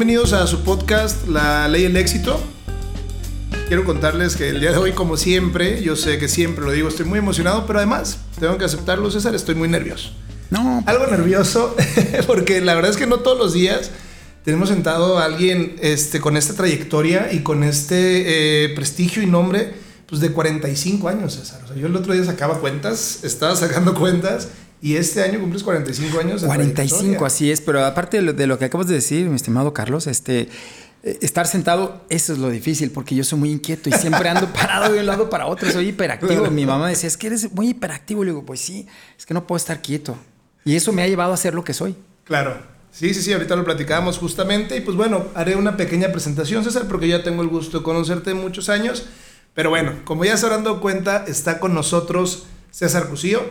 bienvenidos a su podcast La Ley del Éxito. Quiero contarles que el día de hoy, como siempre, yo sé que siempre lo digo, estoy muy emocionado, pero además, tengo que aceptarlo, César, estoy muy nervioso. No. Algo nervioso, porque la verdad es que no todos los días tenemos sentado a alguien este, con esta trayectoria y con este eh, prestigio y nombre pues, de 45 años, César. O sea, yo el otro día sacaba cuentas, estaba sacando cuentas y este año cumples 45 años. De 45, así es, pero aparte de lo, de lo, que acabas de decir, mi estimado Carlos, este, eh, estar sentado, eso es lo difícil, porque yo soy muy inquieto y siempre ando parado de un lado para otro, soy hiperactivo. Mi mamá decía, es que eres muy hiperactivo. Y le digo, pues sí, es que no puedo estar quieto. Y eso me ha llevado a ser lo que soy. Claro. Sí, sí, sí, ahorita lo platicábamos justamente. Y pues bueno, haré una pequeña presentación, César, porque ya tengo el gusto de conocerte muchos años. Pero bueno, como ya se habrán dado cuenta, está con nosotros César Cusío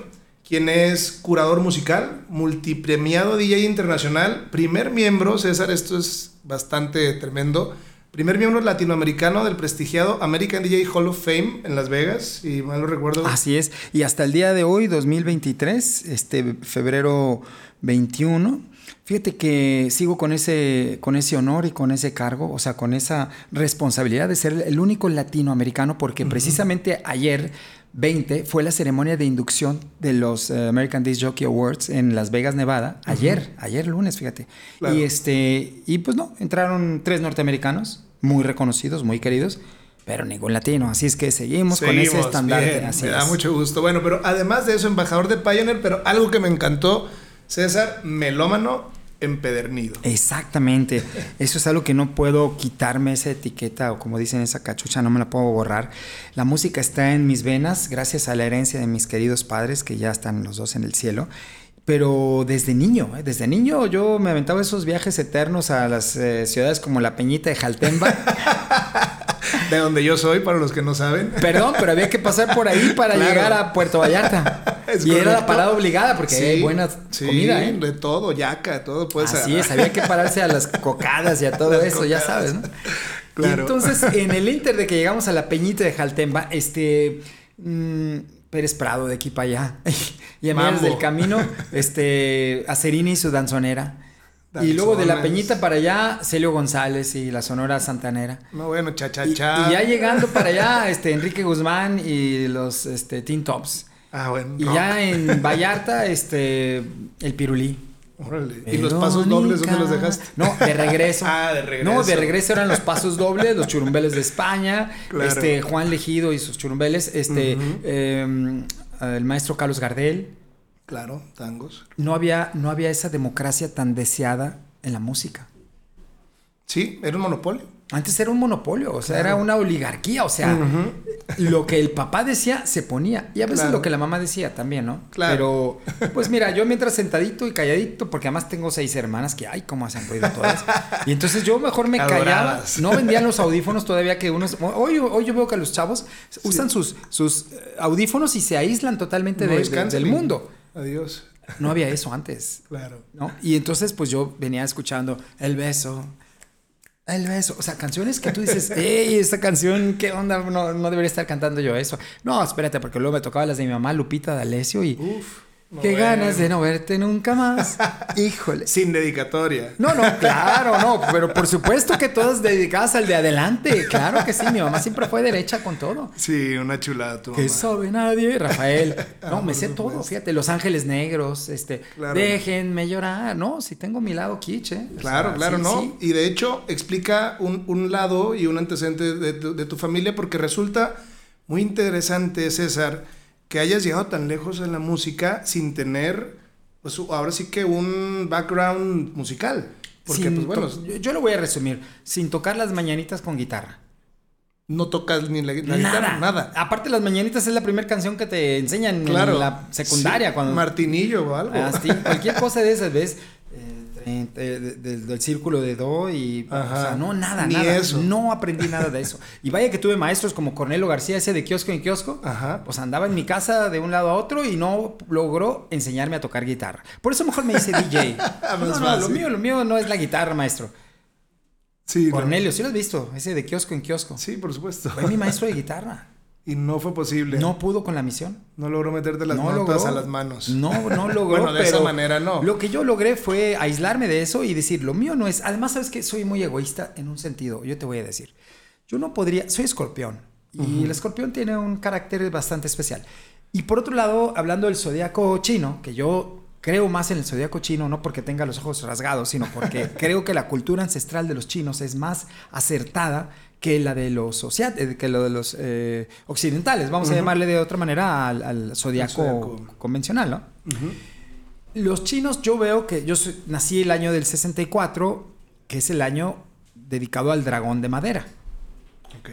quien es curador musical, multipremiado DJ internacional, primer miembro, César, esto es bastante tremendo, primer miembro latinoamericano del prestigiado American DJ Hall of Fame en Las Vegas, y mal lo recuerdo. Así es, y hasta el día de hoy, 2023, este febrero 21, Fíjate que sigo con ese, con ese honor y con ese cargo, o sea, con esa responsabilidad de ser el único latinoamericano, porque precisamente ayer 20 fue la ceremonia de inducción de los eh, American Disc Jockey Awards en Las Vegas, Nevada. Ayer, ayer lunes, fíjate. Y este, y pues no, entraron tres norteamericanos muy reconocidos, muy queridos, pero ningún latino. Así es que seguimos, con ese estandarte. Así me da mucho gusto. Bueno, pero además de eso, embajador de Pioneer, pero algo que me encantó, César, melómano empedernido. Exactamente. Eso es algo que no puedo quitarme esa etiqueta o como dicen esa cachucha, no me la puedo borrar. La música está en mis venas gracias a la herencia de mis queridos padres que ya están los dos en el cielo. Pero desde niño, ¿eh? desde niño yo me aventaba esos viajes eternos a las eh, ciudades como la Peñita de Jaltemba. de donde yo soy, para los que no saben. Perdón, pero había que pasar por ahí para llegar a Puerto Vallarta. y era la parada obligada porque hay buena comida, ¿eh? De todo, yaca, todo puede Así es, había que pararse a las cocadas y a todo eso, ya sabes, ¿no? Claro. Y entonces, en el inter de que llegamos a la Peñita de Jaltemba, este. Mmm, Pérez Prado de aquí para allá. y a medias del camino, este. Acerini y su danzonera y luego de la Peñita para allá, Celio González y la Sonora Santanera. No, bueno, cha, cha, cha. Y, ya llegando para allá, este, Enrique Guzmán y los este, Teen Tops. Ah, bueno. Y ya en Vallarta, este, el Pirulí. Órale. ¿Y los pasos dobles dónde los dejaste? No, de regreso. ah, de regreso. No, de regreso eran los pasos dobles, los churumbeles de España, este, Juan Legido y sus churumbeles, este, em, el maestro Carlos Gardel. Claro, tangos. No había, no había esa democracia tan deseada en la música. Sí, era un monopolio. Antes era un monopolio, o sea, era una oligarquía, o sea, lo que el papá decía se ponía. Y a veces lo que la mamá decía también, ¿no? Claro. Pero, pues mira, yo mientras sentadito y calladito, porque además tengo seis hermanas que, ay, cómo hacen ruido todas. Y entonces yo mejor me callaba. No vendían los audífonos todavía que unos. Hoy, hoy yo veo que los chavos usan sus, sus eh, audífonos y se aíslan totalmente del mundo. Adiós. No había eso antes. Claro. ¿no? Y entonces, pues yo venía escuchando El beso. El beso. O sea, canciones que tú dices, ¡Ey, esta canción, qué onda! No, no debería estar cantando yo eso. No, espérate, porque luego me tocaba las de mi mamá, Lupita D'Alessio, y. Uf. Qué ganas de no verte nunca más. Híjole. Sin dedicatoria. No, no, claro, no. Pero por supuesto que todas dedicadas al de adelante. Claro que sí. Mi mamá siempre fue derecha con todo. Sí, una chulada tu mamá. Que sabe nadie. Rafael. No, me sé todo. Fíjate, Los Ángeles Negros. Este. Déjenme llorar. No, si tengo mi lado kitsch, ¿eh? Claro, claro, no. Y de hecho, explica un, un lado y un antecedente de, de tu familia porque resulta muy interesante, César que hayas llegado tan lejos en la música sin tener, pues ahora sí que un background musical. Porque, pues bueno. Yo lo voy a resumir. Sin tocar las mañanitas con guitarra. No tocas ni la, guitarra, nada. Aparte, las mañanitas es la primera canción que te enseñan en la secundaria. cuando... Martinillo o algo. Ah, cualquier cosa de esas, ¿ves? Del círculo de do y o sea, no nada, Ni nada. Eso. No aprendí nada de eso. Y vaya que tuve maestros como Cornelo García, ese de kiosco en kiosco. Ajá. Pues andaba en mi casa de un lado a otro y no logró enseñarme a tocar guitarra. Por eso mejor me hice DJ. no, no, lo mío, lo mío no es la guitarra, maestro. Sí, Cornelio, sí lo has visto, ese de kiosco en kiosco. Sí, por supuesto. Fue mi maestro de guitarra. Y no fue posible. No pudo con la misión. No logró meterte las No notas a las manos. No, no logró. Bueno, de esa pero manera no. Lo que yo logré fue aislarme de eso y decir, lo mío no es. Además, sabes que soy muy egoísta en un sentido. Yo te voy a decir. Yo no podría. Soy escorpión. Y el escorpión tiene un carácter bastante especial. Y por otro lado, hablando del zodiaco chino, que yo creo más en el zodiaco chino, no porque tenga los ojos rasgados, sino porque creo que la cultura ancestral de los chinos es más acertada que la de los, eh, que lo de los eh, occidentales. Vamos a llamarle de otra manera al, al zodiaco convencional, ¿no? Los chinos, yo veo que yo soy- nací el año del 64, que es el año dedicado al dragón de madera.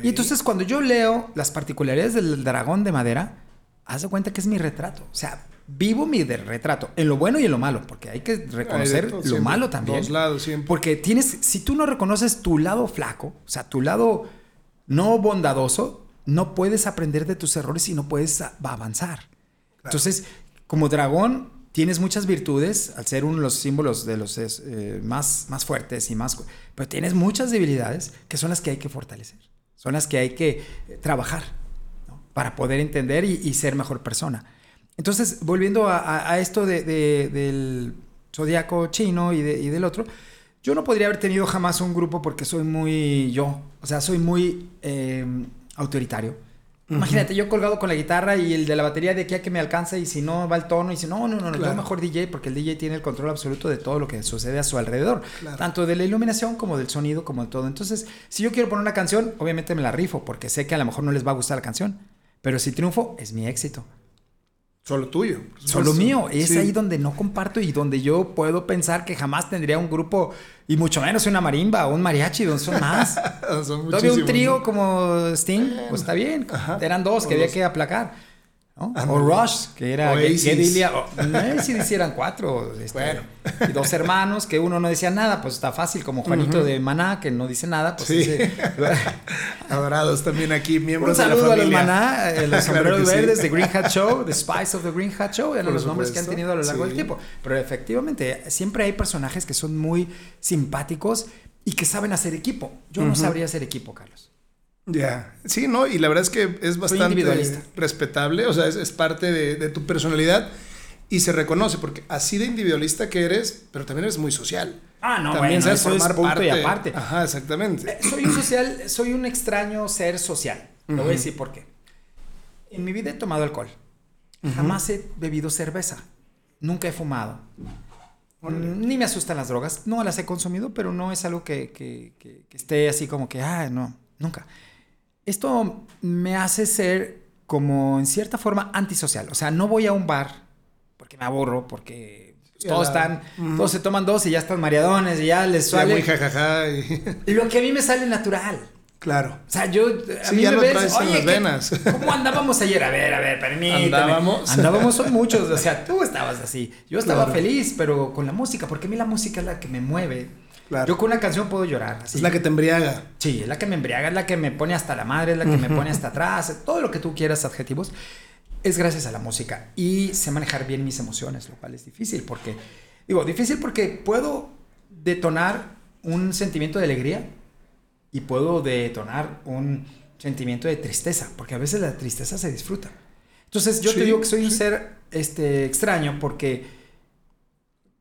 Y entonces cuando yo leo las particularidades del dragón de madera, haz de cuenta que es mi retrato. O sea, vivo mi de- retrato, en lo bueno y en lo malo, porque hay que reconocer Hay de todo, lo siempre. malo también. Dos lados siempre. Porque tienes, si tú no reconoces tu lado flaco, o sea, tu lado no bondadoso, no puedes aprender de tus errores y no puedes avanzar. Entonces, como dragón, tienes muchas virtudes, al ser uno de los símbolos de los eh, más, más fuertes y más... Pero tienes muchas debilidades que son las que hay que fortalecer, son las que hay que eh, trabajar ¿no? para poder entender y, y ser mejor persona. Entonces, volviendo a, a- a esto de- de- del zodiaco chino y, de- y del otro, yo no podría haber tenido jamás un grupo porque soy muy yo, o sea, soy muy eh, autoritario. Imagínate, yo colgado con la guitarra y el de la batería de aquí a que me alcanza y si no va el tono y si no, no, no, no, Claro. yo mejor DJ porque el DJ tiene el control absoluto de todo lo que sucede a su alrededor, Claro. tanto de la iluminación como del sonido, como de todo. Entonces, si yo quiero poner una canción, obviamente me la rifo porque sé que a lo mejor no les va a gustar la canción, pero si triunfo, es mi éxito. Solo tuyo. Solo mío. Es Sí. ahí donde no comparto y donde yo puedo pensar que jamás tendría un grupo, y mucho menos una marimba o un mariachi, donde son más. Son Todavía un trío ¿no? como Sting, pues está bien. Ajá. Eran dos O que había que aplacar. O Rush, que era o- No sé si hicieran cuatro. este, Bueno. Y dos hermanos, que uno no decía nada, pues está fácil, como Juanito de Maná, que no dice nada, pues Sí. ese- Adorados también aquí, Un miembros de la saludo a los familia. Maná, eh, los Claro sombreros que sí. verdes, The Green Hat Show, The Spice of the Green Hat Show, eran los nombres que han tenido a lo largo sí. del tiempo. Pero efectivamente, siempre hay personajes que son muy simpáticos y que saben hacer equipo. Yo no sabría hacer equipo, Carlos. Ya, sí, ¿no? Y la verdad es que es bastante respetable, o sea, es, es parte de, de tu personalidad y se reconoce, porque así de individualista que eres, pero también eres muy social. Ah, no, también bueno, eso es punto y aparte. Ajá, exactamente. Eh, Soy un social, soy un extraño ser social. Te voy a decir por qué. En mi vida he tomado alcohol. Jamás he bebido cerveza. Nunca he fumado. Ni me asustan las drogas. No las he consumido, pero no es algo que, que- que- que esté así como que, ah, no, nunca. Esto me hace ser como en cierta forma antisocial. O sea, no voy a un bar porque me aburro, porque todos están, todos se toman dos y ya están mareadones y ya les sale. muy jajaja. y- Y lo que a mí me sale natural. claro. O sea, yo. A Sí, mí ya me lo ves, traes en "Oye, las ¿qué- venas". ¿Cómo andábamos ayer? A ver, a ver, permíteme. ¿Andábamos? Andábamos son muchos. O sea, tú estabas así. Yo estaba Claro. feliz, pero con la música, porque a mí la música es la que me mueve. Claro. Yo con una canción puedo llorar. así. Es la que te embriaga. Sí, es la que me embriaga, es la que me pone hasta la madre, es la que me pone hasta atrás, todo lo que tú quieras, adjetivos, es gracias a la música. Y sé manejar bien mis emociones, lo cual es difícil porque, digo, difícil porque puedo detonar un sentimiento de alegría y puedo detonar un sentimiento de tristeza, porque a veces la tristeza se disfruta. Entonces yo Sí, te digo que soy un ser este, extraño porque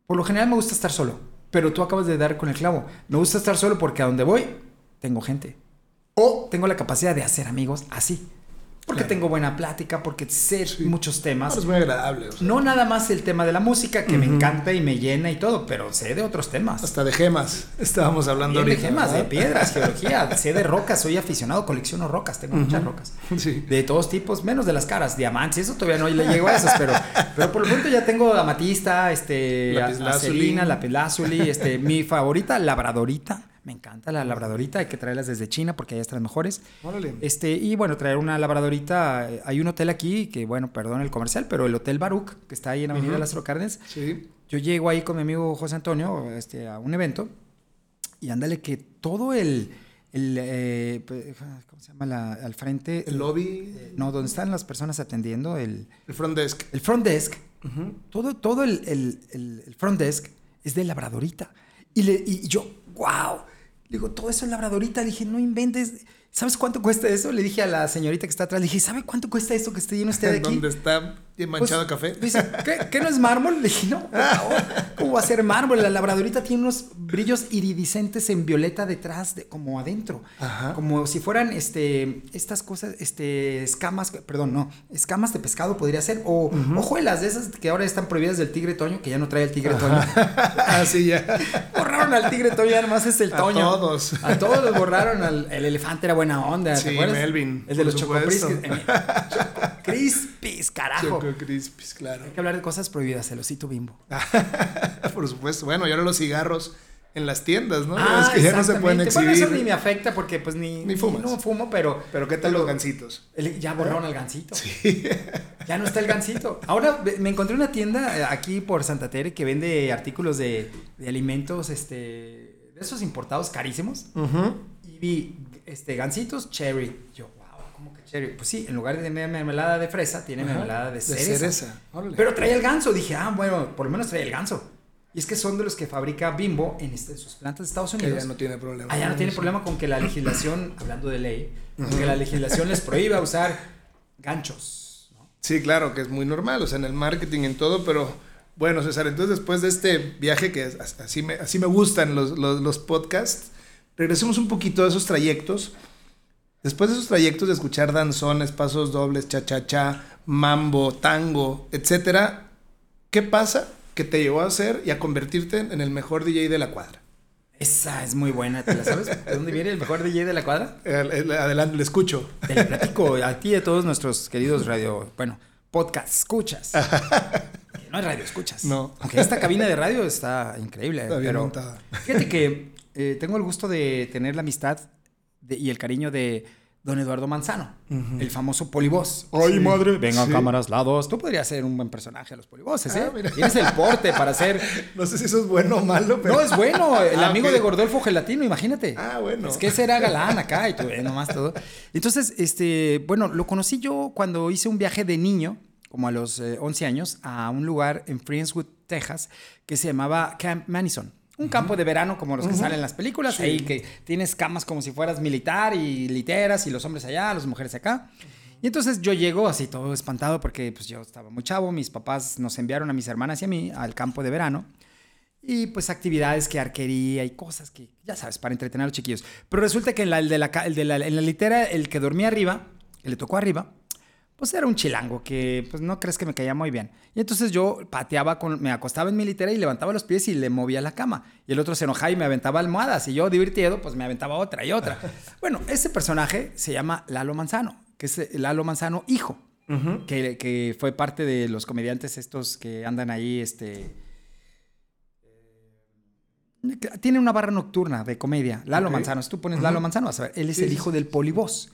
por lo general me gusta estar solo, pero tú acabas de dar con el clavo. Me gusta estar solo porque a donde voy tengo gente. O tengo la capacidad de hacer amigos así. Porque Claro. tengo buena plática, porque sé Sí. muchos temas. Es muy agradable. o sea, No nada más el tema de la música, que me encanta y me llena y todo, pero sé de otros temas. Hasta de gemas. Estábamos hablando de gemas, de piedras, geología, sé de rocas, soy aficionado, colecciono rocas, tengo muchas rocas. Sí. De todos tipos, menos de las caras, diamantes, eso todavía no le llego a esas, pero, pero por lo pronto ya tengo amatista, este, acerina, lapislázuli, este, mi favorita, labradorita, me encanta la labradorita, hay que traerlas desde China porque allá están mejores. Órale. Este, y bueno, traer una labradorita, eh, hay un hotel aquí, que bueno, perdón el comercial, pero el Hotel Baruch, que está ahí en Avenida Ujú. Lázaro Cárdenas, Sí. yo llego ahí con mi amigo José Antonio este, a un evento y ándale que todo el, el, eh, pues, ¿cómo se llama? La- al frente. El lobby. eh, no, donde están las personas atendiendo, el, El front desk. el front desk, Ujú. todo, todo el, el- el- el front desk es de labradorita. Y, le, y yo, wow, Le digo, todo eso es labradorita. Le dije, no inventes. ¿Sabes cuánto cuesta eso? Le dije a la señorita que está atrás, le dije, ¿sabe cuánto cuesta esto que esté lleno usted de aquí? ¿Dónde está manchado Pues, café? Dice, ¿qué, qué no es mármol? Le dije, no, por favor, ¿cómo va a ser mármol? La labradorita tiene unos brillos iridiscentes en violeta detrás, de, como adentro. Ajá. Como si fueran este, estas cosas, este, escamas, perdón, no, escamas de pescado podría ser, o hojuelas de esas que ahora están prohibidas del tigre toño, que ya no trae el tigre toño. ah, sí, ya. Borraron al tigre toño, ya nomás es el A toño. todos. A todos los borraron. Al, el elefante era buena onda. ¿te Sí, acuerdas? Melvin, El de los Choco supuesto. Crispis, carajo. Claro. Hay que hablar de cosas prohibidas, el osito bimbo. Por supuesto. Bueno, y ahora los cigarros en las tiendas, ¿no? Ah, es que ya no se pueden. Bueno, exhibir. eso ni me afecta porque pues ni... Ni fumas. No fumo, pero... Pero ¿qué tal los gancitos? el- ya borraron al gancito. Sí. Ya no está el gancito. Ahora me encontré una tienda eh, aquí por Santa Tere que vende artículos de, de alimentos, este... De esos importados carísimos. Y vi este, gancitos cherry. Yo, ¿cómo que cherry? Pues sí, en lugar de mermelada de fresa, tiene Ajá, mermelada de de cereza. cereza, órale. Pero trae el ganso. Dije, ah, bueno, por lo menos trae el ganso. Y es que son de los que fabrica Bimbo en, este- en sus plantas de Estados Que Unidos. ya no tiene problema. Allá no tiene problema con que la legislación, hablando de ley, con que la legislación les prohíba usar ganchos. ¿no? Sí, claro, que es muy normal, o sea, en el marketing, en todo, pero bueno, César, entonces después de este viaje que así me, así me gustan los, los, los podcasts, regresemos un poquito a esos trayectos. Después de esos trayectos de escuchar danzones, pasos dobles, cha-cha-cha, mambo, tango, etcétera, ¿qué pasa que te llevó a ser y a convertirte en el mejor DJ de la cuadra? Esa es muy buena, ¿te la sabes? ¿De dónde viene el mejor DJ de la cuadra? El- el- Adelante, le escucho. Te lo platico a ti y a todos nuestros queridos radio, bueno, podcast escuchas. No es radio escuchas. No. Aunque esta cabina de radio está increíble. Está bien pero montada. Fíjate que eh, tengo el gusto de tener la amistad de- y el cariño de don Eduardo Manzano, el famoso polivoz. Ay, madre. Venga, Sí. cámaras, lados. Tú podrías ser un buen personaje a los polivoces, ¿eh? Ah, mira. Tienes el porte para ser... No sé si eso es bueno o malo, pero... No, es bueno. El Ah, amigo de Gordolfo Gelatino, imagínate. Ah, bueno. Es que ese era galán acá y tú, eh, nomás todo. Entonces, este, bueno, lo conocí yo cuando hice un viaje de niño, como a los eh, 11 años, a un lugar en Friendswood, Texas, que se llamaba Camp Madison. Un campo de verano como los que salen en las películas, ahí que tienes camas como si fueras militar y literas y los hombres allá, las mujeres acá. Y entonces yo llego así todo espantado porque pues yo estaba muy chavo, mis papás nos enviaron a mis hermanas y a mí al campo de verano. Y pues actividades que arquería y cosas que, ya sabes, para entretener a los chiquillos. Pero resulta que en la, el de la, ca- el de la- en la litera, el que dormía arriba, que le tocó arriba, pues era un chilango que pues no crees que me caía muy bien. Y entonces yo pateaba, con, me acostaba en mi litera y levantaba los pies y le movía la cama. Y el otro se enojaba y me aventaba almohadas. Y yo, divirtiendo, pues me aventaba otra y otra. bueno, ese personaje se llama Lalo Manzano, que es eh, Lalo Manzano hijo. que, que fue parte de los comediantes estos que andan ahí, este... eh, Tiene una barra nocturna de comedia, Lalo. Manzano. Si tú pones Lalo Manzano, vas a ver, él es Sí, el hijo del polivoz.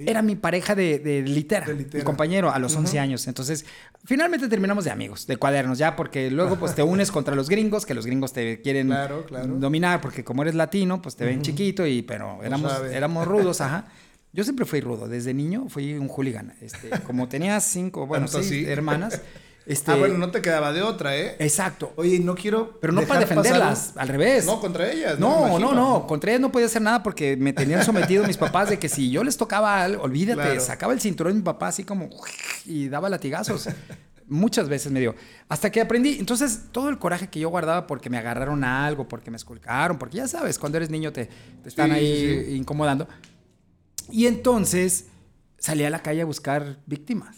Era mi pareja de, de litera, De litera. mi compañero a los 11 años. Entonces, finalmente terminamos de amigos, de cuadernos, ya, porque luego pues te unes contra los gringos, que los gringos te quieren Claro, claro. dominar, porque como eres latino, pues te ven chiquito, y pero éramos, éramos rudos, ajá. Yo siempre fui rudo, desde niño fui un hooligan. Este, como tenía cinco, bueno, seis hermanas. Este, Ah, bueno, no te quedaba de otra, ¿eh? Exacto. Oye, no quiero. Pero no para defenderlas, un- al revés. No, contra ellas. No, no, imagino. no, Contra ellas no podía hacer nada porque me tenían sometido mis papás de que si yo les tocaba algo, olvídate, Claro. sacaba el cinturón de mi papá así como y daba latigazos. Muchas veces me dio. Hasta que aprendí. Entonces, todo el coraje que yo guardaba porque me agarraron a algo, porque me esculcaron, porque ya sabes, cuando eres niño te, te están Sí, ahí sí, incomodando. Y entonces salí a la calle a buscar víctimas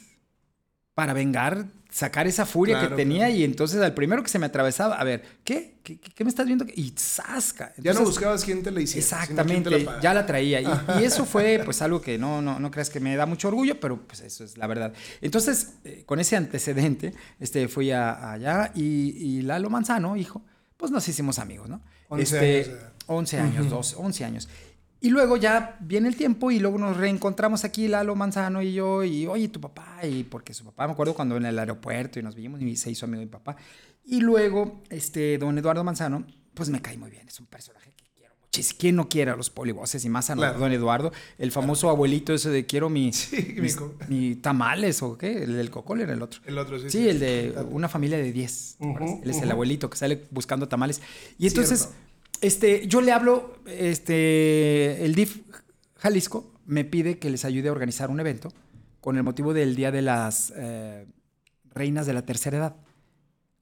para vengar, sacar esa furia Claro, que tenía claro. y entonces al primero que se me atravesaba, a ver, ¿qué? ¿Qué, qué- qué me estás viendo? Y zasca. Ya no buscabas quién te la hiciera. Exactamente, la ya la traía. Y, y eso fue pues algo que no, no, no creas que me da mucho orgullo, pero pues eso es la verdad. Entonces, eh, con ese antecedente, este, fui a- allá y, y Lalo Manzano, hijo, pues nos hicimos amigos, ¿no? 11 este, años de edad. 11 años, 12, 11 años. Y luego ya viene el tiempo y luego nos reencontramos aquí Lalo Manzano y yo y oye tu papá y porque su papá me acuerdo cuando en el aeropuerto y nos vimos y se hizo amigo de mi papá y luego este don Eduardo Manzano pues me cae muy bien es un personaje que quiero muchísimo quién no quiere a los polivoces y más a Claro. don Eduardo el famoso abuelito ese de quiero mi, Sí, mis- mi tamales o qué el del cocol era el otro El otro, sí. Sí, el de una familia de 10. Ujú, Él es el abuelito que sale buscando tamales. Y entonces, Cierto. Este, yo le hablo, este, el DIF Jalisco me pide que les ayude a organizar un evento con el motivo del Día de las eh, Reinas de la Tercera Edad.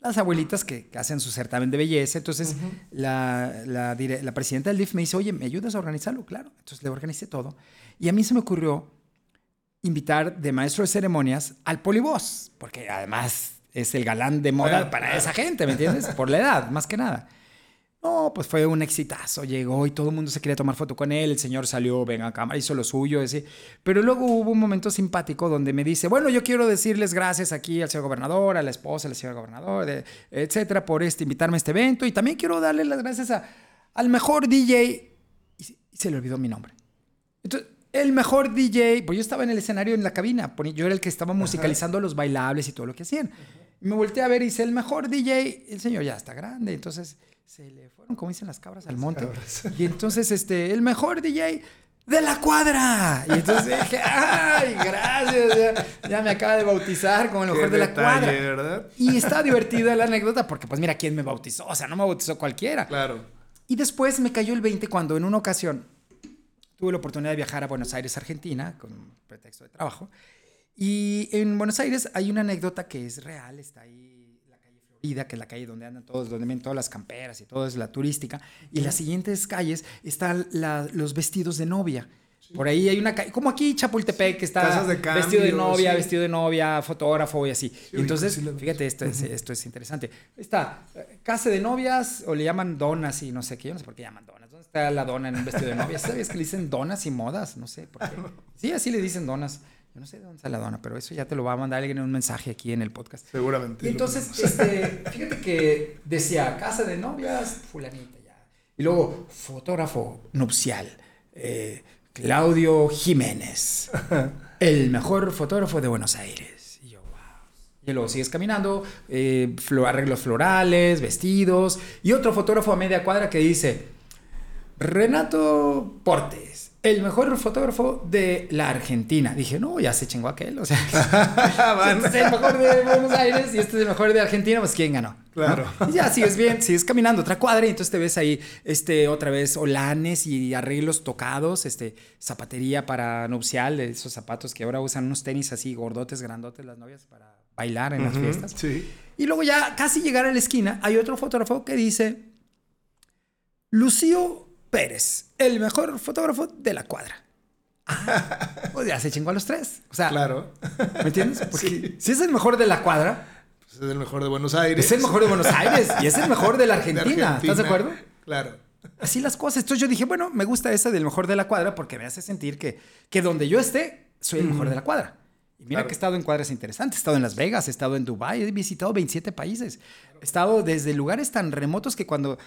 Las abuelitas que, que hacen su certamen de belleza. Entonces, la, la, presidenta del DIF me dice, oye, ¿me ayudas a organizarlo? Claro. Entonces, le organicé todo. Y a mí se me ocurrió invitar de maestro de ceremonias al polivoz, porque además es el galán de moda para claro. esa gente, ¿me entiendes? Por la edad, más que nada. No, pues fue un exitazo, llegó y todo el mundo se quería tomar foto con él, el señor salió, venga a cámara, hizo lo suyo, así. pero luego hubo un momento simpático donde me dice, bueno, yo quiero decirles gracias aquí al señor gobernador, a la esposa del señor gobernador, de- etcétera, por este, invitarme a este evento, y también quiero darle las gracias a- al mejor DJ, y, se- y se le olvidó mi nombre. Entonces, el mejor DJ, pues yo estaba en el escenario en la cabina, yo era el que estaba musicalizando los bailables y todo lo que hacían. Y me volteé a ver y dice, el mejor DJ, el señor ya está grande, entonces se le fueron, como dicen las cabras, al monte. cabras. Y entonces, este, el mejor DJ de la cuadra. Y entonces dije, ay, gracias, ya, ya me acaba de bautizar como el mejor de la detalle, cuadra. ¿verdad? Y está divertida la anécdota porque, pues mira, ¿quién me bautizó? O sea, no me bautizó cualquiera. Claro. Y después me cayó el 20 cuando en una ocasión tuve la oportunidad de viajar a Buenos Aires, Argentina, con un pretexto de trabajo. Y en Buenos Aires hay una anécdota que es real, está ahí Florida, que es la calle donde andan todos, donde ven todas las camperas y todo es la turística. Y en las siguientes calles están la- los vestidos de novia. Por ahí hay una calle, como aquí Chapultepec, que está de vestido de cambio, novia, sí. vestido de novia, fotógrafo y así. Entonces, sí visto. fíjate, esto es, esto es interesante. Está eh, casa de novias o le llaman donas y no sé qué. Yo no sé por qué llaman donas. ¿Dónde está la dona en un vestido de novia? ¿Sabes que le dicen donas y modas? No sé por qué. Sí, así le dicen donas. Yo no sé de dónde la dona, pero eso ya te lo va a mandar alguien en un mensaje aquí en el podcast. Seguramente. Y entonces, este, fíjate que decía casa de novias, fulanita ya. Y luego, fotógrafo nupcial, eh, Claudio Jiménez, el mejor fotógrafo de Buenos Aires. Y yo, wow. Y luego sigues caminando, eh, arreglos florales, vestidos. Y otro fotógrafo a media cuadra que dice, Renato Portes, el mejor fotógrafo de la Argentina. Dije, no, ya se chingó aquel. O sea, este es el mejor de Buenos Aires y este es el mejor de Argentina, pues ¿quién ganó? Claro. ¿No? Y ya sigues bien, sigues caminando otra cuadra y entonces te ves ahí este, otra vez olanes y arreglos tocados, este, zapatería para nupcial, de esos zapatos que ahora usan unos tenis así gordotes, grandotes las novias para bailar en las fiestas. Sí. Y luego ya casi llegar a la esquina hay otro fotógrafo que dice, Lucio Pérez, el mejor fotógrafo de la cuadra. Ah, pues ya se chingó a los tres. O sea, Claro. ¿me entiendes? Porque Sí. si es el mejor de la cuadra, Pues es el mejor de Buenos Aires. es el mejor de Buenos Aires y es el mejor de la De Argentina. ¿Estás de acuerdo? Claro. Así las cosas. Entonces yo dije, bueno, me gusta esa del mejor de la cuadra porque me hace sentir que, que donde yo esté, soy el mejor de la cuadra. Y mira Claro. que he estado en cuadras interesantes. He estado en Las Vegas, he estado en Dubái, he visitado 27 países. He estado desde lugares tan remotos que cuando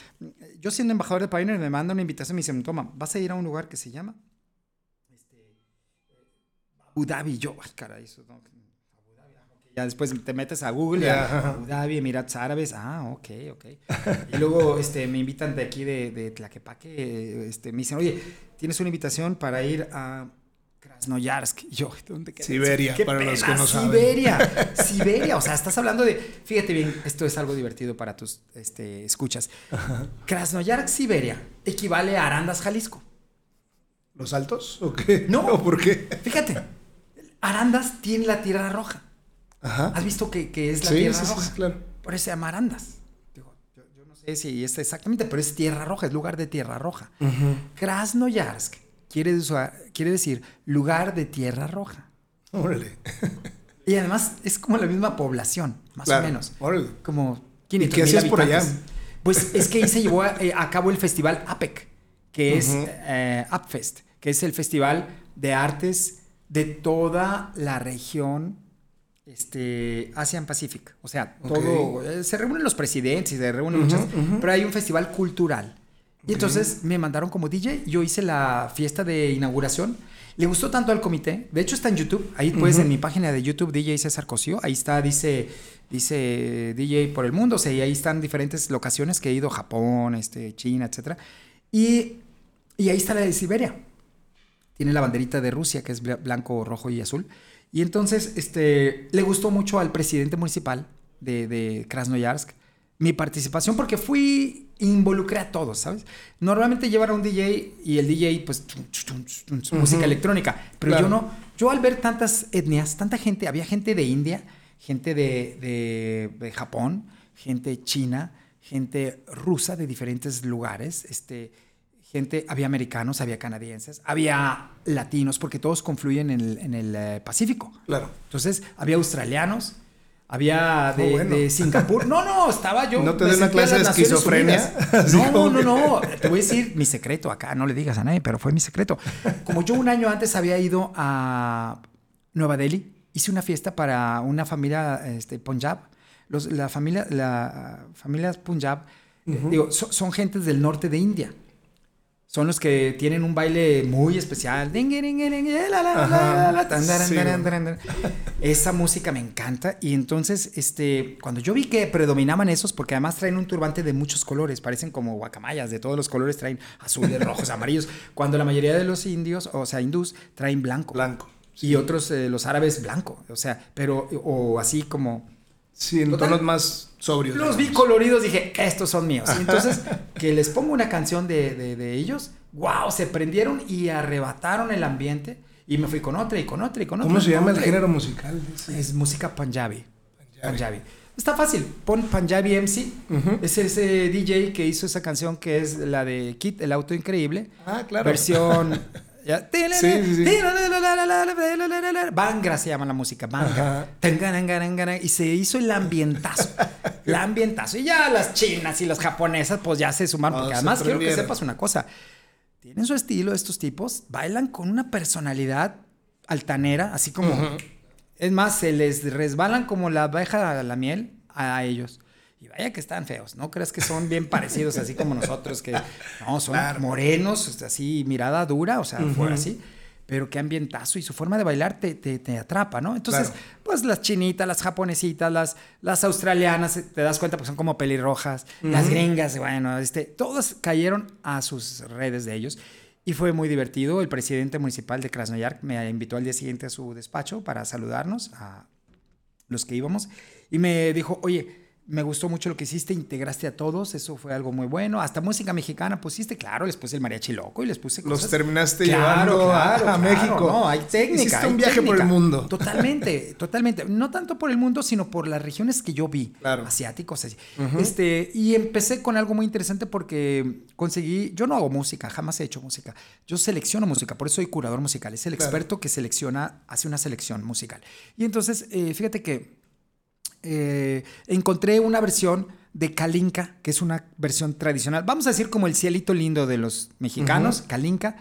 yo siendo embajador de Pioneer me manda una invitación y me dicen, toma, vas a ir a un lugar que se llama este, Abu Dhabi. Yo, ay, caray, eso no, Abu Dhabi, ah. Ya después te metes a Google, ajá. Abu Dhabi, Emiratos Árabes, ah, ok, ok. Y luego este, me invitan de aquí de, de Tlaquepaque, este, me dicen, oye, tienes una invitación para ir a Krasnoyarsk. Y yo, ¿dónde queda? Siberia, Qué para los que no saben. Siberia, Siberia, o sea, estás hablando de, fíjate bien, esto es algo divertido para tus este, escuchas. Krasnoyarsk, Siberia, equivale a Arandas, Jalisco. ¿Los altos? ¿O qué? No. ¿O por qué? Fíjate, Arandas tiene la tierra roja. Ajá. ¿Has visto que, que es la Sí, tierra sí, roja? sí, claro. Por eso se llama Arandas. Digo, yo, yo no sé si es exactamente, pero es tierra roja, es lugar de tierra roja. Krasnoyarsk quiere, usar- quiere decir lugar de tierra roja. Órale. Y además es como la misma población, más Claro, o menos. órale. Como ¿Y 500 qué mil hacías por allá? Pues es que ahí se llevó a, eh, a cabo el festival APEC, que es eh, APFest, que es el festival de artes de toda la región este, Asian Pacific. O sea, todo. eh, se reúnen los presidentes y se reúnen muchas. Pero hay un festival cultural. Y entonces me mandaron como DJ. Yo hice la fiesta de inauguración. Le gustó tanto al comité. De hecho, está en YouTube. Ahí puedes, en mi página de YouTube, DJ César Cosío. Ahí está, dice, dice DJ por el mundo. O sea, y ahí están diferentes locaciones que he ido: Japón, este, China, etc. Y, y ahí está la de Siberia tiene la banderita de Rusia, que es bla- blanco, rojo y azul. Y entonces, este, le gustó mucho al presidente municipal de, de Krasnoyarsk mi participación, porque fui involucré a todos, ¿sabes? Normalmente llevar a un DJ y el DJ, pues, música electrónica, pero yo no, yo al ver tantas etnias, tanta gente, había gente de India, gente de, de, Japón, gente china, gente rusa de diferentes lugares, este, gente, había americanos, había canadienses, había latinos, porque todos confluyen en el, en el eh, Pacífico. Claro. Entonces, había australianos, había de, Singapur. No, no, estaba yo. No te doy una clase de esquizofrenia. No, no, no, Te voy a decir mi secreto acá. No le digas a nadie, pero fue mi secreto. Como yo un año antes había ido a Nueva Delhi, hice una fiesta para una familia este, Punjab. Los, la familia, la familia Punjab, digo, son gentes del norte de India son los que tienen un baile muy especial. Esa música me encanta. Y entonces, este, cuando yo vi que predominaban esos, porque además traen un turbante de muchos colores, parecen como guacamayas, de todos los colores, traen azules, rojos, amarillos, cuando la mayoría de los indios, o sea, hindús, traen blanco. Blanco. Y otros, eh, los árabes, blanco. O sea, pero, o así como Sí, en tonos más sobrios. Los vi coloridos, dije, estos son míos. entonces, que les pongo una canción de, de, ellos, wow, se prendieron y arrebataron el ambiente. Y me fui con otra y con otra y con otra. ¿Cómo se llama el género musical? Es música Punjabi. Punjabi. Está fácil, pon Punjabi MC. Es ese DJ que hizo esa canción que es la de Kit, el auto increíble. Ah, claro. Versión Bangra se llama la música, Bangra. Y se hizo el ambientazo. el ambientazo. Y ya las chinas y las japonesas, pues ya se suman. Porque además quiero que sepas una cosa. Tienen su estilo estos tipos. Bailan con una personalidad altanera, así como. Es más, se les resbalan como la abeja a la miel a ellos. Y vaya que están feos, ¿no crees que son bien parecidos así como nosotros, que no, son morenos, así, mirada dura, o sea, fuera así, pero qué ambientazo y su forma de bailar te, te, atrapa, ¿no? Entonces, pues las chinitas, las japonesitas, las, las australianas, te das cuenta, pues son como pelirrojas, las gringas, bueno, este, todas cayeron a sus redes de ellos. Y fue muy divertido. El presidente municipal de Krasnoyarsk me invitó al día siguiente a su despacho para saludarnos a los que íbamos. Y me dijo, oye, me gustó mucho lo que hiciste, integraste a todos, eso fue algo muy bueno. Hasta música mexicana pusiste, claro, les puse el mariachi loco y les puse cosas. Los terminaste llevando a, México. No, hay técnica. Hiciste un viaje por el mundo. Totalmente, totalmente. No tanto por el mundo, sino por las regiones que yo vi, asiáticos. este, y empecé con algo muy interesante porque conseguí, yo no hago música, jamás he hecho música. Yo selecciono música, por eso soy curador musical. Es el experto que selecciona, hace una selección musical. Y entonces, eh, fíjate que eh, encontré una versión de Kalinka, que es una versión tradicional. Vamos a decir como el cielito lindo de los mexicanos, Kalinka.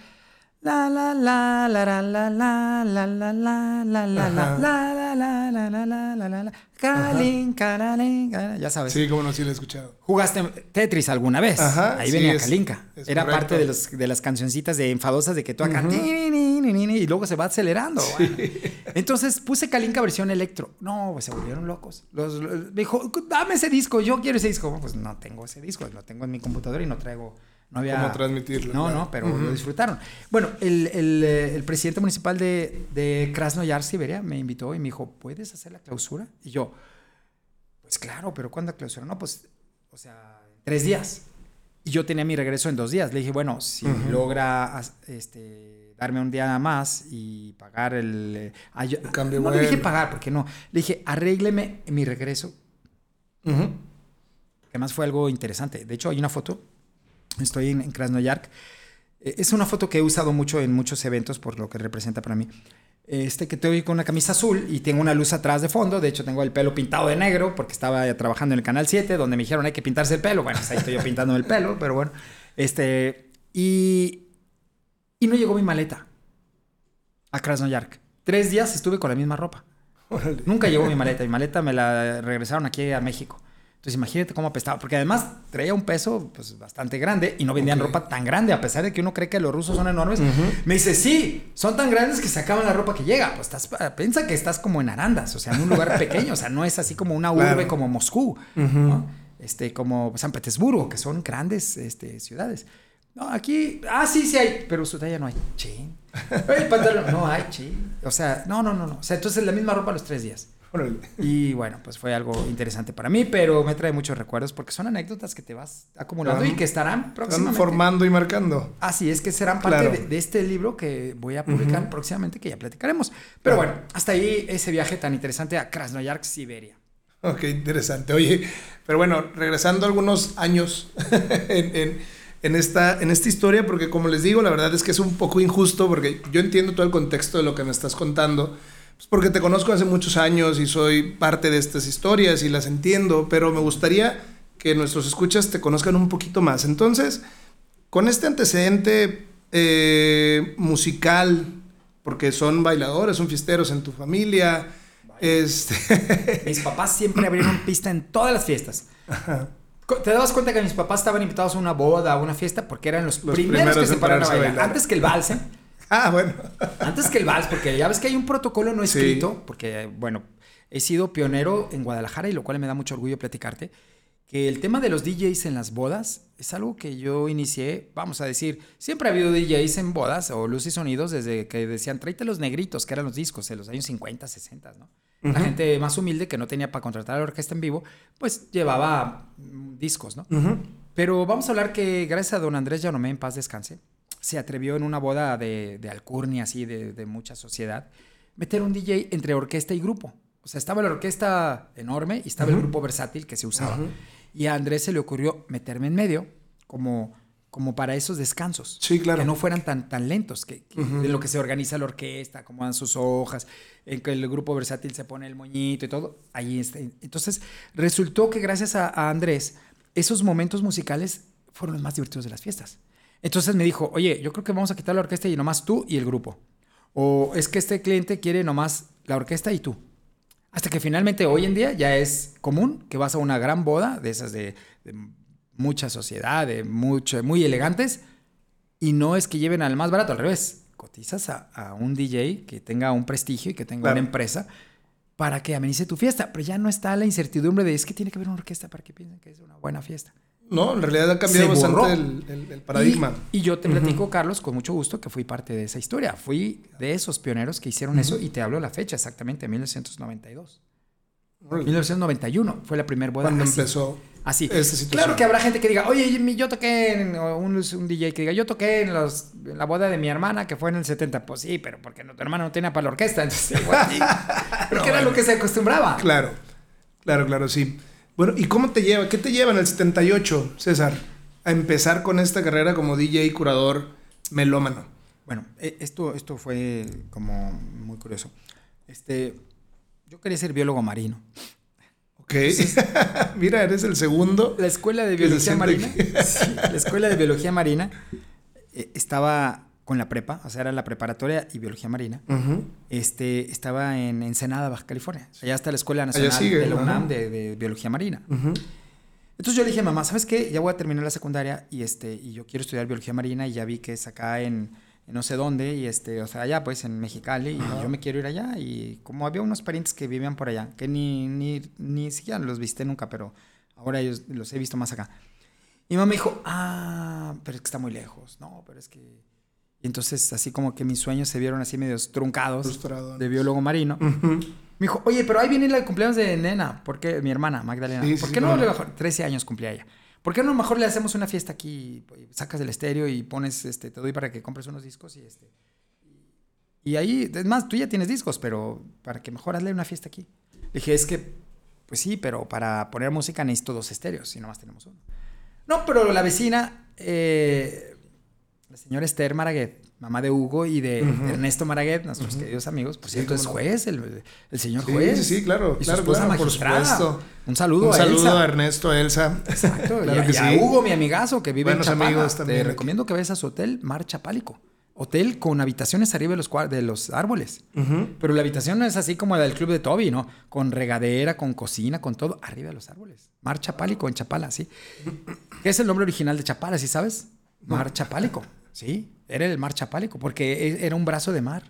La la la la la la la la la la la la la la la la la la la la Kalinka, ya sabes. Sí, como no, sí lo he escuchado. ¿Jugaste Tetris alguna vez? Ahí venía Kalinka. Era parte de, los, de las cancioncitas de enfadosas de que tú acá y luego se va acelerando. Entonces puse Kalinka versión electro. No, pues se volvieron locos. Los, dijo, dame ese disco, yo quiero ese disco. Pues no tengo ese disco, lo tengo en mi computadora y no traigo no había... ¿Cómo transmitirlo? No, no, pero lo disfrutaron. Bueno, el, el, eh, el, presidente municipal de, de Krasnoyarsk, Siberia, me invitó y me dijo, ¿puedes hacer la clausura? Y yo, pues claro, pero ¿cuándo la clausura? No, pues, o sea, tres días. Y yo tenía mi regreso en dos días. Le dije, bueno, si logra este, darme un día más y pagar el... Eh, cambio no le dije pagar, porque no. Le dije, arrégleme mi regreso. Además fue algo interesante. De hecho, hay una foto Estoy en, Krasnoyark. Eh, es una foto que he usado mucho en muchos eventos por lo que representa para mí. Este que estoy con una camisa azul y tengo una luz atrás de fondo. De hecho, tengo el pelo pintado de negro porque estaba trabajando en el Canal 7 donde me dijeron hay que pintarse el pelo. Bueno, pues ahí estoy yo pintando el pelo, pero bueno. Este, y, y no llegó mi maleta a Krasnoyark. Tres días estuve con la misma ropa. Nunca llegó mi maleta. Mi maleta me la regresaron aquí a México. Entonces imagínate cómo apestaba, porque además traía un peso pues, bastante grande y no vendían ropa tan grande, a pesar de que uno cree que los rusos son enormes. Me dice, sí, son tan grandes que se acaban la ropa que llega. Pues estás, piensa que estás como en Arandas, o sea, en un lugar pequeño, o sea, no es así como una urbe como Moscú, este, como San Petersburgo, que son grandes este, ciudades. No, aquí, ah, sí, sí hay, pero su talla no hay. Pantalón, no hay, sí. O sea, no, no, no, no. O sea, entonces la misma ropa los tres días. Órale. Y bueno, pues fue algo interesante para mí, pero me trae muchos recuerdos porque son anécdotas que te vas acumulando claro. y que estarán próximamente. formando y marcando. Así es que serán parte claro. de, de, este libro que voy a publicar uh -huh. próximamente, que ya platicaremos. Pero claro. bueno, hasta ahí ese viaje tan interesante a Krasnoyarsk, Siberia. Ok, interesante. Oye, pero bueno, regresando algunos años en, en, en, esta, en esta historia, porque como les digo, la verdad es que es un poco injusto, porque yo entiendo todo el contexto de lo que me estás contando pues, porque te conozco hace muchos años y soy parte de estas historias y las entiendo, pero me gustaría que nuestros escuchas te conozcan un poquito más. Entonces, con este antecedente eh, musical, porque son bailadores, son fiesteros en tu familia. Este mis papás siempre abrieron pista en todas las fiestas. Te dabas cuenta que mis papás estaban invitados a una boda, a una fiesta, porque eran los, primeros, que se pararon a bailar. Bailar. Antes que el balse. Ah, bueno. Antes que el vals, porque ya ves que hay un protocolo no escrito, porque, bueno, he sido pionero en Guadalajara y lo cual me da mucho orgullo platicarte, que el tema de los DJs en las bodas es algo que yo inicié, vamos a decir, siempre ha habido DJs en bodas o luces y sonidos desde que decían, tráete los negritos, que eran los discos en los años 50, 60, ¿no? La gente más humilde que no tenía para contratar a la orquesta en vivo, pues llevaba discos, ¿no? Pero vamos a hablar que gracias a don Andrés Yanomé, en paz descanse, se atrevió en una boda de, de alcurnia, así, de, de, mucha sociedad, meter un DJ entre orquesta y grupo. O sea, estaba la orquesta enorme y estaba el grupo versátil que se usaba. Y a Andrés se le ocurrió meterme en medio como, como para esos descansos. Sí, claro. Que no fueran tan, tan lentos, que, que de lo que se organiza la orquesta, cómo dan sus hojas, en que el grupo versátil se pone el moñito y todo. Ahí. Entonces, resultó que gracias a Andrés, esos momentos musicales fueron los más divertidos de las fiestas. Entonces me dijo, oye, yo creo que vamos a quitar la orquesta y nomás tú y el grupo. O es que este cliente quiere nomás la orquesta y tú. Hasta que finalmente hoy en día ya es común que vas a una gran boda de esas de, mucha sociedad, de mucho, muy elegantes, y no es que lleven al más barato, al revés. Cotizas a, un DJ que tenga un prestigio y que tenga una empresa para que amenice tu fiesta. Pero ya no está la incertidumbre de es que tiene que haber una orquesta para que piensen que es una buena fiesta. No, en realidad ha cambiado bastante el, el, paradigma. Y, yo te platico, Carlos, con mucho gusto que fui parte de esa historia. Fui de esos pioneros que hicieron eso y te hablo la fecha exactamente, 1992. 1991 fue la primera boda. Cuando así, empezó. Así. claro que habrá gente que diga, oye, yo toqué, en, un, DJ que diga, yo toqué en, la boda de mi hermana que fue en el 70. Pues sí, pero porque tu hermana no tenía para la orquesta. Entonces, bueno, porque no, era lo que se acostumbraba. Claro, claro, claro, sí. Bueno, ¿y cómo te lleva? ¿Qué te lleva en el 78, César, a empezar con esta carrera como DJ, curador, melómano? Bueno, eh, esto, esto fue como muy curioso. Este, yo quería ser biólogo marino. Ok. Mira, eres el segundo. La escuela de biología marina. La escuela de biología marina eh, estaba con la prepa, o sea, era la preparatoria y biología marina, uh -huh. este, estaba en Ensenada, Baja California. Allá está la Escuela Nacional sigue, de la UNAM de, de, Biología Marina. Uh -huh. Entonces yo le dije, mamá, ¿sabes qué? Ya voy a terminar la secundaria y, este, y yo quiero estudiar Biología Marina y ya vi que es acá en, en no sé dónde, y este, o sea, allá pues en Mexicali, y uh -huh. yo me quiero ir allá. Y como había unos parientes que vivían por allá, que ni, ni, ni siquiera los viste nunca, pero ahora yo los he visto más acá. Y mamá me dijo, ah, pero es que está muy lejos. No, pero es que entonces así como que mis sueños se vieron así medios truncados Frustrado, de biólogo marino. Uh -huh. Me dijo, oye, pero ahí viene el cumpleaños de nena, porque mi hermana Magdalena, sí, ¿por qué no, no le mejor? 13 años cumplía ella. ¿Por qué no mejor le hacemos una fiesta aquí? Sacas el estéreo y pones, este, te doy para que compres unos discos y este. Y ahí, es más, tú ya tienes discos, pero para que mejor hazle una fiesta aquí. Le dije, es que, pues sí, pero para poner música necesito dos estéreos y nomás tenemos uno. No, pero la vecina eh, la señora Esther Maraguet, mamá de Hugo y de. Ernesto Maraguet, nuestros queridos amigos. Pues por cierto, es juez, el, señor juez. Sí, sí, claro, y claro, claro magistrada. por supuesto. Un saludo, Un saludo a, Ernesto, Elsa. Exacto, y, a, Hugo, mi amigazo, que vive Buenos en Chapala. amigos también. Te recomiendo que vayas a su hotel Mar Chapálico. Hotel con habitaciones arriba de los, de los árboles. Pero la habitación no es así como la del club de Toby, ¿no? Con regadera, con cocina, con todo, arriba de los árboles. Mar Chapálico en Chapala, sí. ¿Qué es el nombre original de Chapala, sí sabes? Mar Chapálico. Sí, era el mar Chapálico, porque e, era un brazo de mar.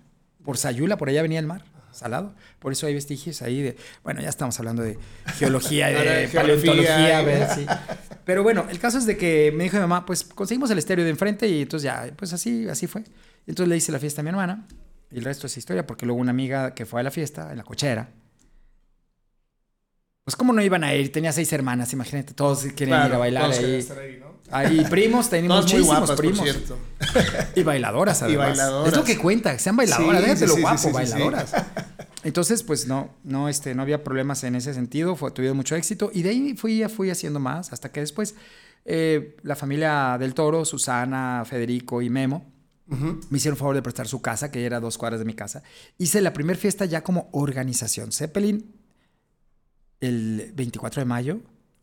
Por Sayula, por allá venía el mar salado. Por eso hay vestigios ahí de. Bueno, ya estamos hablando de geología, de, de paleontología. Pero bueno, el caso es de que me dijo mi mamá, pues conseguimos el estéreo de enfrente y entonces ya, pues así, así fue. Entonces le hice la fiesta a mi hermana y el resto es historia, porque luego una amiga que fue a la fiesta en la cochera. Pues, ¿cómo no iban a ir? Tenía seis hermanas, imagínate, todos quieren ir a bailar ahí. Ahí primos, teníamos Todas muy muchísimos guapas, por primos. cierto. Y bailadoras, además. bailadoras. Es lo que cuenta, sean bailadoras, Sí, déjate lo sí, guapo, sí, bailadoras. Entonces, pues no, no, este, no había problemas en ese sentido, fue, tuvieron mucho éxito. Y de ahí fui, fui haciendo más, hasta que después eh, la familia del Toro, Susana, Federico y Memo, me hicieron favor de prestar su casa, que era dos cuadras de mi casa. Hice la primera fiesta ya como organización. Zeppelin, el 24 de mayo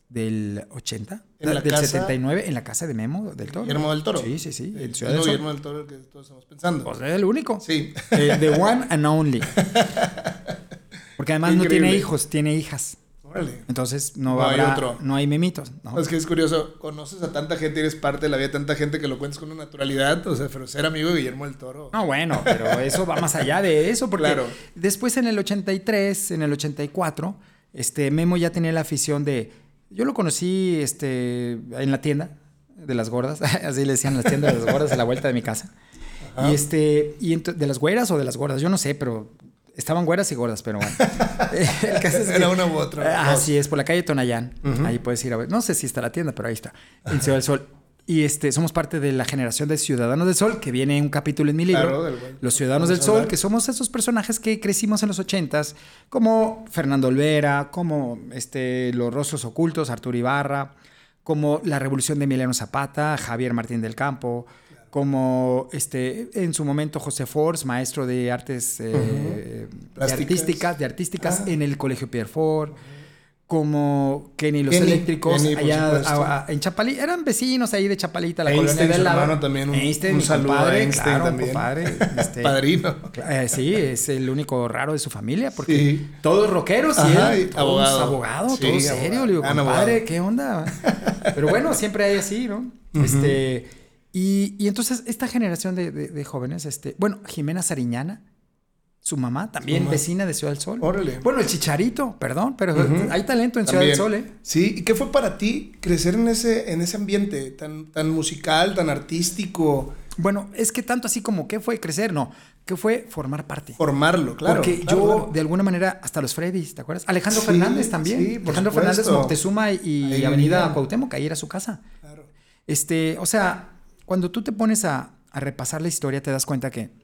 del 80, ¿En la del casa? 79, en la casa de Memo del Toro. Guillermo del Toro. Sí, sí, sí. El Ciudad del Sol. Guillermo del Toro el que todos estamos pensando. Pues es el único. Sí. Eh, the one and only. Porque además no tiene hijos, tiene hijas. Órale. Entonces no, No hay habrá- otro. no hay memitos. ¿no? Es que es curioso, conoces a tanta gente, eres parte de la vida tanta gente que lo cuentas con una naturalidad, o sea, pero ser amigo de Guillermo del Toro. No, bueno, pero eso va más allá de eso, porque Claro. después en el 83, en el 84, este, Memo ya tenía la afición de... Yo lo conocí este, en la tienda de las gordas, así le decían las tiendas de las gordas a la vuelta de mi casa. Ajá. Y este, y de las güeras o de las gordas, yo no sé, pero estaban güeras y gordas, pero bueno. El caso es que- Era una u otra. Ah. Así es, por la calle Tonayán. Ahí puedes ir a ver. No sé si está la tienda, pero ahí está. En Ciudad del Sol. Y este, somos parte de la generación de Ciudadanos del Sol, que viene un capítulo en mi libro. Claro, Los Ciudadanos del Sol, que somos esos personajes que crecimos en los ochentas, como Fernando Olvera, como este, Los Rostros Ocultos, Arturo Ibarra, como La Revolución de Emiliano Zapata, Javier Martín del Campo, como este, en su momento José Force, maestro de artes eh, de artísticas, de artísticas Ah. en el Colegio Pierre Ford, como Kenny los Kenny, Eléctricos, Kenny, allá a- a- en Chapalita, eran vecinos ahí de Chapalita, la Einstein, colonia del lado. hermano también, un- Einstein, un saludo a compadre, Einstein claro, también. compadre, este, Padrino. eh, sí, es el único raro de su familia, porque Sí. todos rockeros y Ajá, él, y todos abogado. abogado, Sí, todo serio. Le digo, Gran compadre, abogado. ¿qué onda? Pero bueno, siempre hay así, ¿no? Este, y, y entonces esta generación de, de- de jóvenes, este, bueno, Jimena Sariñana, su mamá, también mamá. vecina de Ciudad del Sol. Órale. Bueno, el Chicharito, perdón, pero hay talento en Ciudad del. Sol, ¿eh? Sí, ¿y qué fue para ti crecer en ese, en ese ambiente tan, tan musical, tan artístico? Bueno, es que tanto así como que fue crecer, no, que fue formar parte. Formarlo, claro. Porque claro, yo, claro. de alguna manera, hasta los Freddys, ¿te acuerdas? Alejandro Sí, Fernández también. sí, por Alejandro supuesto. Fernández, Moctezuma y, y Avenida vivían. Cuauhtémoc, ahí era su casa. Claro. Este, o sea, cuando tú te pones a, a repasar la historia, te das cuenta que.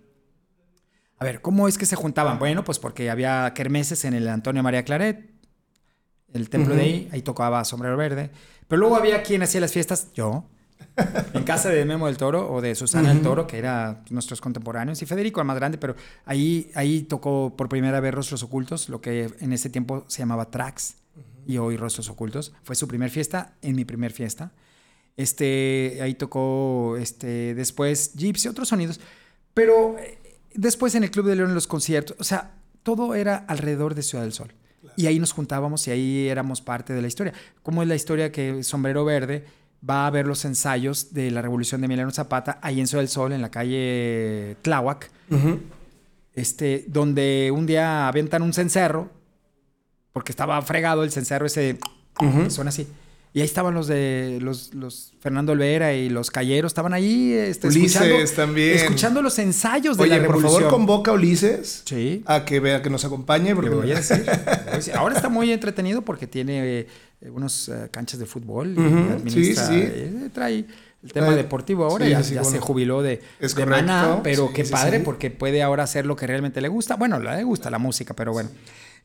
A ver, ¿cómo es que se juntaban? Bueno, pues porque había kermeses en el Antonio María Claret, el templo de ahí, ahí tocaba Sombrero Verde. Pero luego había quien hacía las fiestas, yo, en casa de Memo del Toro o de Susana del. Toro, que era nuestros contemporáneos, y Federico, el más grande, pero ahí, ahí tocó por primera vez Rostros Ocultos, lo que en ese tiempo se llamaba Trax, y hoy Rostros Ocultos. Fue su primer fiesta, en mi primer fiesta. Este, ahí tocó este, después Gypsy, otros sonidos. Pero eh, después en el Club de León, en los conciertos, o sea, todo era alrededor de Ciudad del Sol. Y ahí nos juntábamos y ahí éramos parte de la historia. ¿Cómo es la historia que Sombrero Verde va a ver los ensayos de la Revolución de Emiliano Zapata ahí en Ciudad del Sol, en la calle Tláhuac, este, donde un día aventan un cencerro, porque estaba fregado el cencerro ese, que suena así. Y ahí estaban los de los, los Fernando Olvera y los Calleros, estaban ahí este, Ulises escuchando, también. escuchando los ensayos de Oye, la por revolución. favor, convoca a Ulises Sí. a que vea, que nos acompañe. Porque voy a decir, le voy a decir. Ahora está muy entretenido porque tiene eh, unos eh, canchas de fútbol. y sí, sí. eh, trae el tema deportivo ahora. sí, ya sí, ya bueno. se jubiló de, de Maná, pero sí, qué padre porque puede ahora hacer lo que realmente le gusta. Bueno, le gusta la música, pero bueno.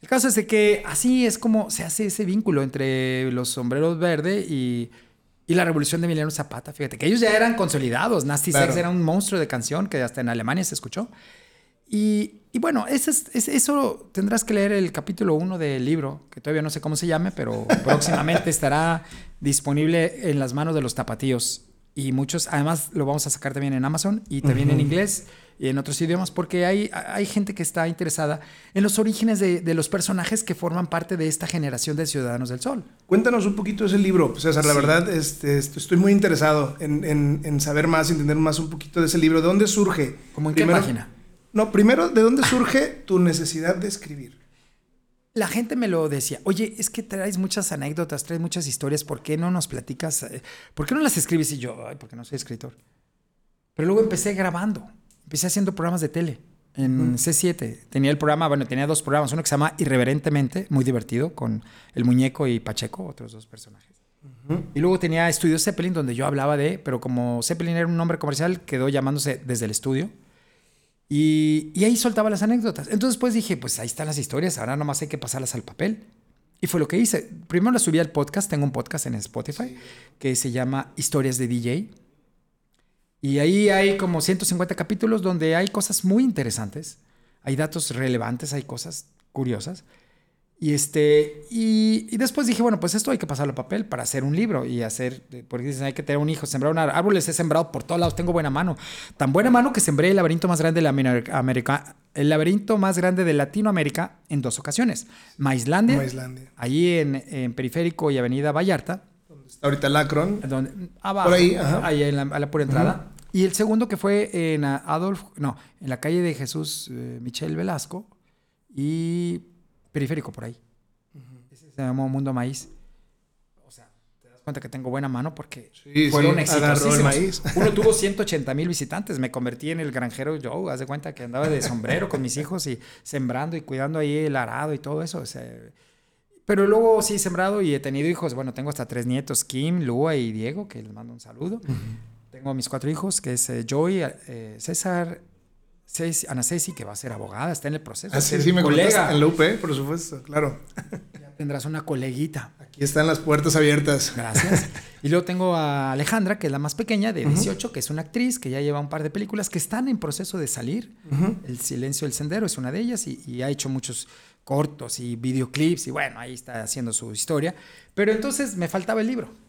El caso es de que así es como se hace ese vínculo entre los sombreros verde y, y la revolución de Emiliano Zapata. Fíjate que ellos ya eran consolidados. Nasty Claro. Sex era un monstruo de canción que hasta en Alemania se escuchó. Y, y bueno, ese es- es- eso tendrás que leer el capítulo 1 del libro, que todavía no sé cómo se llame, pero próximamente estará disponible en las manos de los tapatíos. Y muchos, además lo vamos a sacar también en Amazon y también en inglés y en otros idiomas, porque hay, hay gente que está interesada en los orígenes de, de los personajes que forman parte de esta generación de Ciudadanos del Sol. Cuéntanos un poquito de ese libro, César. La Sí. verdad, este, est- estoy muy interesado en, en- en saber más, entender más un poquito de ese libro. ¿De dónde surge? ¿Cómo en qué página? No, primero, ¿de dónde surge tu necesidad de escribir? La gente me lo decía, oye, es que traes muchas anécdotas, traes muchas historias, ¿por qué no nos platicas? eh, ¿Por qué no las escribes? Y yo, ay, porque no soy escritor. Pero luego empecé grabando, empecé haciendo programas de tele. en C7. Tenía el programa, bueno, tenía dos programas. Uno que se llama Irreverentemente, muy divertido, con el muñeco y Pacheco, otros dos personajes. Y luego tenía Estudio Zeppelin, donde yo hablaba de, pero como Zeppelin era un nombre comercial, quedó llamándose Desde el Estudio. Y, y ahí soltaba las anécdotas. Entonces, pues dije, pues ahí están las historias, ahora nomás hay que pasarlas al papel. Y fue lo que hice. Primero las subí al podcast, tengo un podcast en Spotify que se llama Historias de DJ. Y ahí hay como 150 capítulos donde hay cosas muy interesantes, hay datos relevantes, hay cosas curiosas. Y, este, y, y, después dije, bueno, pues esto hay que pasarlo a papel para hacer un libro y hacer, porque dicen, hay que tener un hijo, sembrar un árbol. Árboles he sembrado por todos lados, tengo buena mano. Tan buena mano que sembré el laberinto más grande de la América, el laberinto más grande de Latinoamérica en dos ocasiones. Maislandia, Maislandia. allí en, en, Periférico y Avenida Vallarta. Donde está ahorita el Akron. Donde, abajo, por ahí, ajá. ahí en la, a la pura entrada. Y el segundo que fue en Adolf, no, en la calle de Jesús eh, Michel Velasco y periférico por ahí. Uh -huh. Ese se llamó Mundo Maíz. O sea, te das cuenta que tengo buena mano porque sí, fueron sí, exitosísimos. maíz. Uno tuvo 180 mil visitantes. Me convertí en el granjero Joe. Haz de cuenta que andaba de sombrero con mis hijos y sembrando y cuidando ahí el arado y todo eso. O sea, pero luego sí he sembrado y he tenido hijos. Bueno, tengo hasta tres nietos, Kim, Lua y Diego, que les mando un saludo. Uh -huh. Tengo a mis cuatro hijos, que es eh, Joy, eh, César, Ceci, Ana Ceci, que va a ser abogada, está en el proceso. Ah, sí, sí, me colega. En la UP, por supuesto, claro. Ya tendrás una coleguita. Aquí están las puertas abiertas. Gracias. Y luego tengo a Alejandra, que es la más pequeña, de 18, uh -huh. que es una actriz, que ya lleva un par de películas que están en proceso de salir. Uh -huh. El Silencio del Sendero es una de ellas y, y ha hecho muchos cortos y videoclips y bueno, ahí está haciendo su historia. Pero entonces me faltaba el libro.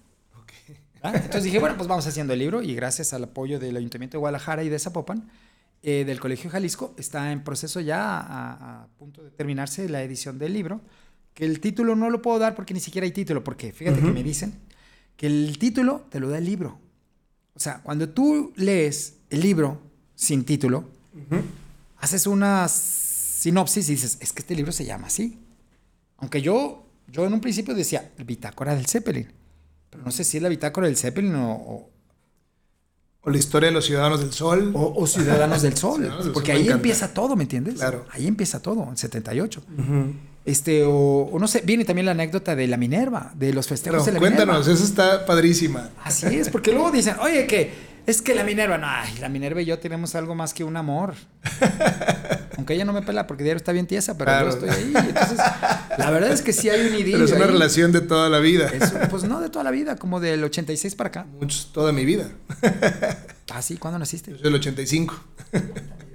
¿Ah? Entonces dije, bueno, pues vamos haciendo el libro y gracias al apoyo del Ayuntamiento de Guadalajara y de Zapopan, eh, del Colegio Jalisco, está en proceso ya a, a, punto de terminarse la edición del libro, que el título no lo puedo dar porque ni siquiera hay título, porque fíjate uh -huh. que me dicen que el título te lo da el libro. O sea, cuando tú lees el libro sin título, uh -huh. haces una sinopsis y dices, es que este libro se llama así. Aunque yo, yo en un principio decía, Bitácora del Zeppelin. Pero no sé si es la bitácora del Zeppelin o, o, o la historia de los Ciudadanos del Sol. O, o Ciudadanos del Sol. Ciudadanos del porque Sol ahí empieza todo, ¿me entiendes? Claro. Ahí empieza todo, en 78. Uh -huh. Este, o, o, no sé, viene también la anécdota de la Minerva, de los festejos Pero de la cuéntanos, Minerva. esa está padrísima. Así es, porque luego dicen, oye, que es que la Minerva, no, ay, la Minerva y yo tenemos algo más que un amor. Aunque ella no me pela porque diario está bien tiesa, pero Claro. yo estoy ahí. Entonces, la verdad es que sí hay un idilio. Pero es una ahí. relación de toda la vida. Es- pues no de toda la vida, como del 86 para acá. Muchos, toda mi vida. Ah, sí, ¿cuándo naciste? Yo soy del 85. ¿De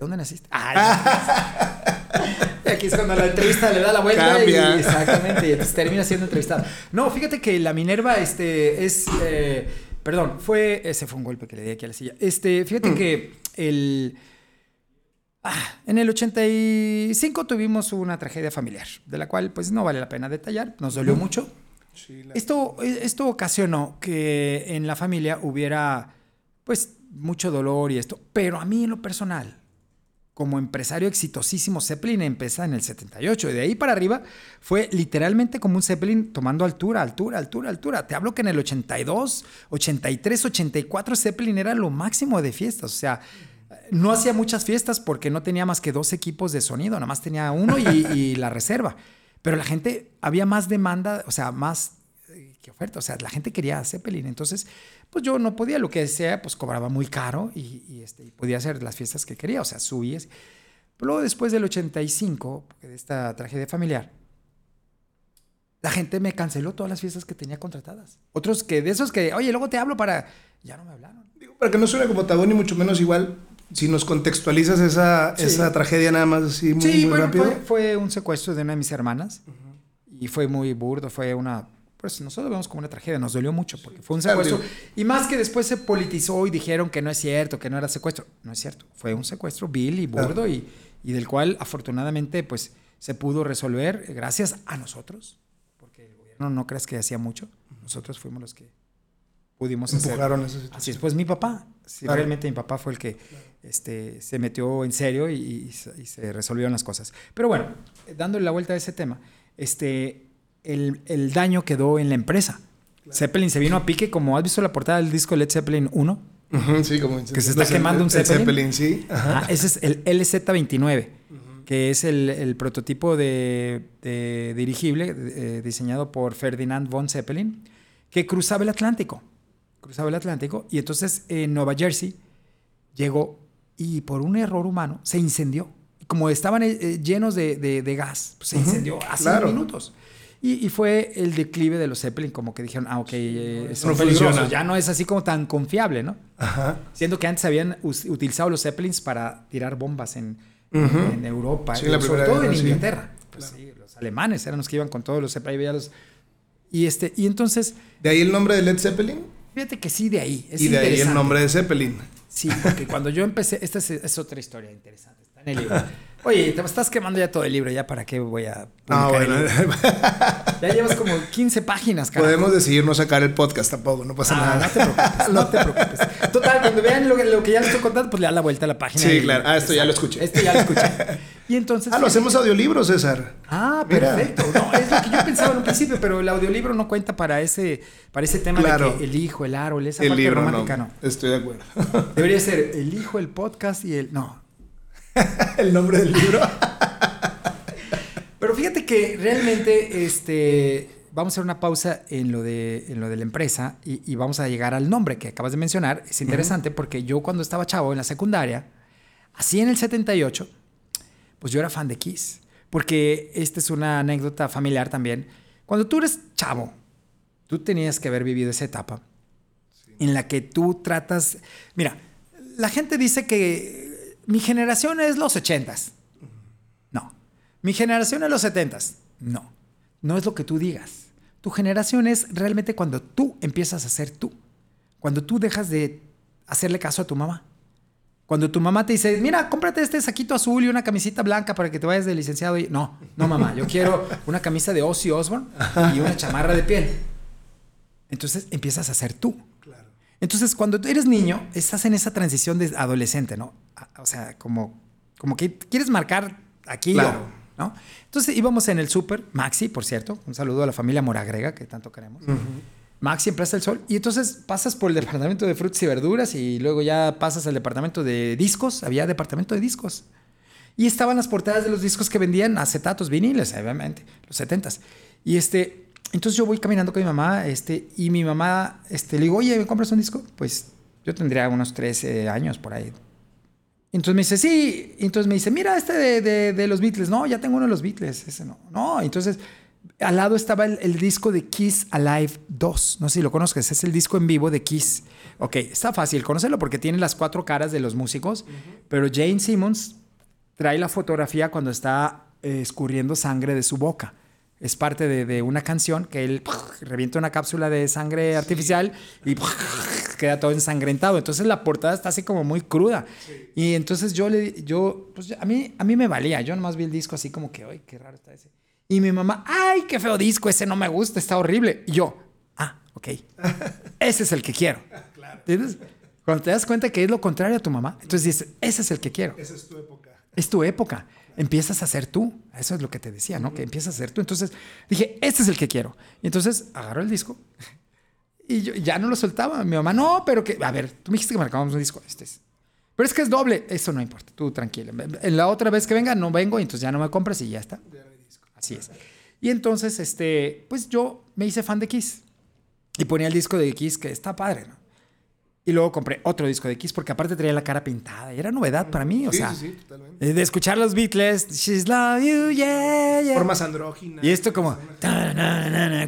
dónde naciste? Ah. Aquí es cuando la entrevista le da la vuelta Cambia. y exactamente, y entonces termina siendo entrevistado. No, fíjate que la Minerva este, es, eh, perdón, fue, ese fue un golpe que le di aquí a la silla. Este, fíjate que el, ah, en el 85 tuvimos una tragedia familiar, de la cual pues no vale la pena detallar, nos dolió mucho. Sí, la- Esto, esto ocasionó que en la familia hubiera, pues, mucho dolor y esto. Pero a mí, en lo personal, como empresario exitosísimo, Zeppelin empieza en el 78. Y de ahí para arriba fue literalmente como un Zeppelin tomando altura, altura, altura, altura. Te hablo que en el 82, 83, 84, Zeppelin era lo máximo de fiestas. O sea, no hacía muchas fiestas porque no tenía más que dos equipos de sonido, nada más tenía uno y, y la reserva. Pero la gente, había más demanda, o sea, más eh, que oferta, o sea, la gente quería Zeppelin. Entonces, pues yo no podía, lo que sea, pues cobraba muy caro y, y, este, y podía hacer las fiestas que quería, o sea, subías. Pero luego, después del 85, de esta tragedia familiar, la gente me canceló todas las fiestas que tenía contratadas. Otros que, de esos que, oye, luego te hablo para. Ya no me hablaron. Digo, para que no suene como tabú ni mucho menos igual, si nos contextualizas esa, Sí. esa tragedia nada más así muy, sí, muy bueno, rápido. fue, fue un secuestro de una de mis hermanas y fue muy burdo, fue una, pues nosotros lo vemos como una tragedia, nos dolió mucho porque fue un Claro, secuestro y más que después se politizó y dijeron que no es cierto, que no era secuestro, no es cierto, fue un secuestro vil y burdo Claro. y, y del cual afortunadamente pues se pudo resolver gracias a nosotros, porque el gobierno no crees que hacía mucho, nosotros fuimos los que pudimos hacer Empujaron situación. Así es, pues mi papá, sí, Claro. realmente mi papá fue el que este, se metió en serio y, y se- y se resolvieron las cosas. Pero bueno, dándole la vuelta a ese tema, este, el, el daño quedó en la empresa. Zeppelin se vino a pique, como has visto la portada del disco Led Zeppelin 1, sí, como que se está quemando un Zeppelin. sí. ese es el LZ-29, que es el, prototipo de, dirigible eh, diseñado por Ferdinand von Zeppelin, que cruzaba el Atlántico. Cruzaba el Atlántico y entonces en Nueva Jersey llegó y por un error humano se incendió. Como estaban eh, llenos de, gas, pues se incendió hace minutos. Y, fue el declive de los Zeppelin, como que dijeron, ah, ok, eh, son peligrosos, ya no es así como tan confiable, ¿no? Ajá. Siendo que antes habían utilizado los Zeppelins para tirar bombas en, en Europa, sobre todo en Inglaterra. Pues sí, los alemanes eran los que iban con todos los Zeppelin. Y, este, y entonces... ¿De ahí el nombre de Led Zeppelin? Fíjate que sí, de ahí. y de ahí el nombre de Zeppelin. Sí, porque cuando yo empecé, esta es, otra historia interesante, está en el libro. Oye, te estás quemando ya todo el libro, ¿ya para qué voy a No, bueno. Ya llevas como 15 páginas, cara. Podemos decidir no sacar el podcast tampoco, no pasa ah, nada. No te preocupes, no te preocupes. Total, cuando vean lo que, ya les estoy contando, pues le dan la vuelta a la página. Sí, claro. Ah, esto ya lo escuché. Esto ya lo escuché. Y entonces... Ah, lo hacemos audiolibro, César. Ah, perfecto. No, es lo que yo pensaba en un principio, pero el audiolibro no cuenta para ese, para ese tema de que el hijo, el árbol, esa parte romántica, no. Estoy de acuerdo. Debería ser el hijo, el podcast y el... No, el nombre del libro. Pero fíjate que realmente este, vamos a hacer una pausa en lo de, lo de la empresa y, vamos a llegar al nombre que acabas de mencionar. Es interesante porque yo cuando estaba chavo en la secundaria, así en el 78, pues yo era fan de Kiss. Porque esta es una anécdota familiar también. Cuando tú eres chavo, tú tenías que haber vivido esa etapa en la que tú tratas... Mira, la gente dice que mi generación es los ochentas. No. Mi generación es los setentas. No. No es lo que tú digas. Tu generación es realmente cuando tú empiezas a ser tú. Cuando tú dejas de hacerle caso a tu mamá. Cuando tu mamá te dice, mira, cómprate este saquito azul y una camisita blanca para que te vayas de licenciado. Y, no, no, mamá, yo quiero una camisa de Ozzy Osbourne y una chamarra de piel. Entonces empiezas a ser tú. Entonces, cuando eres niño, estás en esa transición de adolescente, ¿no? O sea, como, como que quieres marcar aquí, claro. ¿no? Entonces íbamos en el súper, Maxi, por cierto, un saludo a la familia Moragrega, que tanto queremos. Maxi en Plaza del Sol. Y entonces pasas por el departamento de frutas y verduras y luego ya pasas al departamento de discos. Había departamento de discos. Y estaban las portadas de los discos que vendían acetatos, viniles, obviamente, los setentas. Y este, entonces yo voy caminando con mi mamá, este, y mi mamá, este, le digo, oye, ¿me compras un disco? Pues yo tendría unos 13 años por ahí. Entonces me dice, sí. Entonces me dice, mira este de, de, los Beatles. No, ya tengo uno de los Beatles. Ese no. No, entonces al lado estaba el, disco de Kiss Alive 2. No sé si lo conozcas, es el disco en vivo de Kiss. Ok, está fácil conocerlo porque tiene las cuatro caras de los músicos, pero Jane Simmons trae la fotografía cuando está eh, escurriendo sangre de su boca es parte de, una canción que él revienta una cápsula de sangre artificial y queda todo ensangrentado. Entonces la portada está así como muy cruda. Y entonces yo le, yo, pues a mí, a mí me valía. Yo nomás vi el disco así como que, ay, qué raro está ese. Y mi mamá, ay, qué feo disco, ese no me gusta, está horrible. Y yo, ah, ok, ese es el que quiero. ¿Entiendes? Cuando te das cuenta que es lo contrario a tu mamá, entonces dices, ese es el que quiero. Esa es tu época. Es tu época empiezas a ser tú. Eso es lo que te decía, ¿no? Que empiezas a ser tú. Entonces dije, este es el que quiero. Y entonces agarró el disco y yo ya no lo soltaba. Mi mamá, no, pero que, a ver, tú me dijiste que marcábamos un disco. Este es. Pero es que es doble. Eso no importa. Tú tranquila. En la otra vez que venga no vengo y entonces ya no me compras y ya está. Así es. Y entonces, este, pues yo me hice fan de Kiss. Y ponía el disco de Kiss que está padre, ¿no? Y luego compré otro disco de Kiss porque aparte traía la cara pintada y era novedad para mí, o sea, de escuchar los Beatles, She's Love You, yeah, yeah. Formas andróginas. Y esto como,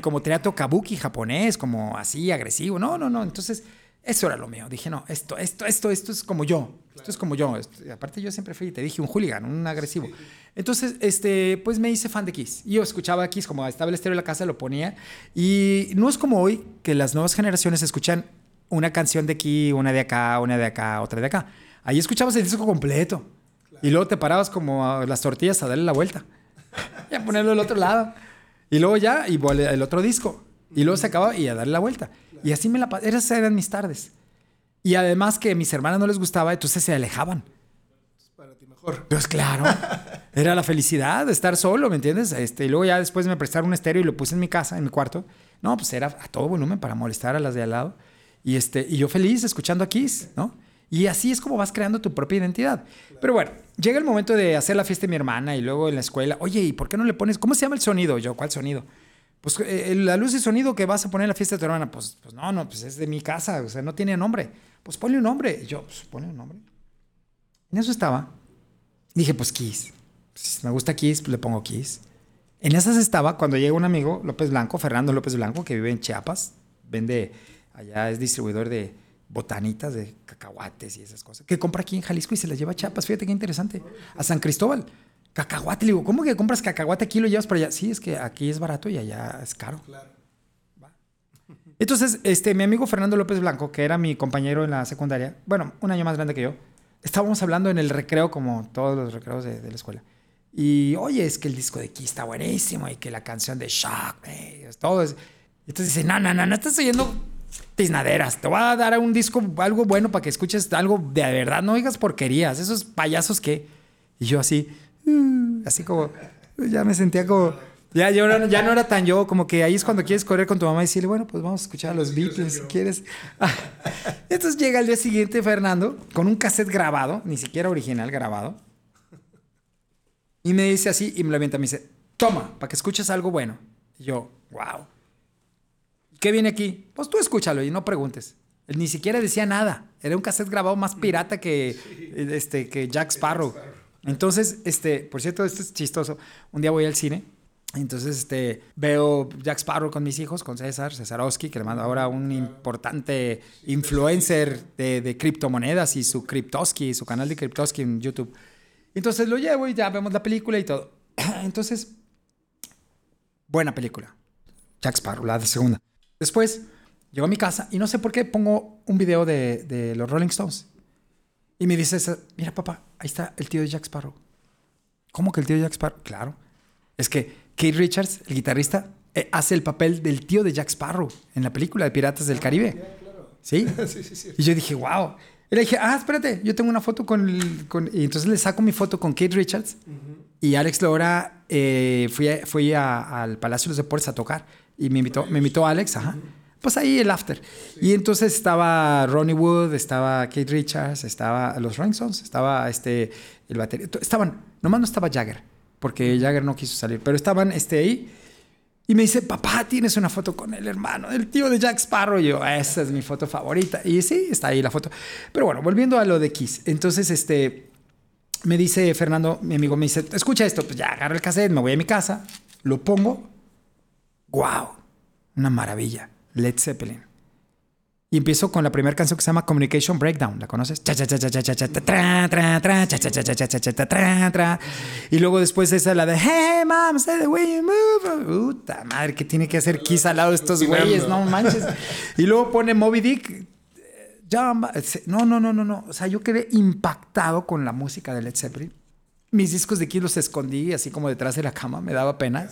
como teatro kabuki japonés, como así agresivo. No, no, no. Entonces, eso era lo mío. Dije, no, esto, esto, esto, esto es como yo. Esto es como yo. aparte, yo siempre fui, te dije, un hooligan, un agresivo. Entonces, este, pues me hice fan de Kiss. Y yo escuchaba Kiss, como estaba el estéreo en la casa, lo ponía. Y no es como hoy que las nuevas generaciones escuchan una canción de aquí, una de acá, una de acá, otra de acá. Ahí escuchabas el disco completo. Y luego te parabas como a las tortillas a darle la vuelta. y a ponerlo al otro lado. Y luego ya, y el otro disco. Y luego se acababa y a darle la vuelta. Y así me la Esas eran mis tardes. Y además que a mis hermanas no les gustaba, entonces se alejaban. Para ti mejor. Pues claro. Era la felicidad de estar solo, ¿me entiendes? Este, y luego ya después me prestaron un estéreo y lo puse en mi casa, en mi cuarto. No, pues era a todo volumen para molestar a las de al lado. Y, este, y yo feliz escuchando a Kiss, ¿no? Y así es como vas creando tu propia identidad. Pero bueno, llega el momento de hacer la fiesta de mi hermana y luego en la escuela, oye, ¿y por qué no le pones, cómo se llama el sonido? Yo, ¿cuál sonido? Pues eh, la luz y sonido que vas a poner en la fiesta de tu hermana, pues, pues no, no, pues es de mi casa, o sea, no tiene nombre. Pues ponle un nombre. Y yo, pues ponle un nombre. En eso estaba. Dije, pues Kiss. Si me gusta Kiss, pues le pongo Kiss. En esas estaba cuando llega un amigo, López Blanco, Fernando López Blanco, que vive en Chiapas, vende, allá es distribuidor de botanitas, de cacahuates y esas cosas, que compra aquí en Jalisco y se las lleva a Chiapas. Fíjate qué interesante. A San Cristóbal. Cacahuate, le digo, ¿cómo que compras cacahuate aquí y lo llevas para allá? Sí, es que aquí es barato y allá es caro. Claro. Entonces, este, mi amigo Fernando López Blanco, que era mi compañero en la secundaria, bueno, un año más grande que yo, estábamos hablando en el recreo, como todos los recreos de, de la escuela. Y oye, es que el disco de Kiss está buenísimo y que la canción de Shock, eh, todo es. Entonces dice, no, no, no, no estás oyendo tiznaderas. Te voy a dar un disco, algo bueno para que escuches algo de verdad. No digas porquerías, esos payasos que. Y yo así, uh, así como, ya me sentía como. Ya, yo no, ya no era tan yo, como que ahí es cuando quieres correr con tu mamá y decirle, bueno, pues vamos a escuchar a los Beatles si quieres. Entonces llega el día siguiente Fernando con un cassette grabado, ni siquiera original grabado y me dice así, y me lo avienta, me dice, toma, para que escuches algo bueno. Y yo, wow. ¿Qué viene aquí? Pues tú escúchalo y no preguntes. Él ni siquiera decía nada. Era un cassette grabado más pirata que, este, que Jack Sparrow. Entonces, este, por cierto, esto es chistoso. Un día voy al cine. Entonces, este, veo Jack Sparrow con mis hijos, con César, Cesarowski, que le mando ahora un importante influencer de, de criptomonedas y su Cryptoski, su canal de Cryptoski en YouTube. Entonces lo llevo y ya vemos la película y todo. Entonces, buena película. Jack Sparrow, la segunda. Después, llego a mi casa y no sé por qué pongo un video de, de los Rolling Stones. Y me dice, mira papá, ahí está el tío de Jack Sparrow. ¿Cómo que el tío de Jack Sparrow? Claro. Es que Keith Richards, el guitarrista, eh, hace el papel del tío de Jack Sparrow en la película de Piratas del Caribe. ¿Sí? sí, sí, sí. Y yo dije, wow. Y le dije, ah, espérate, yo tengo una foto con, con... Y entonces le saco mi foto con Kate Richards. Y Alex Lora, eh, fui, fui al Palacio de los Deportes a tocar. Y me invitó, me invitó Alex, ajá. Pues ahí el after. Y entonces estaba Ronnie Wood, estaba Kate Richards, estaba los Rolling estaba este, el batería. Estaban, nomás no estaba Jagger, porque Jagger no quiso salir, pero estaban este, ahí. Y me dice, papá, tienes una foto con el hermano, el tío de Jack Sparrow. Y yo, esa es mi foto favorita. Y sí, está ahí la foto. Pero bueno, volviendo a lo de Kiss. Entonces, este, me dice Fernando, mi amigo, me dice, escucha esto. Pues ya agarro el cassette, me voy a mi casa, lo pongo. ¡Wow! Una maravilla. Led Zeppelin. Y empiezo con la primera canción que se llama Communication Breakdown. ¿La conoces? Y luego después esa la de Hey mom, say the way you move. Puta madre, que tiene que hacer Kiss al lado de estos güeyes, no manches. Y luego pone Moby Dick. No, no, no, no, no. O sea, yo quedé impactado con la música de Led Zeppelin. Mis discos de Kiss los escondí así como detrás de la cama, me daba pena.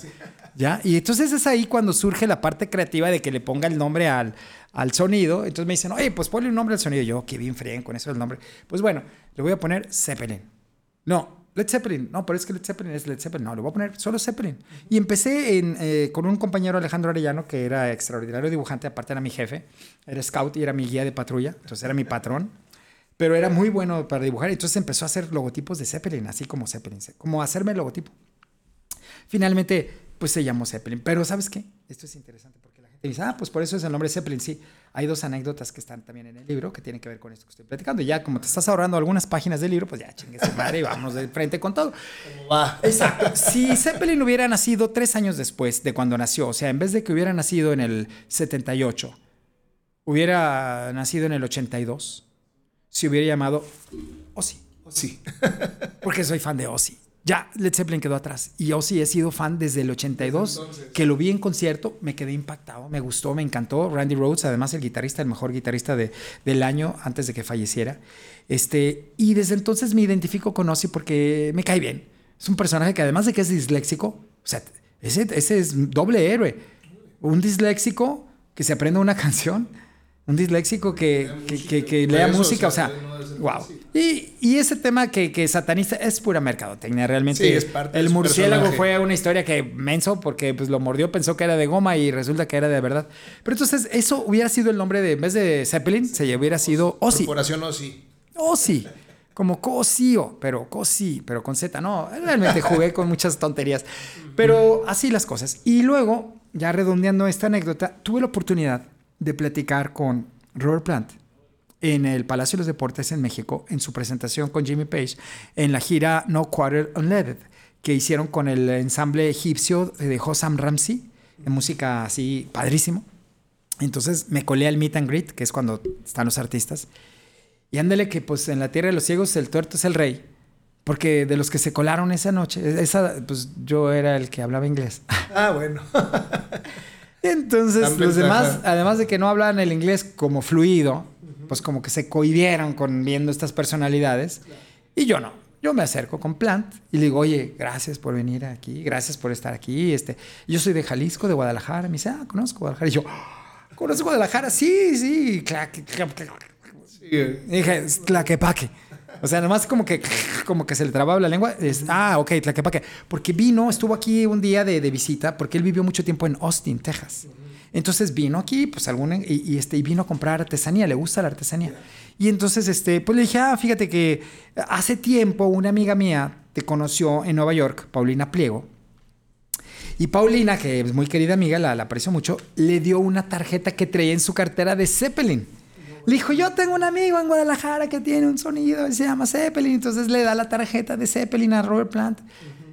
¿Ya? Y entonces es ahí cuando surge la parte creativa de que le ponga el nombre al, al sonido. Entonces me dicen, oye, pues ponle un nombre al sonido. Yo, qué bien fríen con eso el nombre. Pues bueno, le voy a poner Zeppelin. No, Led Zeppelin. No, pero es que Led Zeppelin es Led Zeppelin. No, le voy a poner solo Zeppelin. Y empecé en, eh, con un compañero Alejandro Arellano, que era extraordinario dibujante, aparte era mi jefe. Era scout y era mi guía de patrulla. Entonces era mi patrón. Pero era muy bueno para dibujar. Entonces empezó a hacer logotipos de Zeppelin, así como Zeppelin. Como hacerme el logotipo. Finalmente, pues se llamó Zeppelin. Pero ¿sabes qué? Esto es interesante y dice, ah, pues por eso es el nombre Zeppelin. Sí, hay dos anécdotas que están también en el libro que tienen que ver con esto que estoy platicando. Y ya como te estás ahorrando algunas páginas del libro, pues ya chingue su madre y vámonos de frente con todo. va? Exacto. Si Zeppelin hubiera nacido tres años después de cuando nació, o sea, en vez de que hubiera nacido en el 78, hubiera nacido en el 82, se hubiera llamado Ozzy. Ozzy. Porque soy fan de Ozzy ya Led Zeppelin quedó atrás. Y yo sí he sido fan desde el 82, que lo vi en concierto, me quedé impactado, me gustó, me encantó. Randy Rhodes, además el guitarrista, el mejor guitarrista de, del año antes de que falleciera. Este, y desde entonces me identifico con Ozzy porque me cae bien. Es un personaje que además de que es disléxico, o sea, ese, ese es doble héroe. Un disléxico que se aprende una canción Un disléxico que, Lea que, música. que- que Por lea eso, música, o o sea, no wow. Y, y ese tema que, que satanista es pura mercadotecnia, realmente. Sí, es parte de El murciélago personaje. fue una historia que menso porque pues lo mordió, pensó que era de goma y resulta que era de verdad. Pero entonces eso hubiera sido el nombre de, en vez de Zeppelin, se hubiera sido Ozzy. Corporación Ozzy. Ozzy. Como Cosío, pero Cosí, pero con Z. No, realmente jugué con muchas tonterías. Pero así las cosas. Y luego, ya redondeando esta anécdota, tuve la oportunidad de platicar con Robert Plant en el Palacio de los Deportes en México, en su presentación con Jimmy Page, en la gira No Quarter Unleaded, que hicieron con el ensamble egipcio de Hossam Ramsey, de música así padrísimo. Entonces me colé al meet and greet, que es cuando están los artistas. Y ándale que pues en la tierra de los ciegos el tuerto es el rey. Porque de los que se colaron esa noche, esa, pues yo era el que hablaba inglés. Ah, bueno. Entonces los demás, además de que no hablaban el inglés como fluido, pues como que se cohibieron con viendo estas personalidades. Y yo no. Yo me acerco con Plant y le digo, oye, gracias por venir aquí, gracias por estar aquí. Este, yo soy de Jalisco, de Guadalajara. Me dice, ah, conozco Guadalajara. Y yo, ¿conoces Guadalajara? Sí, sí. Clac, clac, clac. Sí, eh, Y dije, "Es Tlaquepaque. O sea, nomás como que, como que se le trababa la lengua. Es, ah, ok, Tlaquepaque. Porque vino, estuvo aquí un día de, de visita, porque él vivió mucho tiempo en Austin, Texas. Entonces vino aquí, pues alguna, y, este, y vino a comprar artesanía, le gusta la artesanía. Y entonces, este, pues le dije, ah, fíjate que hace tiempo una amiga mía te conoció en Nueva York, Paulina Pliego. Y Paulina, que es muy querida amiga, la, la aprecio mucho, le dio una tarjeta que traía en su cartera de Zeppelin. Le dijo, yo tengo un amigo en Guadalajara que tiene un sonido y se llama Zeppelin. Entonces le da la tarjeta de Zeppelin a Robert Plant.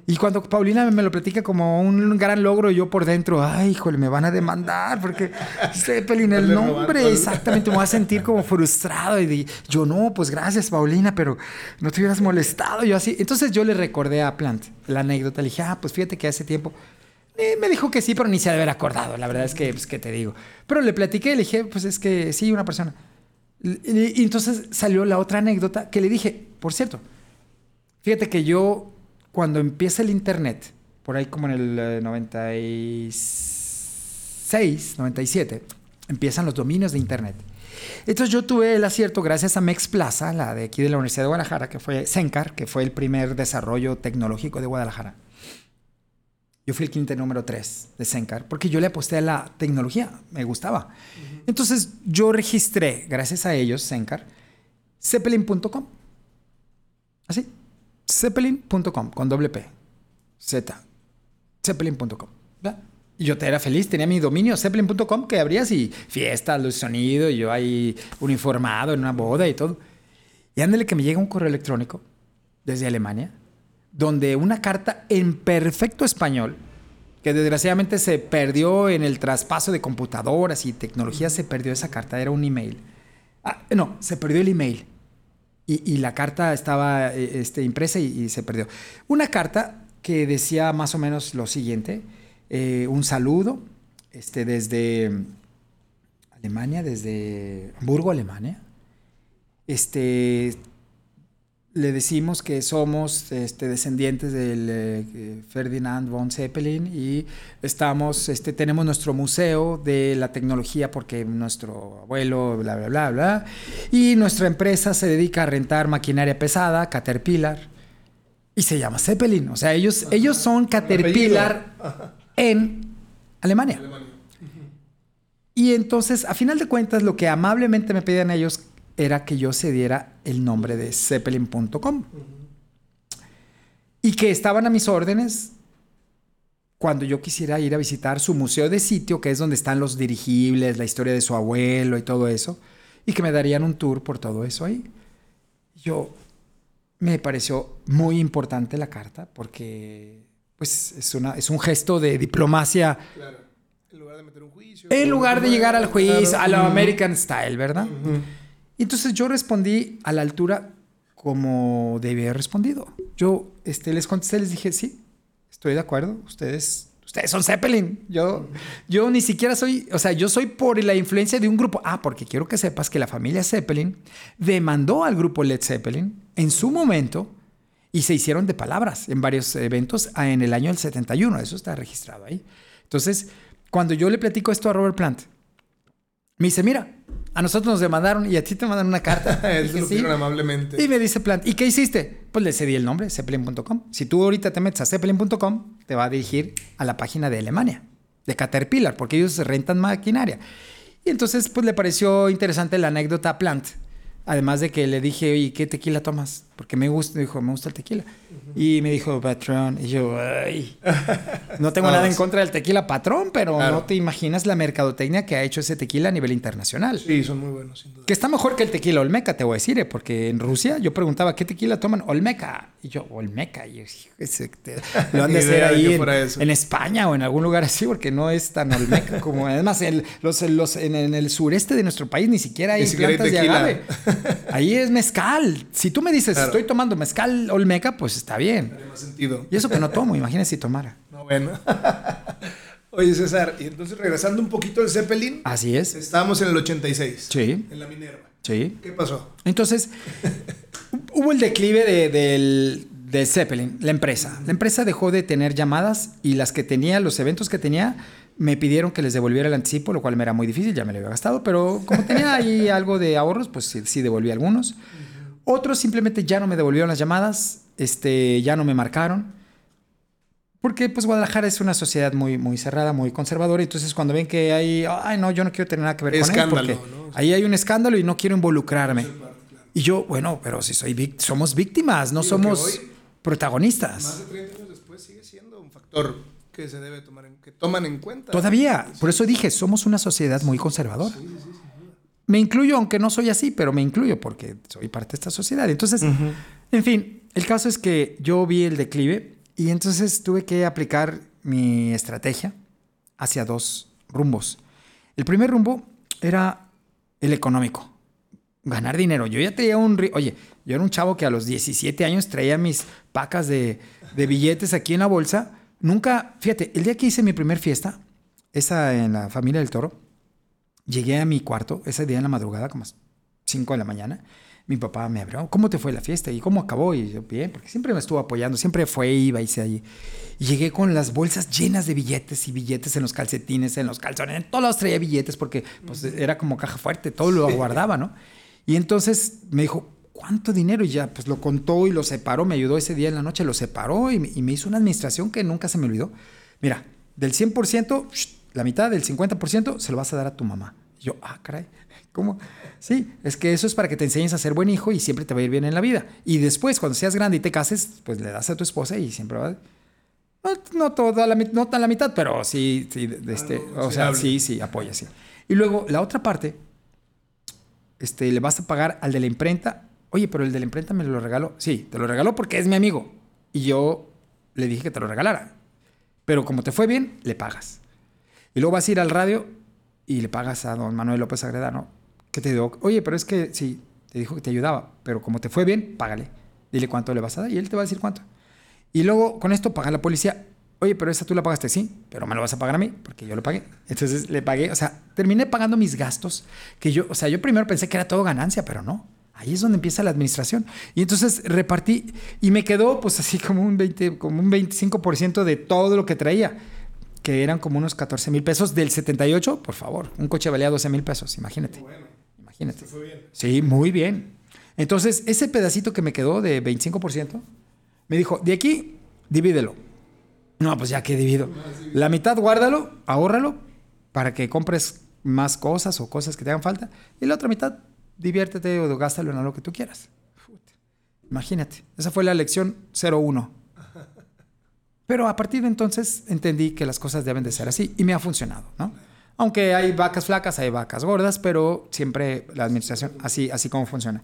Y cuando Paulina me lo platica como un gran logro, yo por dentro, ay, híjole, me van a demandar porque Zeppelin, el nombre, exactamente, me voy a sentir como frustrado. Y di- yo, no, pues gracias, Paulina, pero no te hubieras molestado. Yo así. Entonces yo le recordé a Plant la anécdota. Le dije, ah, pues fíjate que hace tiempo. Me dijo que sí, pero ni se ha de haber acordado. La verdad es que, pues, ¿qué te digo? Pero le platiqué, le dije, pues es que sí, una persona. Y, entonces salió la otra anécdota que le dije, por cierto, fíjate que yo, cuando empieza el internet, por ahí como en el eh, 96, 97, empiezan los dominios de internet. Entonces yo tuve el acierto gracias a Mex Plaza, la de aquí de la Universidad de Guadalajara, que fue Sencar, que fue el primer desarrollo tecnológico de Guadalajara. Yo fui el cliente número 3 de Sencar porque yo le aposté a la tecnología, me gustaba. Entonces yo registré, gracias a ellos, Sencar, zeppelin.com. Así, zeppelin.com, con doble P, Z, zeppelin.com. Y yo te era feliz, tenía mi dominio zeppelin.com que abrías y fiestas, luz, sonido, y yo ahí uniformado en una boda y todo. Y ándale que me llega un correo electrónico desde Alemania donde una carta en perfecto español, que desgraciadamente se perdió en el traspaso de computadoras y tecnología, se perdió esa carta, era un email. Ah, no, se perdió el email. Y, la carta estaba eh, este, impresa y, y se perdió. Una carta que decía más o menos lo siguiente, eh, un saludo este, desde Alemania, desde Hamburgo, Alemania. Este, le decimos que somos este, descendientes del eh, Ferdinand von Zeppelin y estamos, este, tenemos nuestro museo de la tecnología porque nuestro abuelo, bla, bla, bla, bla. Y nuestra empresa se dedica a rentar maquinaria pesada, Caterpillar, y se llama Zeppelin. O sea, ellos, ellos son Caterpillar en Alemania. Alemania. Y entonces, a final de cuentas, lo que amablemente me pedían ellos era que yo cediera el nombre de zeppelin.com. Y que estaban a mis órdenes cuando yo quisiera ir a visitar su museo de sitio, que es donde están los dirigibles, la historia de su abuelo y todo eso, y que me darían un tour por todo eso ahí. Yo me pareció muy importante la carta porque pues es, una, es un gesto de diplomacia Claro. En lugar de meter un juicio. en lugar de llegar al juicio, Claro. a lo Ujú. American Style, ¿verdad? Ujú. Y entonces yo respondí a la altura como debía haber respondido. Yo este, les contesté, les dije, sí, estoy de acuerdo, ustedes, ustedes son Zeppelin. Yo, yo ni siquiera soy, o sea, yo soy por la influencia de un grupo. Ah, porque quiero que sepas que la familia Zeppelin demandó al grupo Led Zeppelin en su momento y se hicieron de palabras en varios eventos ah, en el año del 71. Eso está registrado ahí. Entonces, cuando yo le platico esto a Robert Plant, me dice, mira, A nosotros nos demandaron y a ti te mandaron una carta. Lo "Sí". pidieron amablemente. Y me dice Plant, ¿y qué hiciste? Pues le cedí el nombre, zeppelin.com. Si tú ahorita te metes a zeppelin.com, te va a dirigir a la página de Alemania, de Caterpillar, porque ellos rentan maquinaria. Y entonces, pues le pareció interesante la anécdota a Plant. Además de que le dije, oye, ¿qué tequila tomas? Porque me gusta, dijo, me gusta el tequila. Y me dijo, patrón. Y yo, ay, no tengo nada en sí. contra del tequila patrón, pero Claro. no te imaginas la mercadotecnia que ha hecho ese tequila a nivel internacional. Sí, son muy buenos, sin duda. Que está mejor que el tequila Olmeca, te voy a decir, ¿eh? porque en Rusia yo preguntaba, ¿qué tequila toman? Olmeca. Y yo, Olmeca. Y yo, "Hijo, ese te- lo han de de ahí en, en España o en algún lugar así, porque no es tan Olmeca como. Además, en, los, en los- en- el sureste de nuestro país ni siquiera hay Ni siquiera hay plantas de agave. Ahí es mezcal. Si tú me dices, Claro. estoy tomando mezcal Olmeca, pues está bien. Sentido. Y eso que no tomo, imagínate si tomara. No, bueno. Oye, César, y entonces regresando un poquito al Zeppelin, Así es. estábamos en el 86. Sí. En la Minerva. Sí. ¿Qué pasó? Entonces, hubo el declive de- del, del Zeppelin, la empresa. La empresa dejó de tener llamadas y las que tenía, los eventos que tenía, me pidieron que les devolviera el anticipo, lo cual me era muy difícil, ya me lo había gastado, pero como tenía ahí algo de ahorros, pues sí, sí devolví algunos. Otros simplemente ya no me devolvieron las llamadas, este, ya no me marcaron. Porque pues Guadalajara es una sociedad muy, muy cerrada, muy conservadora. Entonces cuando ven que hay, ay no, yo no quiero tener nada que ver con él porque ¿no? ahí hay un escándalo y no quiero involucrarme. Y yo, bueno, pero si soy somos víctimas, no somos hoy- protagonistas. Más de 30 años después sigue siendo un factor que se debe tomar en, que toman en cuenta. Todavía, por eso dije, somos una sociedad muy conservadora. Me incluyo, aunque no soy así, pero me incluyo porque soy parte de esta sociedad. Entonces, en fin, el caso es que yo vi el declive y entonces tuve que aplicar mi estrategia hacia dos rumbos. El primer rumbo era el económico, ganar dinero. Yo ya traía un... Oye, yo era un chavo que a los 17 años traía mis pacas de, de billetes aquí en la bolsa. Nunca, fíjate, el día que hice mi primer fiesta, esa en la familia del toro, llegué a mi cuarto, ese día en la madrugada, como 5 de la mañana. Mi papá me abrió, ¿cómo te fue la fiesta? ¿Y cómo acabó? Y yo, bien, porque siempre me estuvo apoyando, siempre fue, iba, hice allí. Y llegué con las bolsas llenas de billetes y billetes en los calcetines, en los calzones, en todos lados traía billetes porque pues, era como caja fuerte, todo lo guardaba, ¿no? Y entonces me dijo, ¿cuánto dinero? Y ya, pues lo contó y lo separó, me ayudó ese día en la noche, lo separó y, me- y me hizo una administración que nunca se me olvidó. Mira, del 100%, shh, la mitad del 50% se lo vas a dar a tu mamá. Y yo, ah, caray, ¿cómo? Sí, es que eso es para que te enseñes a ser buen hijo y siempre te va a ir bien en la vida. Y después, cuando seas grande y te cases, pues le das a tu esposa y siempre va... No, no toda la, no tan la mitad, pero sí, sí, este, o sea, sí, sí, apoya, sí. Y luego, la otra parte, este, le vas a pagar al de la imprenta. Oye, pero el de la imprenta me lo regaló. Sí, te lo regaló porque es mi amigo. Y yo le dije que te lo regalara. Pero como te fue bien, le pagas. Y luego vas a ir al radio y le pagas a don Manuel López Agreda, ¿no? Que te digo, oye, pero es que sí, te dijo que te ayudaba, pero como te fue bien, págale. Dile cuánto le vas a dar y él te va a decir cuánto. Y luego con esto paga la policía. Oye, pero esa tú la pagaste, sí, pero me lo vas a pagar a mí porque yo lo pagué. Entonces le pagué, o sea, terminé pagando mis gastos que yo, o sea, yo primero pensé que era todo ganancia, pero no. Ahí es donde empieza la administración. Y entonces repartí y me quedó pues así como un 20, como un 25% de todo lo que traía, que eran como unos 14 mil pesos del 78, por favor. Un coche valía 12 mil pesos, imagínate. Imagínate. Fue bien. Sí, muy bien. Entonces, ese pedacito que me quedó de 25%, me dijo, de aquí, divídelo. No, pues ya que divido. La mitad guárdalo, ahórralo, para que compres más cosas o cosas que te hagan falta. Y la otra mitad, diviértete o gástalo en lo que tú quieras. Imagínate. Esa fue la lección 01. Pero a partir de entonces entendí que las cosas deben de ser así y me ha funcionado, ¿no? Aunque hay vacas flacas, hay vacas gordas, pero siempre la administración, así, así como funciona.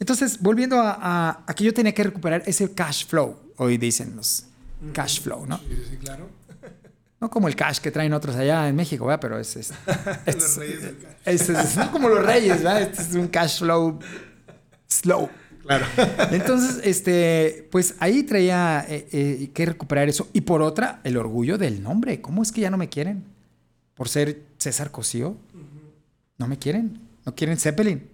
Entonces, volviendo a, a, a que yo tenía que recuperar ese cash flow, hoy dicen los cash flow, ¿no? Sí, sí, claro. No como el cash que traen otros allá en México, ¿verdad? Pero es, es, es- Los reyes del cash. es- es- no como los reyes, ¿verdad? Este es un cash flow slow. Claro. Entonces, este, pues ahí traía eh, eh, que recuperar eso. Y por otra, el orgullo del nombre. ¿Cómo es que ya no me quieren? Por ser César Cosío. No me quieren. No quieren Zeppelin.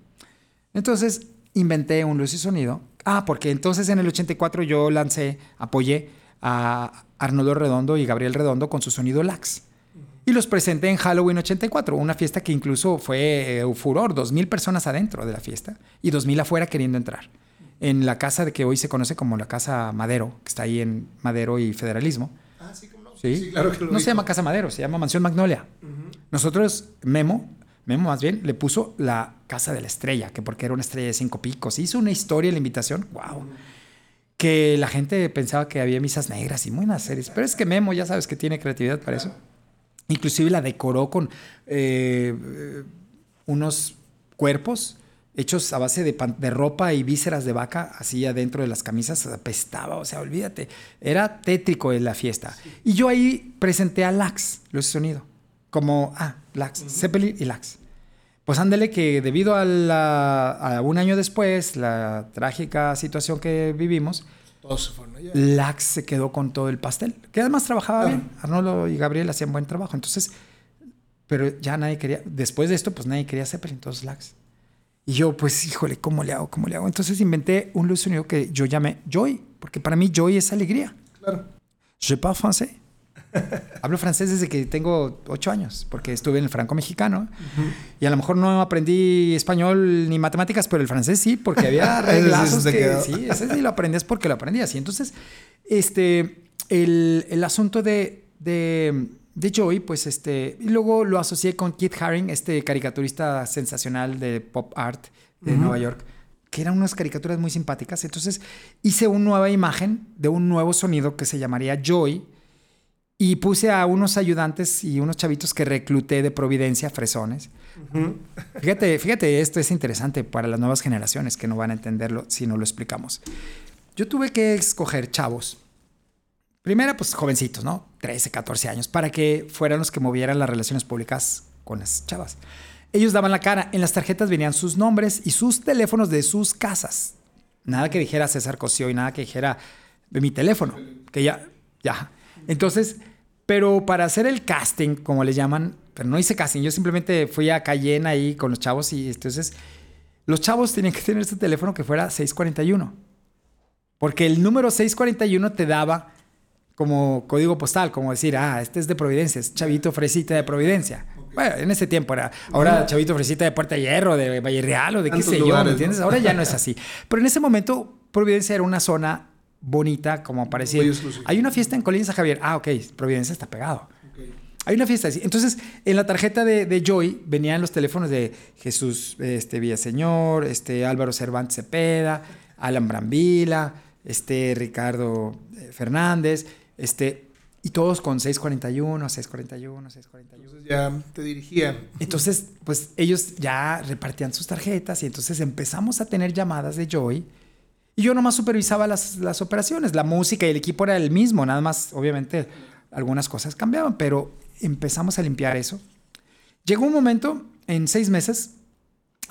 Entonces, inventé un luz y sonido. Ah, porque entonces en el 84 yo lancé, apoyé a Arnoldo Redondo y Gabriel Redondo con su sonido Lax. Y los presenté en Halloween 84, una fiesta que incluso fue eh, furor, 2.000 personas adentro de la fiesta y 2.000 afuera queriendo entrar. En la casa de que hoy se conoce como la Casa Madero, que está ahí en Madero y Federalismo. Ah, sí, ¿cómo no? Sí, claro que lo No se llama Casa Madero, se llama Mansión Magnolia. Nosotros, Memo, Memo más bien, le puso la Casa de la Estrella, que porque era una estrella de cinco picos. Hizo una historia en la invitación, wow. Que la gente pensaba que había misas negras y muy más series. Pero es que Memo, ya sabes que tiene creatividad para eso. Inclusive la decoró con eh, unos cuerpos hechos a base de, pan- de ropa y vísceras de vaca, así adentro de las camisas, apestaba, o sea, olvídate. Era tétrico en la fiesta. Y yo ahí presenté a Lax, Luz y Sonido, como, ah, Lax, Zeppelin y Lax. Pues ándele que debido a, la- a un año después, la trágica situación que vivimos, Todos se. Lax se quedó con todo el pastel, que además trabajaba bien. Arnoldo y Gabriel hacían buen trabajo. Entonces, pero ya nadie quería, después de esto, pues nadie quería Zeppelin, entonces Lax. Y yo, pues, híjole, ¿cómo le hago? ¿Cómo le hago? Entonces inventé un luz sonido que yo llamé Joy, porque para mí Joy es alegría. Claro. Je parle français. Hablo francés desde que tengo ocho años, porque estuve en el franco mexicano. Y a lo mejor no aprendí español ni matemáticas, pero el francés sí, porque había sí reglazos te que sí, ese sí lo aprendías porque lo aprendías. Y entonces, este, el, el asunto de, de, de Joy, pues este, y luego lo asocié con Kit Haring, este caricaturista sensacional de pop art de Nueva York, que eran unas caricaturas muy simpáticas. Entonces hice una nueva imagen de un nuevo sonido que se llamaría Joy. Y puse a unos ayudantes y unos chavitos que recluté de Providencia, fresones. Fíjate, fíjate, esto es interesante para las nuevas generaciones que no van a entenderlo si no lo explicamos. Yo tuve que escoger chavos. Primero, pues jovencitos, ¿no? 13, 14 años, para que fueran los que movieran las relaciones públicas con las chavas. Ellos daban la cara. En las tarjetas venían sus nombres y sus teléfonos de sus casas. Nada que dijera César Cosío y nada que dijera de mi teléfono, que ya, ya. Entonces, pero para hacer el casting, como le llaman, pero no hice casting, yo simplemente fui a Cayenne ahí con los chavos y entonces los chavos tenían que tener este teléfono que fuera 641. Porque el número 641 te daba como código postal, como decir, ah, este es de Providencia, es Chavito Fresita de Providencia. Bueno, en ese tiempo era, ahora Chavito Fresita de Puerta Hierro, de Valle Real o de qué sé yo, ¿me ¿no? entiendes? Ahora ya no es así. Pero en ese momento Providencia era una zona bonita, como exclusiva. hay una fiesta en Colina San Javier, ah, ok, Providencia está pegado. Hay una fiesta así. Entonces, en la tarjeta de, de Joy venían los teléfonos de Jesús este, Villaseñor, este, Álvaro Cervantes Cepeda, Alan Brambila, este, Ricardo eh, Fernández, este, y todos con 641, 641, 641. Entonces ya te dirigía. Entonces, pues ellos ya repartían sus tarjetas y entonces empezamos a tener llamadas de Joy. Y yo nomás supervisaba las, las operaciones. La música y el equipo era el mismo, nada más, obviamente, algunas cosas cambiaban, pero empezamos a limpiar eso. Llegó un momento, en seis meses,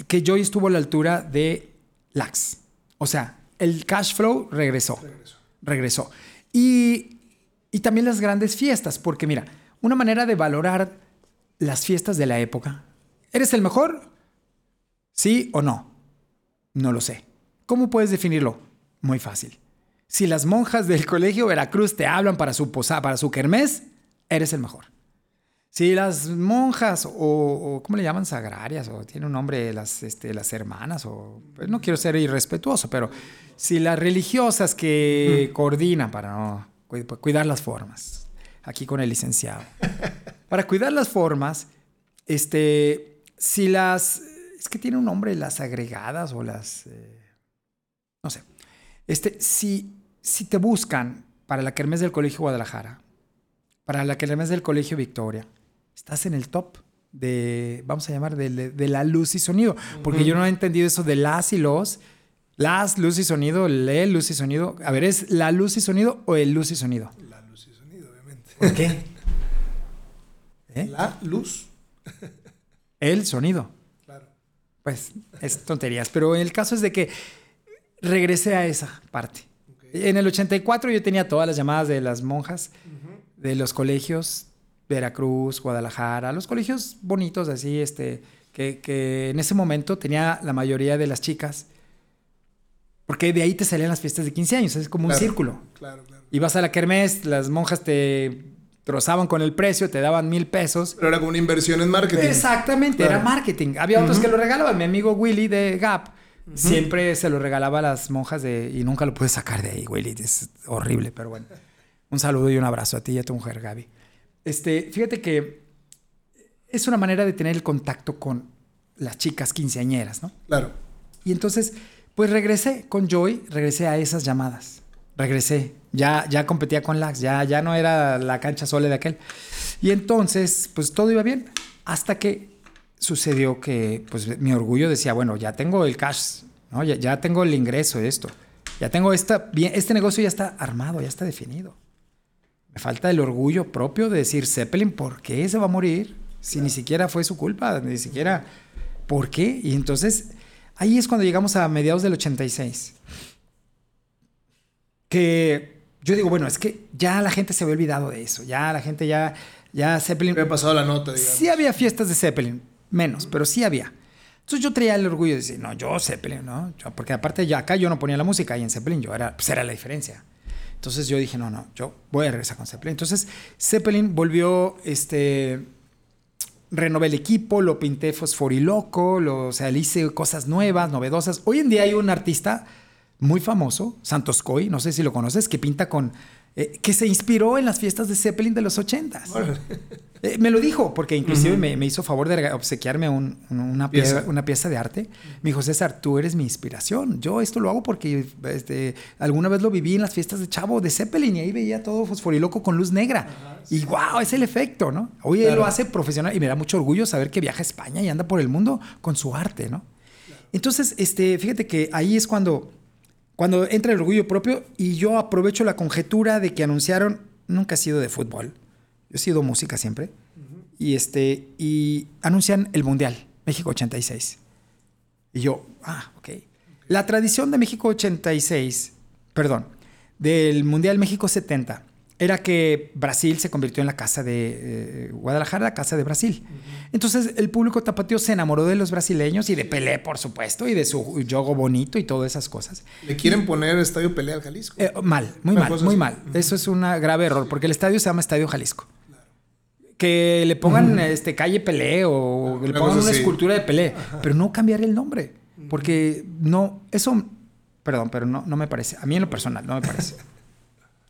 que Joy estuvo a la altura de Lax. O sea, el cash flow regresó. Regresó. Y, y también las grandes fiestas, porque mira, una manera de valorar las fiestas de la época. ¿Eres el mejor? ¿Sí o no? No lo sé. ¿Cómo puedes definirlo? Muy fácil. Si las monjas del colegio Veracruz te hablan para su posada, para su kermés, eres el mejor. Si las monjas o, o, ¿cómo le llaman? Sagrarias o tiene un nombre las, este, las hermanas o pues no quiero ser irrespetuoso, pero si las religiosas que coordinan para no para cuidar las formas, aquí con el licenciado, para cuidar las formas, este, si las, es que tiene un nombre, las agregadas o las, eh, este, si, si te buscan para la kermés del Colegio Guadalajara, para la kermés del Colegio Victoria, estás en el top de, vamos a llamar, de, de la luz y sonido. Porque yo no he entendido eso de las y los. Las, luz y sonido, le, luz y sonido. A ver, ¿es la luz y sonido o el luz y sonido? La luz y sonido, obviamente. ¿Por qué? ¿Eh? La luz. El sonido. Claro. Pues es tonterías. Pero el caso es de que regresé a esa parte. En el 84 yo tenía todas las llamadas de las monjas, de los colegios, Veracruz, Guadalajara, los colegios bonitos así, este, que, que en ese momento tenía la mayoría de las chicas, porque de ahí te salían las fiestas de 15 años, es como un círculo. Claro, claro. Y vas a la kermés, las monjas te, trozaban con el precio, te daban mil pesos. Pero era como una inversión en marketing. Exactamente, era marketing. Había otros que lo regalaban. Mi amigo Willy de Gap siempre se lo regalaba a las monjas de... Y nunca lo pude sacar de ahí, Willy. Es horrible, pero bueno. Un saludo y un abrazo a ti y a tu mujer, Gaby. Este, fíjate que es una manera de tener el contacto con las chicas quinceañeras, ¿no? Claro. Y entonces, pues regresé con Joy, regresé a esas llamadas. Regresé. Ya, ya competía con Lax, ya, ya no era la cancha sola de aquel. Y entonces, pues todo iba bien. Hasta que sucedió que, pues mi orgullo decía, bueno, ya tengo el cash, ¿no? ya, ya tengo el ingreso de esto. Ya tengo esta, bien, este negocio ya está armado, ya está definido. Me falta el orgullo propio de decir, Zeppelin, ¿por qué se va a morir? Si ni siquiera fue su culpa, ni siquiera, ¿por qué? Y entonces, ahí es cuando llegamos a mediados del 86. Que yo digo, bueno, es que ya la gente se había olvidado de eso, ya la gente ya, ya Zeppelin... Había pasado la nota, digamos. Sí había fiestas de Zeppelin, menos, pero sí había. Entonces yo traía el orgullo de decir, no, yo Zeppelin, ¿no? porque aparte ya acá yo no ponía la música y en Zeppelin yo era, pues era la diferencia. Entonces yo dije, no, no, yo voy a regresar con Zeppelin. Entonces Zeppelin volvió, este, renové el equipo, lo pinté fosforiloco, lo, o sea, le hice cosas nuevas, novedosas. Hoy en día hay un artista muy famoso, Santos Coy, no sé si lo conoces, que pinta con... Eh, que se inspiró en las fiestas de Zeppelin de los ochentas. Eh, me lo dijo, porque inclusive me, me, hizo favor de obsequiarme un, una, pieza. una pieza de arte. Me dijo, César, tú eres mi inspiración. Yo esto lo hago porque este, alguna vez lo viví en las fiestas de Chavo de Zeppelin y ahí veía todo fosforiloco con luz negra. y wow, es el efecto, ¿no? Hoy él lo hace profesional y me da mucho orgullo saber que viaja a España y anda por el mundo con su arte, ¿no? Entonces, este, fíjate que ahí es cuando cuando entra el orgullo propio y yo aprovecho la conjetura de que anunciaron, nunca ha sido de fútbol, yo he sido música siempre, y, este, y anuncian el Mundial, México 86. Y yo, ah, ok. La tradición de México 86, perdón, del Mundial México 70, era que Brasil se convirtió en la casa de eh, Guadalajara, la casa de Brasil. Entonces el público tapatío se enamoró de los brasileños y de Pelé, por supuesto, y de su yogo bonito y todas esas cosas. ¿Le quieren poner Estadio Pelé al Jalisco? Eh, mal, muy mal, muy mal. Eso es un grave error, porque el estadio se llama Estadio Jalisco. Que le pongan este, calle Pelé o le pongan una escultura de Pelé, pero no cambiar el nombre, porque no, eso, perdón, pero no, no me parece, a mí en lo personal no me parece.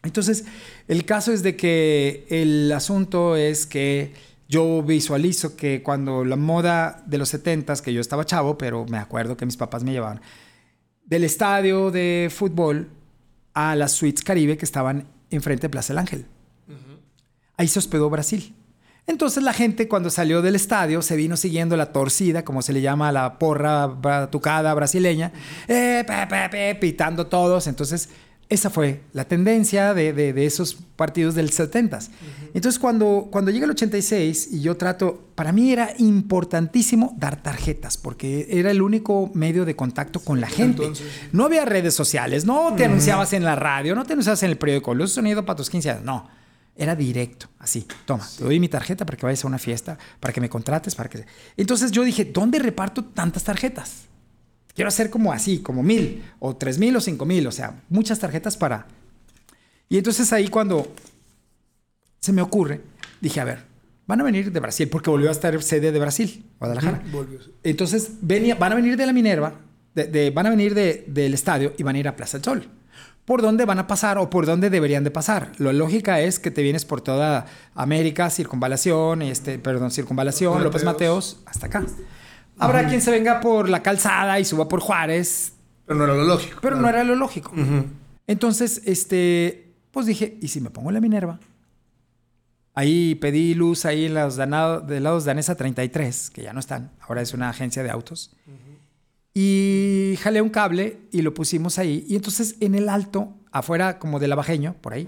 Entonces, el caso es de que el asunto es que yo visualizo que cuando la moda de los 70 que yo estaba chavo, pero me acuerdo que mis papás me llevaban, del estadio de fútbol a las suites Caribe que estaban enfrente de Plaza del Ángel. Ahí se hospedó Brasil. Entonces la gente cuando salió del estadio se vino siguiendo la torcida, como se le llama a la porra batucada brasileña, eh, pitando todos. Entonces esa fue la tendencia de, esos partidos del 70 Entonces, cuando, cuando llega el 86 y yo trato, para mí era importantísimo dar tarjetas, porque era el único medio de contacto con la gente. No había redes sociales, no te anunciabas en la radio, no te anunciabas en el periódico, luz sonido para tus 15 años, no. Era directo, así, toma, te doy mi tarjeta para que vayas a una fiesta, para que me contrates, para que... Entonces yo dije, ¿dónde reparto tantas tarjetas? Quiero hacer como así, como mil, o tres mil o cinco mil, o sea, muchas tarjetas para... Y entonces ahí cuando se me ocurre, dije, a ver, van a venir de Brasil, porque volvió a estar sede de Brasil, Guadalajara. Entonces venía, van a venir de la Minerva, de, van a venir del estadio y van a ir a Plaza del Sol. ¿Por dónde van a pasar o por dónde deberían de pasar? La lógica es que te vienes por toda América, circunvalación, este, perdón, circunvalación, López Mateos, hasta acá. Habrá quien se venga por la calzada y suba por Juárez. Pero no era lo lógico. Pero no era lo lógico. Entonces, este, pues dije, ¿y si me pongo la Minerva? Ahí pedí luz ahí en los de lados Danesa 33, que ya no están. Ahora es una agencia de autos. Y jalé un cable y lo pusimos ahí. Y entonces en el alto, afuera como del abajeño, por ahí,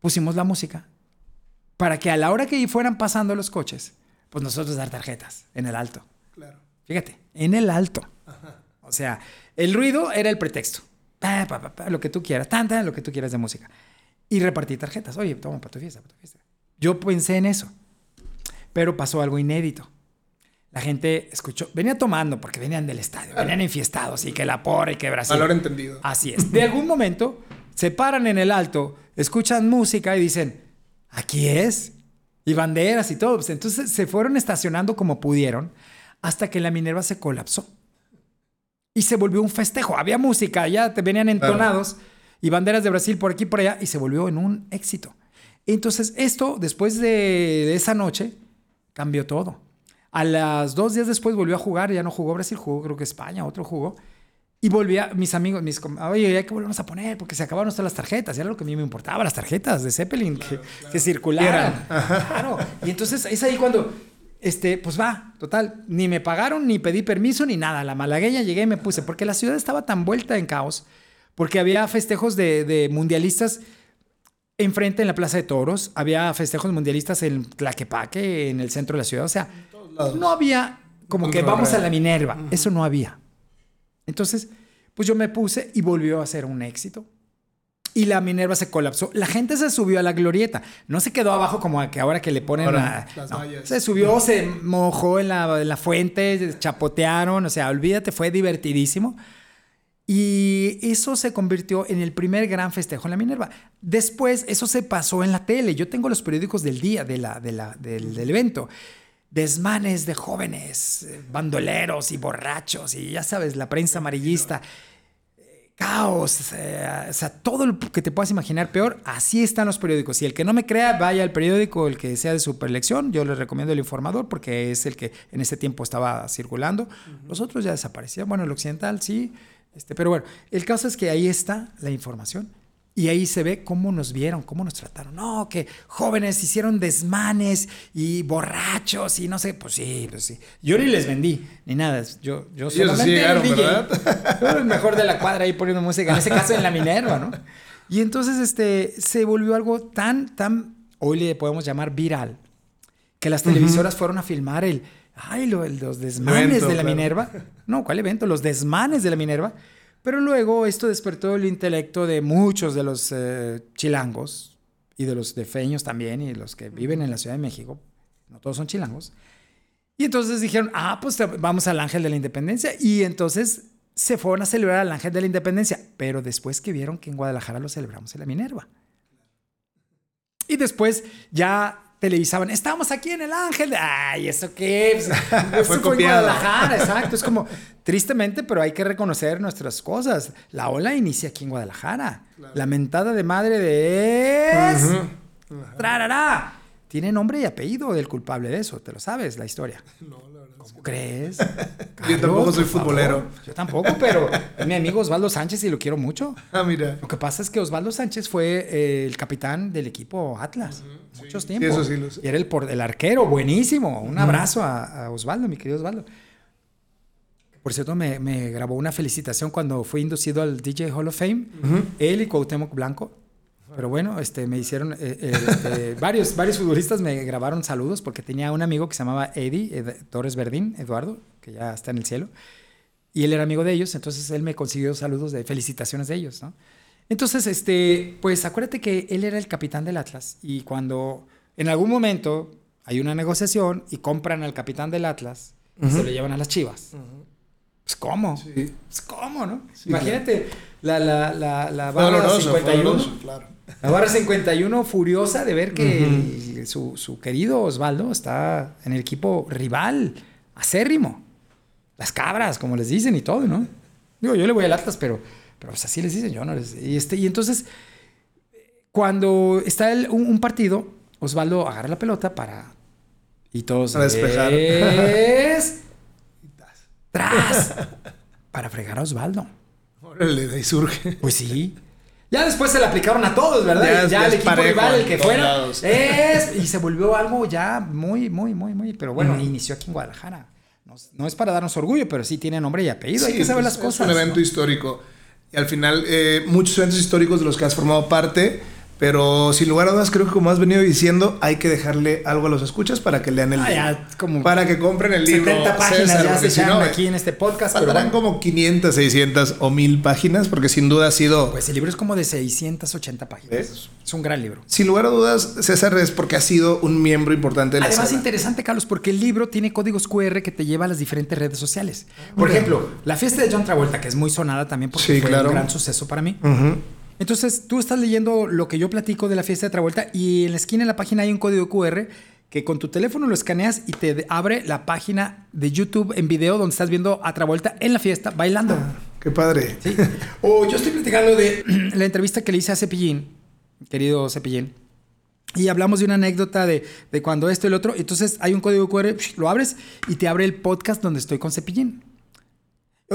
pusimos la música. Para que a la hora que fueran pasando los coches, pues nosotros dar tarjetas en el alto. Fíjate, en el alto. O sea, el ruido era el pretexto. lo que tú quieras, tanta, lo que tú quieras de música. Y repartí tarjetas. Oye, toma para tu fiesta, para tu fiesta. Yo pensé en eso. Pero pasó algo inédito. La gente escuchó, venía tomando porque venían del estadio, venían enfiestados y que la porra y que Brasil. Valor entendido. Así es. De algún momento se paran en el alto, escuchan música y dicen, aquí es. Y banderas y todo. Pues, entonces se fueron estacionando como pudieron hasta que la Minerva se colapsó. Y se volvió un festejo. Había música, ya te venían entonados y banderas de Brasil por aquí y por allá y se volvió en un éxito. Entonces esto, después de, esa noche, cambió todo. A las dos días después volvió a jugar, ya no jugó Brasil, jugó creo que España, otro jugó. Y volvía, mis amigos, mis, oye, hay que volvernos a poner porque se acabaron todas las tarjetas. Y era lo que a mí me importaba, las tarjetas de Zeppelin que, que, circularan. Claro. Y entonces es ahí cuando, este, pues va, total, ni me pagaron, ni pedí permiso, ni nada. La malagueña llegué y me puse, porque la ciudad estaba tan vuelta en caos, porque había festejos de, de mundialistas enfrente en la Plaza de Toros, había festejos mundialistas en Tlaquepaque, en el centro de la ciudad. O sea, no había como que vamos a la Minerva. Eso no había. Entonces, pues yo me puse y volvió a ser un éxito. Y la Minerva se colapsó. La gente se subió a la glorieta. No se quedó abajo como que ahora que le ponen las Se subió, se mojó en la, en la fuente, chapotearon. O sea, olvídate, fue divertidísimo. Y eso se convirtió en el primer gran festejo en la Minerva. Después, eso se pasó en la tele. Yo tengo los periódicos del día de la, de la, del, del evento desmanes de jóvenes, eh, bandoleros y borrachos, y ya sabes, la prensa amarillista, caos, eh, o sea, todo lo que te puedas imaginar peor, así están los periódicos. Y el que no me crea, vaya al periódico, el que sea de su preelección, yo le recomiendo el informador porque es el que en ese tiempo estaba circulando. Los otros ya desaparecían, bueno, el occidental sí, este, pero bueno, el caso es que ahí está la información. Y ahí se ve cómo nos vieron, cómo nos trataron. No, que jóvenes hicieron desmanes y borrachos y no sé, pues sí, pues sí. Yo ni les vendí, ni nada. Yo, yo solamente llegaron, DJ. ¿verdad? Yo el mejor de la cuadra ahí poniendo música, en ese caso en la Minerva, ¿no? Y entonces este, se volvió algo tan, tan, hoy le podemos llamar viral, que las televisoras fueron a filmar el, ay, los desmanes de la Minerva. No, ¿cuál evento? Los desmanes de la Minerva. Pero luego esto despertó el intelecto de muchos de los eh, chilangos y de los defeños también y los que viven en la Ciudad de México. No todos son chilangos. Y entonces dijeron, ah, pues vamos al Ángel de la Independencia. Y entonces se fueron a celebrar al Ángel de la Independencia. Pero después que vieron que en Guadalajara lo celebramos en la Minerva. Y después ya televisaban, estamos aquí en el Ángel. Ay, ¿eso qué? Pues, fue copiado. exacto. Es como, tristemente, pero hay que reconocer nuestras cosas. La ola inicia aquí en Guadalajara. La mentada de madre de es... ¡Trarará! Tiene nombre y apellido el culpable de eso, te lo sabes, la historia. No, la verdad. ¿Cómo crees? Yo tampoco soy futbolero. Yo tampoco, pero es mi amigo Osvaldo Sánchez y lo quiero mucho. Ah, mira. Lo que pasa es que Osvaldo Sánchez fue eh, el capitán del equipo Atlas. muchos tiempos. sí. Y era el, por, el arquero, buenísimo. Un abrazo a, Osvaldo, mi querido Osvaldo. Por cierto, me, me, grabó una felicitación cuando fui inducido al DJ Hall of Fame. Él y Cuauhtémoc Blanco. Pero bueno, este, me hicieron, eh, eh, este, varios, varios futbolistas me grabaron saludos porque tenía un amigo que se llamaba Eddie Torres Verdín, Eduardo, que ya está en el cielo, y él era amigo de ellos, entonces él me consiguió saludos de felicitaciones de ellos, ¿no? Entonces, este, pues acuérdate que él era el capitán del Atlas y cuando en algún momento hay una negociación y compran al capitán del Atlas y se lo llevan a las Chivas. Pues cómo, sí. pues cómo, ¿no? Imagínate la, la, la, la barra 51. claro. La barra 51 furiosa de ver que su, su, querido Osvaldo está en el equipo rival, acérrimo. Las cabras, como les dicen y todo, ¿no? Digo, yo le voy al Atlas, pero, pero pues así les dicen, yo no les... Y, este, y entonces, cuando está el, un, partido, Osvaldo agarra la pelota para... Y todos... Para despejar. Es... ¡Tras! para fregar a Osvaldo. Órale, de ahí surge. Pues sí. Ya después se le aplicaron a todos, ¿verdad? Ya, el equipo rival, el que fuera. Es, y se volvió algo ya muy, muy, muy, muy. Pero bueno, inició aquí en Guadalajara. No, es para darnos orgullo, pero sí tiene nombre y apellido. Hay que saber las cosas. Es un evento histórico. Y al final, eh, muchos eventos históricos de los que has formado parte pero sin lugar a dudas, creo que como has venido diciendo, hay que dejarle algo a los escuchas para que lean el ah, libro. como para que compren el libro. 70 páginas ya se si aquí en este podcast. Faltarán como 500, 600 o 1000 páginas, porque sin duda ha sido. Pues el libro es como de 680 páginas. Es un gran libro. Sin lugar a dudas, César es porque ha sido un miembro importante de la Además, interesante, Carlos, porque el libro tiene códigos QR que te lleva a las diferentes redes sociales. Por ejemplo, la fiesta de John Travolta, que es muy sonada también porque fue un gran suceso para mí. Entonces tú estás leyendo lo que yo platico de la fiesta de Travolta y en la esquina de la página hay un código QR que con tu teléfono lo escaneas y te abre la página de YouTube en video donde estás viendo a Travolta en la fiesta bailando. Ah, qué padre. ¿Sí? O yo estoy platicando de la entrevista que le hice a Cepillín, querido Cepillín. Y hablamos de una anécdota de, de cuando esto y el otro. Entonces hay un código QR, lo abres y te abre el podcast donde estoy con Cepillín.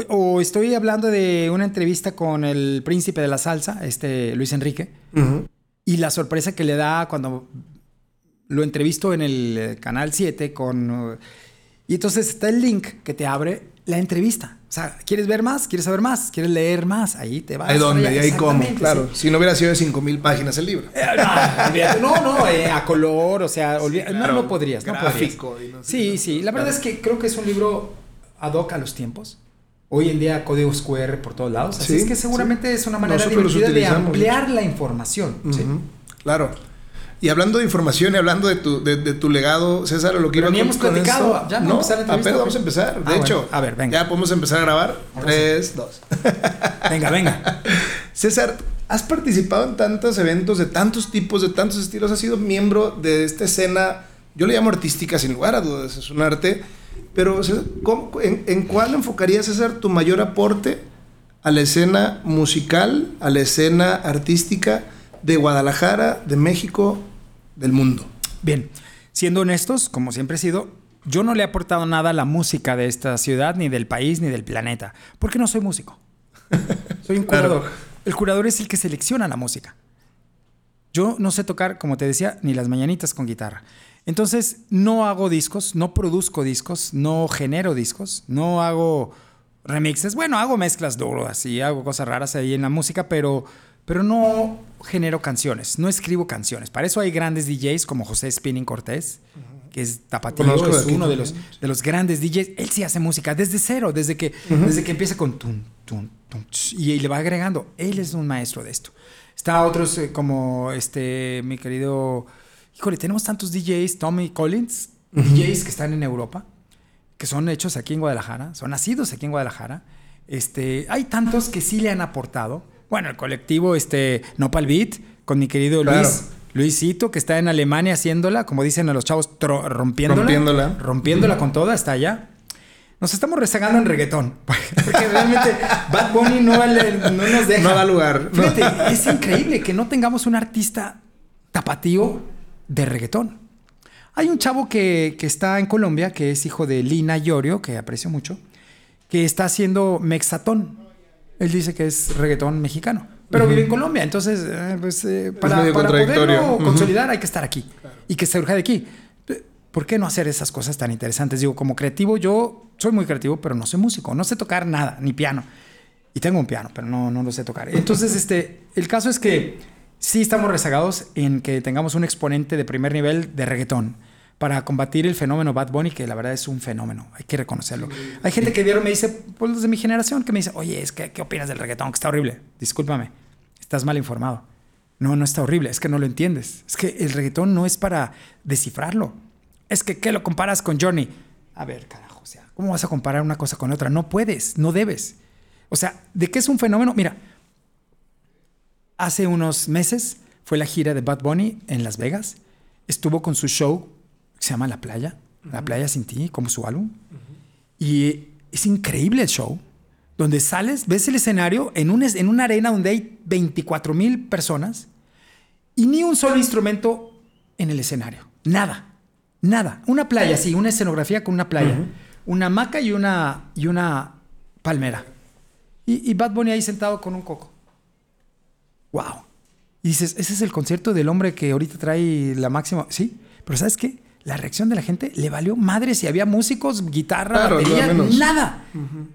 O, estoy hablando de una entrevista con el príncipe de la salsa, este Luis Enrique. Ujú. Y la sorpresa que le da cuando lo entrevisto en el eh, canal 7 con... uh, y entonces está el link que te abre la entrevista. O sea, ¿quieres ver más? ¿Quieres saber más? ¿Quieres leer más? Ahí te vas. Ahí donde, ahí cómo. Claro. sí. Si no hubiera sido de 5000 páginas el libro. Eh, No, no, no, eh, a color, o sea, olvida- claro, no, no podrías, no gráfico podrías. y no sí, qué. sí, la verdad es que creo que es un libro ad hoc a los tiempos. Hoy en día códigos QR por todos lados, así Sí, es que seguramente es una manera divertida de ampliar la información. ¿sí? Claro. Y hablando de información y hablando de tu, de, de tu legado, César, lo que Pero iba ni hemos con platicado. esto- ¿Ya no, empezar la apenas vamos a empezar. De Ah, hecho, bueno. A ver, venga. ya podemos empezar a grabar. Vamos a- Tres, dos. Venga, venga. César, has participado en tantos eventos de tantos tipos, de tantos estilos, has sido miembro de esta escena, yo le llamo artística sin lugar a dudas, es un arte, pero César, ¿cómo- en, en cuál enfocarías, César, tu mayor aporte a la escena musical, a la escena artística de Guadalajara, de México, del mundo? Bien, siendo honestos, como siempre he sido, yo no le he aportado nada a la música de esta ciudad, ni del país, ni del planeta, porque no soy músico. Soy un Claro. curador. El curador es el que selecciona la música. Yo no sé tocar, como te decía, ni las mañanitas con guitarra. Entonces, no hago discos, no produzco discos, no genero discos, no hago remixes. Bueno, hago mezclas duras y hago cosas raras ahí en la música, pero, pero no genero canciones, no escribo canciones. Para eso hay grandes DJs como José Spinning Cortés, que es tapatío, Conozco es uno de los, de los grandes DJs. Él sí hace música desde cero, desde que, desde que empieza con tun, tun, tun, y le va agregando. Él es un maestro de esto. Está otros eh, como este, mi querido. Híjole, tenemos tantos DJs, Tommy Collins, DJs que están en Europa, que son hechos aquí en Guadalajara, son nacidos aquí en Guadalajara. Este, hay tantos que sí le han aportado. Bueno, el colectivo este, Nopal Beat, con mi querido Claro. Luis, Luisito, que está en Alemania haciéndola, como dicen a los chavos, rompiéndola. Rompiéndola. Rompiéndola con toda, está allá. Nos estamos rezagando en reggaetón. Porque realmente Bad Bunny no, vale- no nos deja. No da lugar. No. Fíjate, es increíble que no tengamos un artista tapatío de reggaetón. Hay un chavo que, que está en Colombia, que es hijo de Lina Llorio, que aprecio mucho, que está haciendo mexatón. Él dice que es reggaetón mexicano, pero vive en Colombia. Entonces, eh, pues, eh, para, para poderlo consolidar hay que estar aquí y que surja de aquí. ¿Por qué no hacer esas cosas tan interesantes? Digo, como creativo, yo soy muy creativo, pero no soy músico, no sé tocar nada, ni piano. Y tengo un piano, pero no, no lo sé tocar. Entonces, este, el caso es que sí estamos rezagados en que tengamos un exponente de primer nivel de reggaetón para combatir el fenómeno Bad Bunny, que la verdad es un fenómeno, hay que reconocerlo. Hay gente que vieron, me dice, pues los de mi generación, que me dice, oye, es que, ¿qué opinas del reggaetón? Que está horrible. Discúlpame, estás mal informado. No, no está horrible, es que no lo entiendes. Es que el reggaetón no es para descifrarlo. Es que, ¿qué lo comparas con Johnny? A ver, carajo, o sea, ¿cómo vas a comparar una cosa con otra? No puedes, no debes. O sea, ¿de qué es un fenómeno? Mira, hace unos meses fue la gira de Bad Bunny en Las Vegas. Estuvo con su show que se llama La Playa, La Playa Sin Ti, como su álbum. Y es increíble el show, donde sales, ves el escenario en, un, en una arena donde hay 24 mil personas y ni un solo instrumento en el escenario. Nada, nada. Una playa, sí, una escenografía con una playa. Una hamaca y una, y una palmera. Y, y Bad Bunny ahí sentado con un coco. ¡Wow! Y dices, ese es el concierto del hombre que ahorita trae la máxima. Sí, pero ¿sabes qué? La reacción de la gente le valió madre si había músicos, guitarra, Claro, batería, nada.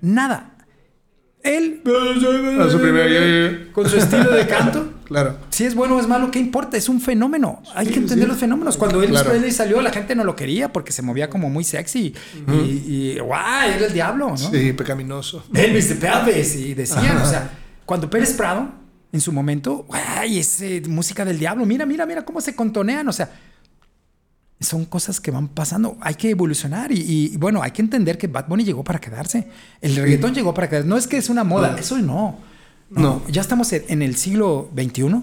Nada. Él, A su primer- ya, ya. con su estilo de canto, Claro. si es bueno o es malo, ¿qué importa? Es un fenómeno. Hay Sí, que entender sí. los fenómenos. Cuando Elvis Claro. Presley salió, la gente no lo quería porque se movía como muy sexy. Y, y guay, era el diablo, ¿no? Sí, pecaminoso. Elvis de Pelvis. Y decían, o sea, cuando Pérez Prado, en su momento, guay, es eh, música del diablo. Mira, mira, mira cómo se contonean. O sea, son cosas que van pasando. Hay que evolucionar. Y, y, bueno, hay que entender que Bad Bunny llegó para quedarse. El reggaetón llegó para quedarse. No es que es una moda, eso no. No. Ya estamos en el siglo XXI,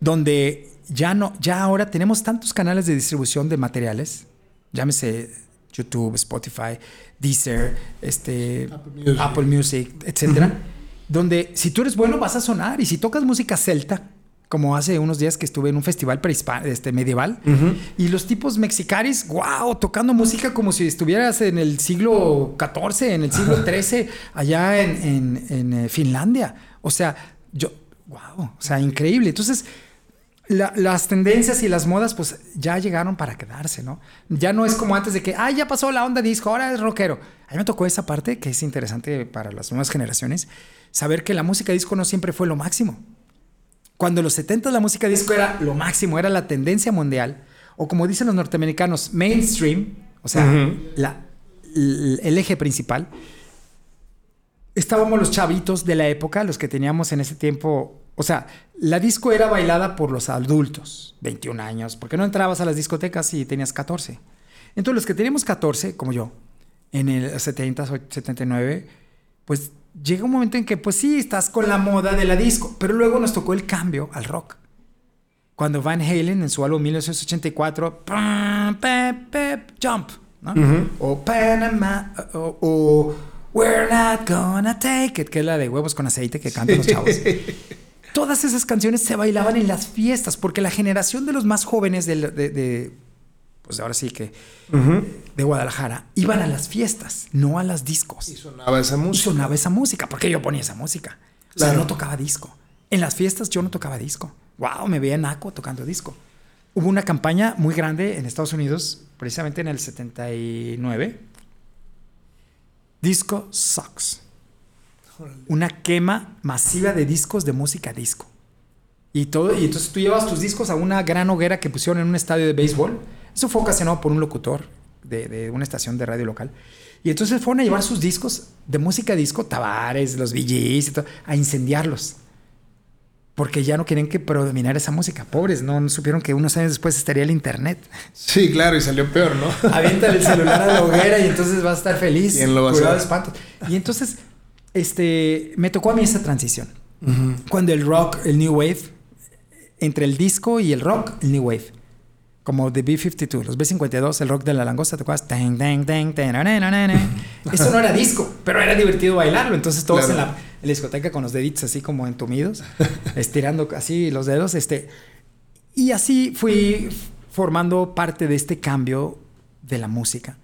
donde ya no, ya ahora tenemos tantos canales de distribución de materiales, llámese YouTube, Spotify, Deezer, este, Apple Music, etcétera, donde si tú eres bueno vas a sonar y si tocas música celta, como hace unos días que estuve en un festival este, medieval, y los tipos mexicaris, wow, tocando música como si estuvieras en el siglo XIV, en el siglo XIII, allá en, en eh, Finlandia. O sea, yo, wow, o sea, increíble. Entonces, las tendencias y las modas, pues ya llegaron para quedarse, ¿no? Ya no es como antes de que, ah, ya pasó la onda disco, ahora es rockero. A mí me tocó esa parte que es interesante para las nuevas generaciones, saber que la música disco no siempre fue lo máximo. Cuando en los 70 la música disco era lo máximo, era la tendencia mundial, o como dicen los norteamericanos, mainstream, o sea, la, el eje principal. Estábamos los chavitos de la época, los que teníamos en ese tiempo o sea, la disco era bailada por los adultos, 21 años, porque no entrabas a las discotecas y tenías 14. Entonces, los que teníamos 14, como yo, en el 70, 79, pues llega un momento en que, pues sí, estás con la moda de la disco, pero luego nos tocó el cambio al rock. Cuando Van Halen en su álbum 1984, Jump, ¿no? O Panama, o, We're Not Gonna Take It, que es la de huevos con aceite que cantan los chavos. todas esas canciones se bailaban en las fiestas, porque la generación de los más jóvenes de, pues ahora sí que, de Guadalajara, iban a las fiestas, no a las discos. Y sonaba esa música. Y sonaba esa música, porque yo ponía esa música. O sea, no tocaba disco. En las fiestas yo no tocaba disco. Wow, me veía Naco tocando disco. Hubo una campaña muy grande en Estados Unidos, precisamente en el 79. Disco Sucks una quema masiva de discos de música disco. Y, todo, y entonces tú llevas tus discos a una gran hoguera que pusieron en un estadio de béisbol. Eso fue ocasionado por un locutor de, una estación de radio local. Y entonces fueron a llevar sus discos de música disco, Tavares, los VGs, y todo, a incendiarlos. Porque ya no querían que predominara esa música. Pobres, no, supieron que unos años después estaría el internet. Sí, claro, y salió peor, ¿no? Avienta el celular a la hoguera y entonces vas a estar feliz. ¿Quién lo va a hacer? Y entonces este, me tocó a mí esa transición. Cuando el rock, el new wave, entre el disco y el rock, el new wave. Como The B-52, los B-52, el rock de la langosta, ¿te acuerdas? Eso no era disco, pero era divertido bailarlo. Entonces todos en, la, discoteca con los deditos así como entumidos, estirando así los dedos. Este, y así fui formando parte de este cambio de la música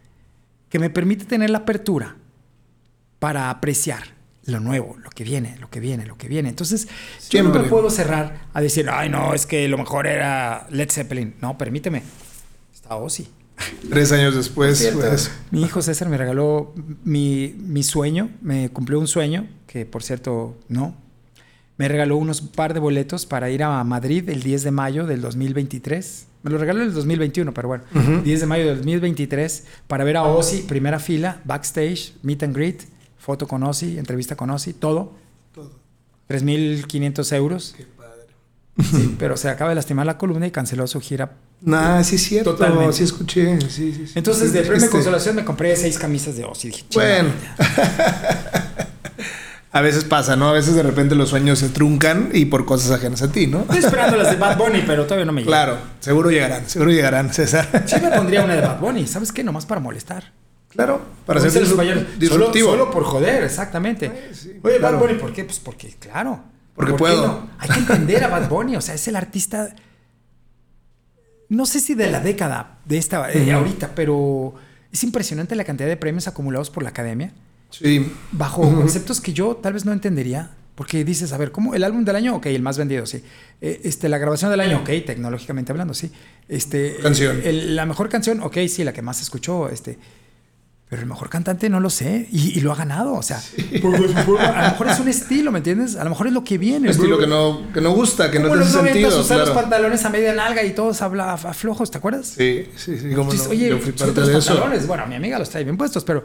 que me permite tener la apertura para apreciar lo nuevo, lo que viene, lo que viene, lo que viene. Entonces, yo no me puedo cerrar a decir, ay, no, es que lo mejor era Led Zeppelin. No, permíteme. Está Ozzy. Tres años después, pues. Mi hijo César me regaló mi, mi, sueño, me cumplió un sueño, que por cierto, no. Me regaló unos par de boletos para ir a Madrid el 10 de mayo del 2023. Me lo regaló en el 2021, pero bueno. 10 de mayo del 2023 para ver a Ozzy, primera fila, backstage, meet and greet foto con Ozzy, entrevista con Ozzy, todo. Todo. 3.500 euros. Qué padre. Sí, pero se acaba de lastimar la columna y canceló su gira. Nah, sí es cierto. Totalmente. Sí escuché. Sí, sí, Entonces, de premio consolación me compré seis camisas de Ozzy. Dije, bueno. a veces pasa, ¿no? A veces de repente los sueños se truncan y por cosas ajenas a ti, ¿no? Estoy esperando las de Bad Bunny, pero todavía no me llegan. Claro, seguro llegarán, seguro llegarán, César. Sí me pondría una de Bad Bunny, ¿sabes qué? Nomás para molestar. Claro, para ser disruptivo. Solo, por joder, exactamente. Oye, Bad Bunny, ¿por qué? Pues porque, claro. Porque puedo. Hay que entender a Bad Bunny, o sea, es el artista, no sé si de la década de esta, eh, ahorita, pero es impresionante la cantidad de premios acumulados por la academia. Sí. Bajo conceptos que yo tal vez no entendería. Porque dices, a ver, ¿cómo? ¿El álbum del año? Ok, el más vendido, sí. Eh, este, la grabación del año, ok, tecnológicamente hablando, sí. Este, canción. la mejor canción, ok, sí, la que más se escuchó, este. Pero el mejor cantante no lo sé y, lo ha ganado. O sea, a lo mejor es un estilo, ¿me entiendes? A lo mejor es lo que viene. Un estilo que no, que no gusta, que no tiene sentido. usar los pantalones a media nalga y todos habla a, flojos, ¿te acuerdas? Sí, sí, sí. Como no, Oye, yo fui parte de los pantalones. Bueno, mi amiga los trae bien puestos, pero,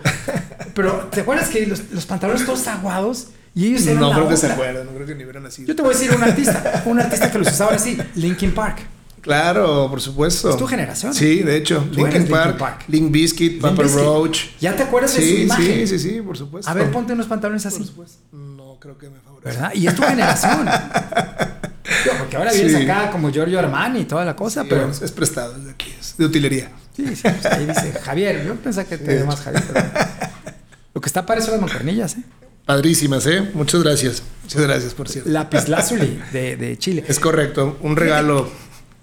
pero ¿te acuerdas que los, los pantalones todos aguados? Y ellos eran No creo que se acuerdan, no creo que ni hubieran así. Yo te voy a decir un artista, un artista que los usaba así, Linkin Park. Claro, por supuesto. Es tu generación. Sí, de hecho. Linkin Park, Park, Link Biscuit, Papa Roach. ¿Ya te acuerdas de su imagen? Sí, sí, sí, por supuesto. A ver, ponte unos pantalones así. Por supuesto. No creo que me favorezca. ¿Verdad? Y es tu generación. porque ahora vienes acá como Giorgio Armani y toda la cosa, pero... Es, prestado, es de aquí, es de utilería. Sí, sí, pues ahí dice Javier. Yo pensaba que te más Javier. Lo que está para eso las mancuernillas, ¿eh? Padrísimas, ¿eh? Muchas gracias. Muchas gracias, por cierto. Lapislázuli de, de Chile. Es correcto. Un regalo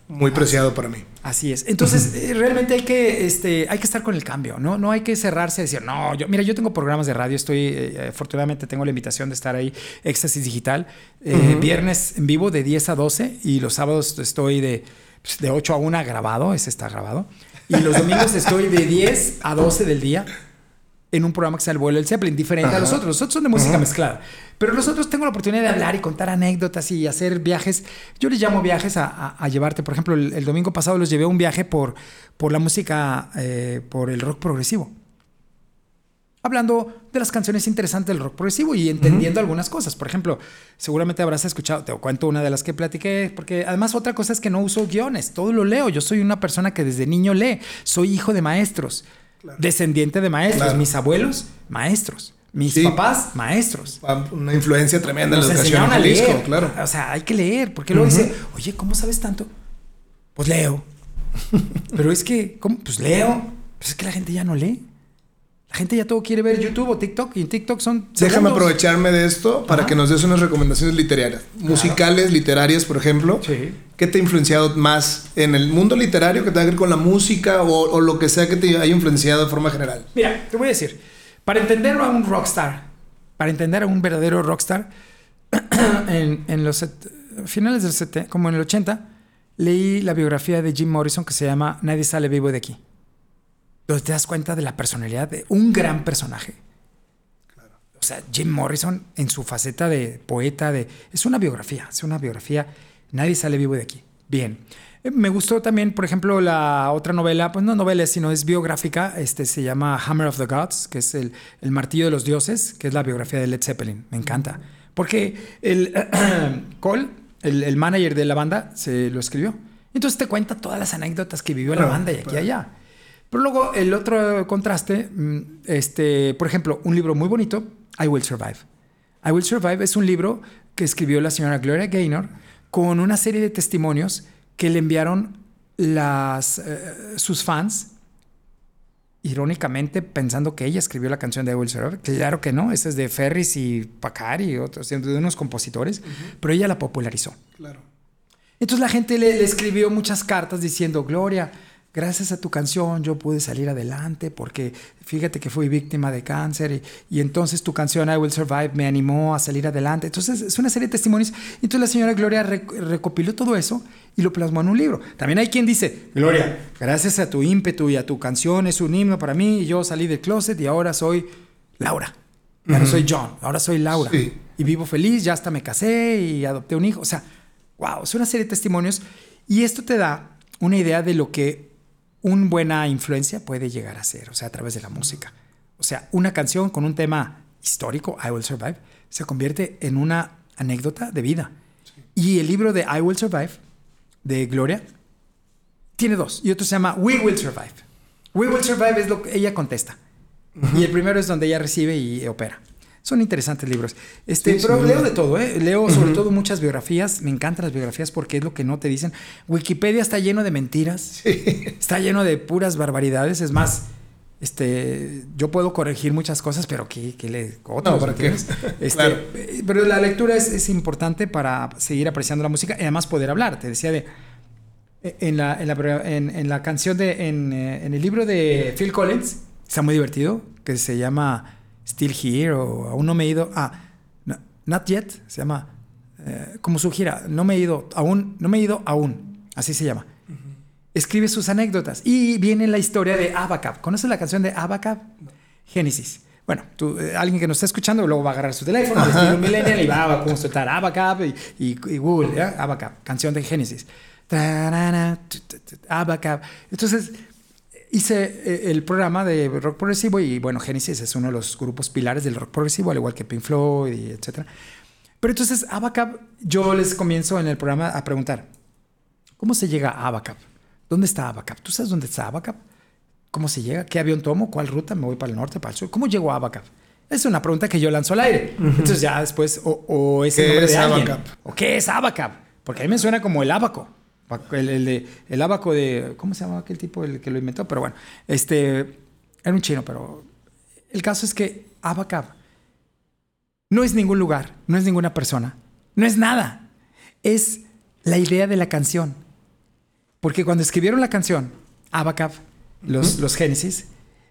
muy preciado para mí. Así es. Entonces, eh, realmente hay que, este, hay que estar con el cambio, ¿no? No hay que cerrarse y decir, no, yo, mira, yo tengo programas de radio, estoy, eh, afortunadamente tengo la invitación de estar ahí, Éxtasis Digital, eh, viernes en vivo de 10 a 12 y los sábados estoy de, pues, de 8 a 1 grabado, ese está grabado, y los domingos estoy de 10 a 12 del día en un programa que se llama El vuelo del Zeppelin, diferente a los otros. Los otros son de música mezclada. Pero los otros tengo la oportunidad de hablar y contar anécdotas y hacer viajes. Yo les llamo viajes a, llevarte. Por ejemplo, el, domingo pasado los llevé a un viaje por, por la música, eh, por el rock progresivo. Hablando de las canciones interesantes del rock progresivo y entendiendo algunas cosas. Por ejemplo, seguramente habrás escuchado, te cuento una de las que platiqué, porque además otra cosa es que no uso guiones, todo lo leo. Yo soy una persona que desde niño lee, soy hijo de maestros. Descendiente de maestros. Mis abuelos, maestros. Mis papás, maestros. Una influencia tremenda en la educación en Jalisco, claro. O sea, hay que leer, porque luego dice, oye, ¿cómo sabes tanto? Pues leo. Pero es que, ¿cómo? Pues leo. Pues es que la gente ya no lee. La gente ya todo quiere ver YouTube o TikTok y en TikTok son. Déjame aprovecharme de esto para que nos des unas recomendaciones literarias. Musicales, literarias, por ejemplo. Sí. ¿Qué te ha influenciado más en el mundo literario que tenga que ver con la música o, lo que sea que te haya influenciado de forma general? Mira, te voy a decir. Para entender a un rockstar, para entender a un verdadero rockstar, en, los finales del 70, como en el 80, leí la biografía de Jim Morrison que se llama Nadie sale vivo de aquí donde te das cuenta de la personalidad de un gran personaje. O sea, Jim Morrison en su faceta de poeta, de, es una biografía, es una biografía, nadie sale vivo de aquí. Bien. Eh, me gustó también, por ejemplo, la otra novela, pues no novela, sino es biográfica, este se llama Hammer of the Gods, que es el, el martillo de los dioses, que es la biografía de Led Zeppelin. Me encanta. Porque el Cole, el, el, manager de la banda, se lo escribió. Entonces te cuenta todas las anécdotas que vivió la banda y aquí y allá. Pero luego el otro contraste, mm, este, por ejemplo, un libro muy bonito, I Will Survive. I Will Survive es un libro que escribió la señora Gloria Gaynor con una serie de testimonios que le enviaron las, eh, sus fans, irónicamente pensando que ella escribió la canción de Will Survive. Claro que no, esa es de Ferris y Pacari y otros, de unos compositores, pero ella la popularizó. Claro. Entonces la gente le escribió muchas cartas diciendo, Gloria, gracias a tu canción yo pude salir adelante porque fíjate que fui víctima de cáncer y, entonces tu canción I Will Survive me animó a salir adelante. Entonces es una serie de testimonios. Entonces la señora Gloria recopiló todo eso y lo plasmó en un libro. También hay quien dice, Gloria, gracias a tu ímpetu y a tu canción es un himno para mí y yo salí del closet y ahora soy Laura. No soy John, ahora soy Laura. Y vivo feliz, ya hasta me casé y adopté un hijo. O sea, wow, es una serie de testimonios y esto te da una idea de lo que una buena influencia puede llegar a ser, o sea, a través de la música. O sea, una canción con un tema histórico, I Will Survive, se convierte en una anécdota de vida. Y el libro de I Will Survive, de Gloria, tiene dos. Y otro se llama We Will Survive. We Will Survive es lo que ella contesta. Y el primero es donde ella recibe y opera. Son interesantes libros. Este, pero leo de todo, ¿eh? Leo sobre todo muchas biografías. Me encantan las biografías porque es lo que no te dicen. Wikipedia está lleno de mentiras. Está lleno de puras barbaridades. Es más, este, yo puedo corregir muchas cosas, pero que, le otros, ¿para qué? Este, Pero la lectura es, importante para seguir apreciando la música y además poder hablar. Te decía de en la, en la, en, la canción de en, eh, en el libro de Phil Collins está muy divertido que se llama Still Here o aún no me he ido. Ah, Not Yet se llama. Eh, como su gira, no me he ido aún, no me he ido aún, así se llama. Escribe sus anécdotas y viene la historia de Abacab. ¿Conoces la canción de Abacab? Génesis. Bueno, tú, eh, alguien que nos está escuchando luego va a agarrar su teléfono, estilo millennial y va a consultar Abacab y, y, Google, Abacab, canción de Génesis. Abacab. Entonces, hice eh, el programa de rock progresivo y bueno, Genesis es uno de los grupos pilares del rock progresivo, al igual que Pink Floyd y etc. Pero entonces Abacab, yo les comienzo en el programa a preguntar, ¿cómo se llega a Abacab? ¿Dónde está Abacab? ¿Tú sabes dónde está Abacab? ¿Cómo se llega? ¿Qué avión tomo? ¿Cuál ruta? ¿Me voy para el norte, para el sur? ¿Cómo llego a Abacab? Es una pregunta que yo lanzo al aire. Entonces ya después, o, o es el ¿Qué nombre es de alguien. Abacab? ¿O qué es Abacab? Porque a mí me suena como el abaco. El, el, de- el abaco de... ¿Cómo se llama aquel tipo el que lo inventó? Pero bueno, este... Era un chino, pero... El caso es que Abacab no es ningún lugar, no es ninguna persona, no es nada. Es la idea de la canción. Porque cuando escribieron la canción, Abacab, los, los Génesis,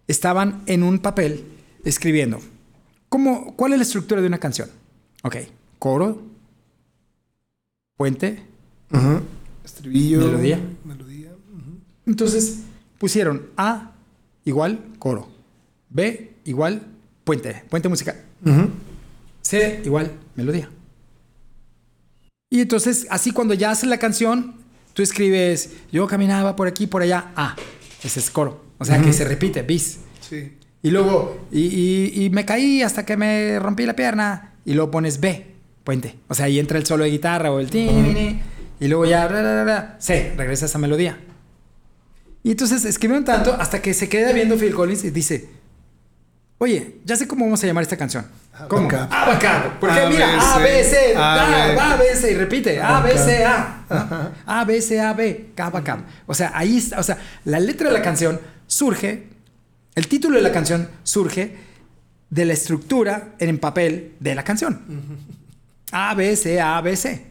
estaban en un papel escribiendo. ¿Cómo, ¿Cuál es la estructura de una canción? Ok, coro, puente. Estribillo. Melodía. Entonces pusieron A igual coro, B igual puente, puente musical. C igual melodía. Y entonces, así cuando ya haces la canción, tú escribes, yo caminaba por aquí, por allá, A. Ese es coro. O sea que se repite, bis. Sí. Y luego, y, y- y me caí hasta que me rompí la pierna. Y luego pones B, puente. O sea, ahí entra el solo de guitarra o el ti, ni, ni, Y luego ya, ra, ra, ra, C, regresa esa melodía. Y entonces escribieron tanto hasta que se queda viendo Phil Collins y dice, oye, ya sé cómo vamos a llamar esta canción. ¿Cómo? Abacab. Porque A, mira, A, B, C, A, B. C, y repite, A, B, C, A. A, B, C, A, B, Abacab. O sea, ahí está, o sea, la letra de la canción surge, el título de la canción surge de la estructura en papel de la canción. A, B, C, A, B, C.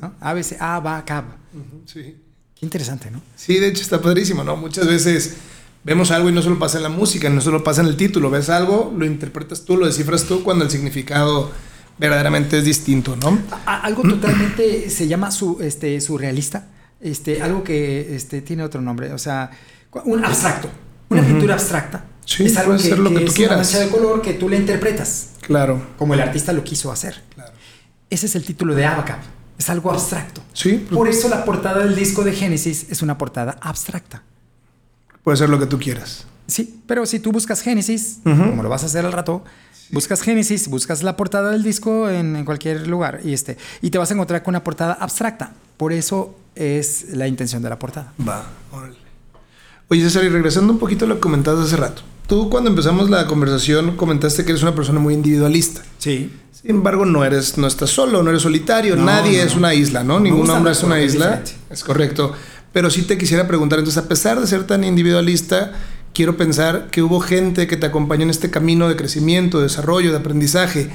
¿no? A, B, Sí. Qué interesante, ¿no? Sí, de hecho está padrísimo, ¿no? Muchas veces vemos algo y no solo pasa en la música, no solo pasa en el título. Ves algo, lo interpretas tú, lo descifras tú cuando el significado verdaderamente es distinto, ¿no? A- algo totalmente se llama su, este, surrealista. Este, algo que este, tiene otro nombre. O sea, un abstracto. Una pintura abstracta. Sí, es algo que, lo que que tú es quieras. una mancha de color que tú le interpretas. Claro, Como el artista lo quiso hacer. claro. Ese es el título de Abacab. Es algo abstracto. Sí, pues, Por eso la portada del disco de Génesis es una portada abstracta. puede ser lo que tú quieras. Sí, pero si tú buscas Génesis, como lo vas a hacer al rato, buscas Génesis, buscas la portada del disco en, en cualquier lugar y, este, y te vas a encontrar con una portada abstracta. Por eso es la intención de la portada. Va, órale. Oye, César, y regresando un poquito a lo que comentaste hace rato. Tú cuando empezamos la conversación comentaste que eres una persona muy individualista. Sí. Sin embargo, no eres, no estás solo, no eres solitario, No, nadie no, es una isla, ¿no? Me Ningún hombre es una isla. Es correcto. Pero sí te quisiera preguntar, entonces, a pesar de ser tan individualista, quiero pensar que hubo gente que te acompañó en este camino de crecimiento, de desarrollo, de aprendizaje,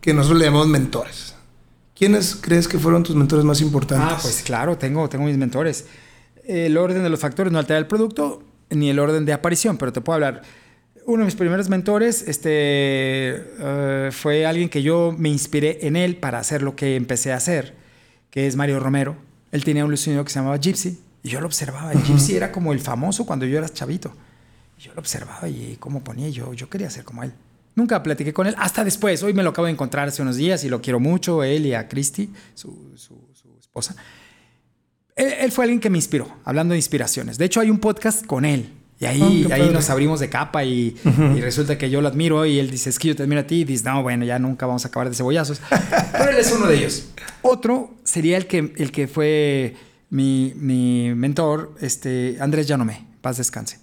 que nosotros le llamamos mentores. ¿Quiénes crees que fueron tus mentores más importantes? Ah, pues claro, tengo, tengo mis mentores. El orden de los factores no altera el producto, ni el orden de aparición, pero te puedo hablar. Uno de mis primeros mentores este, eh, fue alguien que yo me inspiré en él para hacer lo que empecé a hacer, que es Mario Romero. Él tenía un sonido que se llamaba Gypsy, y yo lo observaba. El Gypsy era como el famoso cuando yo era chavito. Yo lo observaba y cómo ponía, yo, yo quería ser como él. Nunca platiqué con él, hasta después. Hoy me lo acabo de encontrar hace unos días y lo quiero mucho, él y a Christy, su, su- su esposa. Él, él fue alguien que me inspiró, hablando de inspiraciones. De hecho, hay un podcast con él. Y ahí, Ah, qué ahí padre. nos abrimos de capa y, y resulta que yo lo admiro y él dice, es que yo te admiro a ti. Y dice, no, bueno, ya nunca vamos a acabar de cebollazos. Pero él es uno de ellos. Otro sería el que, el que fue mi, mi mentor, este, Andrés Yanomé, paz descanse.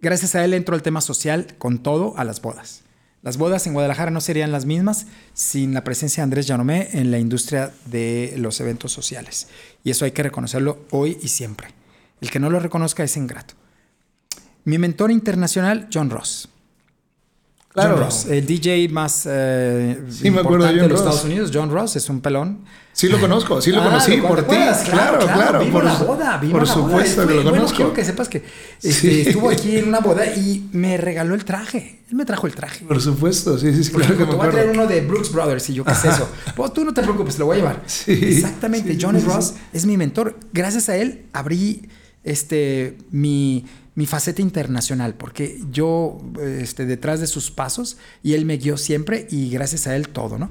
Gracias a él entro al tema social con todo a las bodas. Las bodas en Guadalajara no serían las mismas sin la presencia de Andrés Yanomé en la industria de los eventos sociales. Y eso hay que reconocerlo hoy y siempre. El que no lo reconozca es ingrato. Mi mentor internacional, John Ross. Claro. John Ross, el DJ más eh, Sí, acuerdo de importante John los Ross. Estados Unidos. John Ross es un pelón. Sí lo conozco, sí lo Ah, conocí ¿lo por ti. acuerdas? Claro, claro. Vino por la boda, vino por la supuesto que lo Bueno, conozco. quiero que sepas que este, Sí. estuvo aquí en una boda y me regaló el traje. Él me trajo el traje. Por supuesto, sí, sí, sí, Porque claro que me voy a traer uno de Brooks Brothers y yo, ¿qué es eso? Pues tú no te preocupes, lo voy a llevar. Sí, Exactamente, sí. Ross es mi mentor. Gracias a él abrí este, mi, mi faceta internacional, porque yo este, detrás de sus pasos y él me guió siempre y gracias a él todo, ¿no?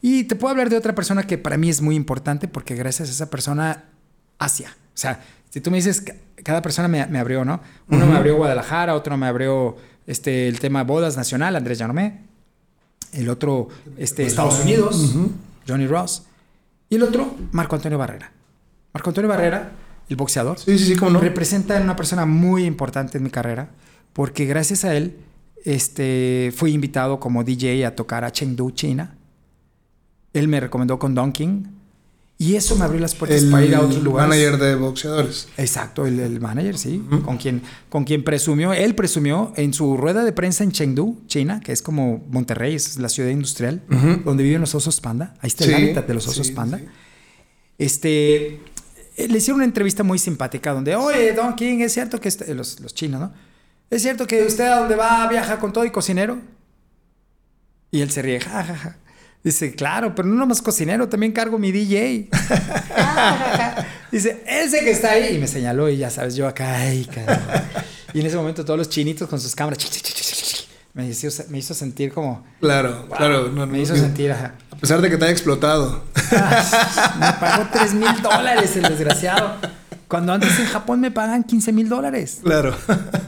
Y te puedo hablar de otra persona que para mí es muy importante porque gracias a esa persona, Asia. O sea, si tú me dices, ca- cada persona me, me abrió, ¿no? Uno me abrió Guadalajara, otro me abrió este, el tema bodas nacional, Andrés Yanomé. El otro, este, Estados Unidos, Johnny Ross. Y el otro, Marco Antonio Barrera. Marco Antonio Barrera, el boxeador, Sí, sí, sí, cómo no. representa una persona muy importante en mi carrera porque gracias a él este, fui invitado como DJ a tocar a Chengdu, China. Él me recomendó con Donking. Y eso me abrió las puertas para ir a otros lugares. manager de boxeadores. Exacto, el, el manager, sí. con, quien, con quien presumió, él presumió en su rueda de prensa en Chengdu, China, que es como Monterrey, es la ciudad industrial, donde viven los osos panda. Ahí está el hábitat de los osos panda. Este, eh, le hicieron una entrevista muy simpática donde, oye, Don King, es cierto que este-", los, los chinos, ¿no? Es cierto que usted a donde va viaja con todo y cocinero. Y él se ríe, jajaja. Dice, claro, pero no nomás cocinero, también cargo mi DJ. Dice, ese que está ahí. Y me señaló y ya sabes, yo acá, ay, Y en ese momento todos los chinitos con sus cámaras me hizo, me hizo sentir como... Claro, claro. me hizo sentir... A pesar de que te haya explotado. me pagó 3 mil dólares el desgraciado. Cuando antes en Japón me pagan 15 mil dólares. Claro.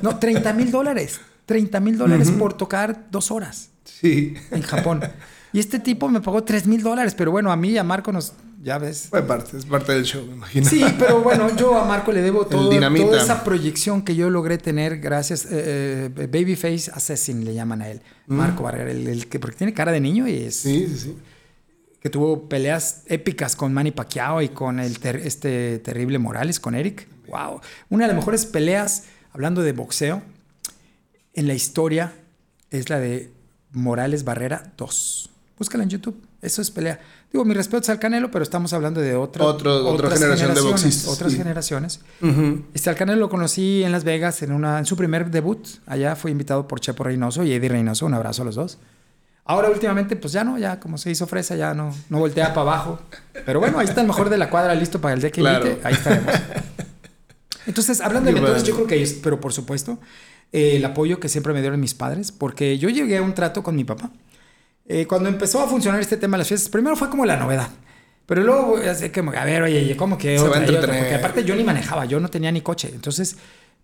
No, 30 mil dólares. 30 mil dólares por tocar dos horas. Sí. En Japón. Y este tipo me pagó 3 mil dólares, pero bueno, a mí y a Marco nos, ya ves. Fue parte, es parte del show, me imagino. Sí, pero bueno, yo a Marco le debo todo, toda esa proyección que yo logré tener gracias, eh, eh, Babyface Assassin le llaman a él, mm. Marco Barrera, el, que, porque tiene cara de niño y es... Sí, sí, sí. Que tuvo peleas épicas con Manny Pacquiao y con el este terrible Morales, con Eric. Wow. Una de las mejores peleas, hablando de boxeo, en la historia es la de Morales Barrera 2. Búscala en YouTube. Eso es pelea. Digo, mi respeto al Canelo, pero estamos hablando de otra, otra generación de boxistas. Otras generaciones. Este, al Canelo lo conocí en Las Vegas en, una, en su primer debut. Allá fui invitado por Chepo Reynoso y Eddie Reynoso. Un abrazo a los dos. Ahora últimamente, pues ya no, ya como se hizo fresa, ya no, no voltea para abajo. Pero bueno, ahí está el mejor de la cuadra listo para el día que invite. Ahí estaremos. Entonces, hablando de mentores, yo creo que es, pero por supuesto, el apoyo que siempre me dieron mis padres, porque yo llegué a un trato con mi papá. Eh, cuando empezó a funcionar este tema de las fiestas, primero fue como la novedad. Pero luego, así como, a ver, oye, ¿cómo que otra, Porque aparte yo ni manejaba, yo no tenía ni coche. Entonces,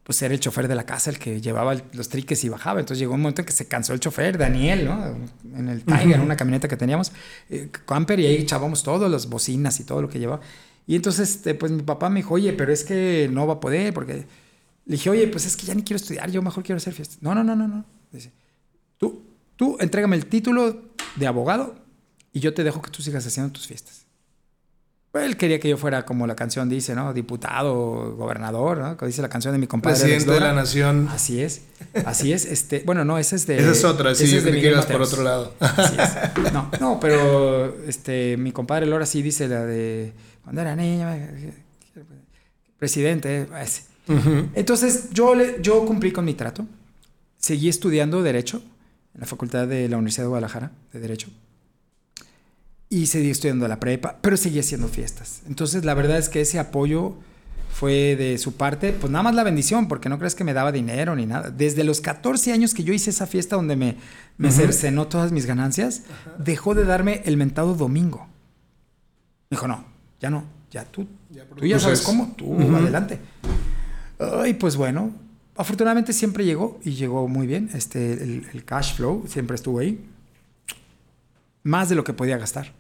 pues era el chofer de la casa el que llevaba los triques y bajaba. Entonces llegó un momento en que se cansó el chofer, Daniel, ¿no? En el Tiger, en una camioneta que teníamos, eh, camper, y ahí echábamos todas las bocinas y todo lo que llevaba. Y entonces, este, pues mi papá me dijo, oye, pero es que no va a poder, porque le dije, oye, pues es que ya ni quiero estudiar, yo mejor quiero hacer fiestas. No, no, no, no, no. Dice, tú, tú entrégame el título de abogado y yo te dejo que tú sigas haciendo tus fiestas. Pues él quería que yo fuera como la canción dice, ¿no? Diputado, gobernador, ¿no? Que dice la canción de mi compadre. Presidente de la nación. Así es, así es. Este, bueno, no, esa es de. Esa es otra, sí, es de que por otro lado. Así es. No, no, pero este, mi compadre Lora sí dice la de cuando era niña, presidente. Entonces yo, yo cumplí con mi trato, seguí estudiando Derecho en la Facultad de la Universidad de Guadalajara de Derecho. Y seguí estudiando la prepa, pero seguí haciendo fiestas. Entonces, la verdad es que ese apoyo fue de su parte, pues nada más la bendición, porque no crees que me daba dinero ni nada. Desde los 14 años que yo hice esa fiesta donde me, me cercenó todas mis ganancias, dejó de darme el mentado domingo. Me dijo, no, ya no, ya tú, ya, tú ya sabes cómo, tú adelante. Ay, pues bueno, afortunadamente siempre llegó y llegó muy bien. Este, el, cash flow siempre estuvo ahí. Más de lo que podía gastar.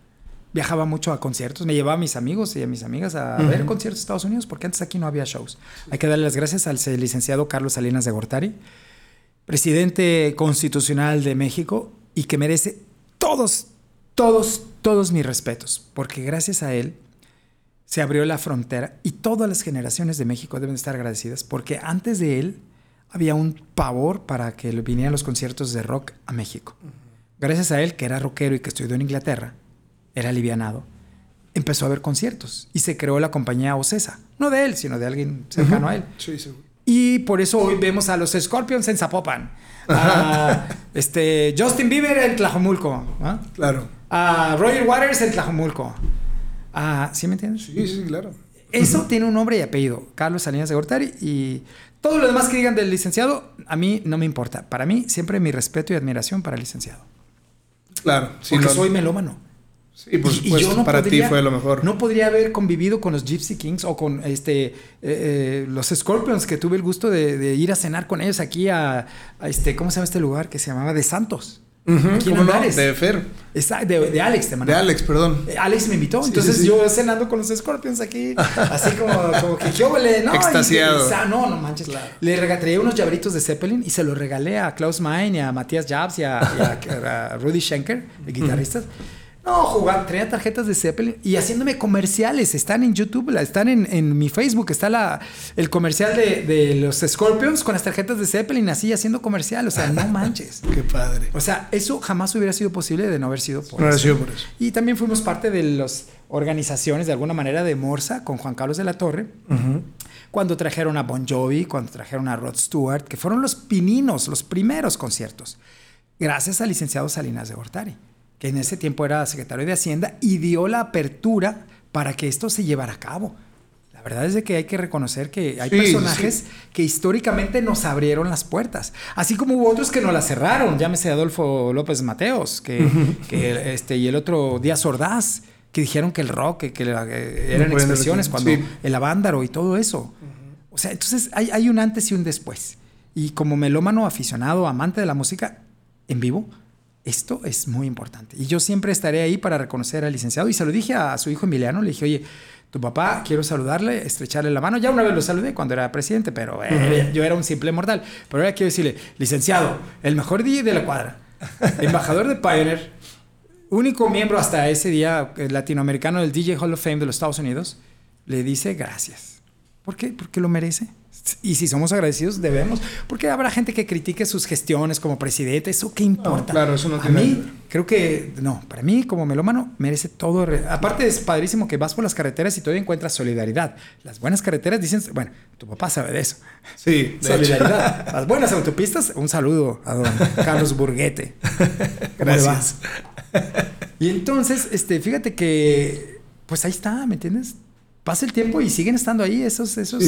Viajaba mucho a conciertos, me llevaba a mis amigos y a mis amigas a ver conciertos de Estados Unidos porque antes aquí no había shows. Hay que darle las gracias al licenciado Carlos Salinas de Gortari, presidente constitucional de México y que merece todos, todos, todos mis respetos, porque gracias a él se abrió la frontera y todas las generaciones de México deben estar agradecidas porque antes de él había un pavor para que vinieran los conciertos de rock a México. Gracias a él, que era rockero y que estudió en Inglaterra, era alivianado, empezó a haber conciertos y se creó la compañía Ocesa. No de él, sino de alguien cercano a él. Sí, sí. Y por eso hoy vemos a los Scorpions en Zapopan. A este, Justin Bieber en Tlajomulco. Claro. A Roger Waters en Tlajomulco. Ah, ¿Sí me entiendes? Sí, sí, claro. Eso tiene un nombre y apellido, Carlos Salinas de Gortari, y todo lo demás que digan del licenciado, a mí no me importa. Para mí, siempre mi respeto y admiración para el licenciado. Claro. Porque soy melómano. Sí, por supuesto, para ti fue lo mejor. No podría haber convivido con los Gypsy Kings o con este eh, eh, los Scorpions, que tuve el gusto de, ir a cenar con ellos aquí a, este, ¿cómo se llama este lugar? Que se llamaba De Santos. Aquí en Andares. De Fer. de, de, Alex, te De Alex, perdón. Eh, Alex me invitó. Entonces yo cenando con los Scorpions aquí, así como, como que yo le, ¿no? Extasiado. no, no manches. Le regateé unos llaveritos de Zeppelin y se los regalé a Klaus Mein y a Matías Jabs y a, Rudy Schenker, el guitarrista. No, jugando, tenía tarjetas de Zeppelin y haciéndome comerciales. Están en YouTube, están en, mi Facebook. Está la, el comercial de, los Scorpions con las tarjetas de Zeppelin, así haciendo comercial. O sea, no manches. Qué padre. O sea, eso jamás hubiera sido posible de no haber sido por, no eso. Sido por eso. Y también fuimos parte de las organizaciones, de alguna manera, de Morsa con Juan Carlos de la Torre. Cuando trajeron a Bon Jovi, cuando trajeron a Rod Stewart, que fueron los pininos, los primeros conciertos. Gracias al licenciado Salinas de Gortari que en ese tiempo era secretario de Hacienda, y dio la apertura para que esto se llevara a cabo. La verdad es de que hay que reconocer que hay personajes que históricamente nos abrieron las puertas, así como hubo otros que nos las cerraron, llámese Adolfo López Mateos, que, este, y el otro Díaz Ordaz, que dijeron que el rock, que, eran expresiones cuando el avándaro y todo eso. O sea, entonces hay, hay un antes y un después. Y como melómano aficionado, amante de la música en vivo, esto es muy importante. Y yo siempre estaré ahí para reconocer al licenciado. Y se lo dije a su hijo Emiliano, le dije, oye, tu papá, quiero saludarle, estrecharle la mano. Ya una vez lo saludé cuando era presidente, pero eh, yo era un simple mortal. Pero ahora quiero decirle, licenciado, el mejor DJ de la cuadra, embajador de Pioneer, único miembro hasta ese día eh, latinoamericano del DJ Hall of Fame de los Estados Unidos, le dice gracias. ¿Por qué? Porque lo merece. Y si somos agradecidos, debemos. Porque habrá gente que critique sus gestiones como presidente. ¿Eso qué importa? claro, eso no A mí, creo que, no, para mí, como melómano, merece todo. Aparte, es padrísimo que vas por las carreteras y todavía encuentras solidaridad. Las buenas carreteras dicen, bueno, tu papá sabe de eso. Sí, solidaridad. Las buenas autopistas, un saludo a don Carlos Burguete. Gracias. Y entonces, este, fíjate que, pues ahí está, ¿me entiendes? Pasa el tiempo y siguen estando ahí esos, esos,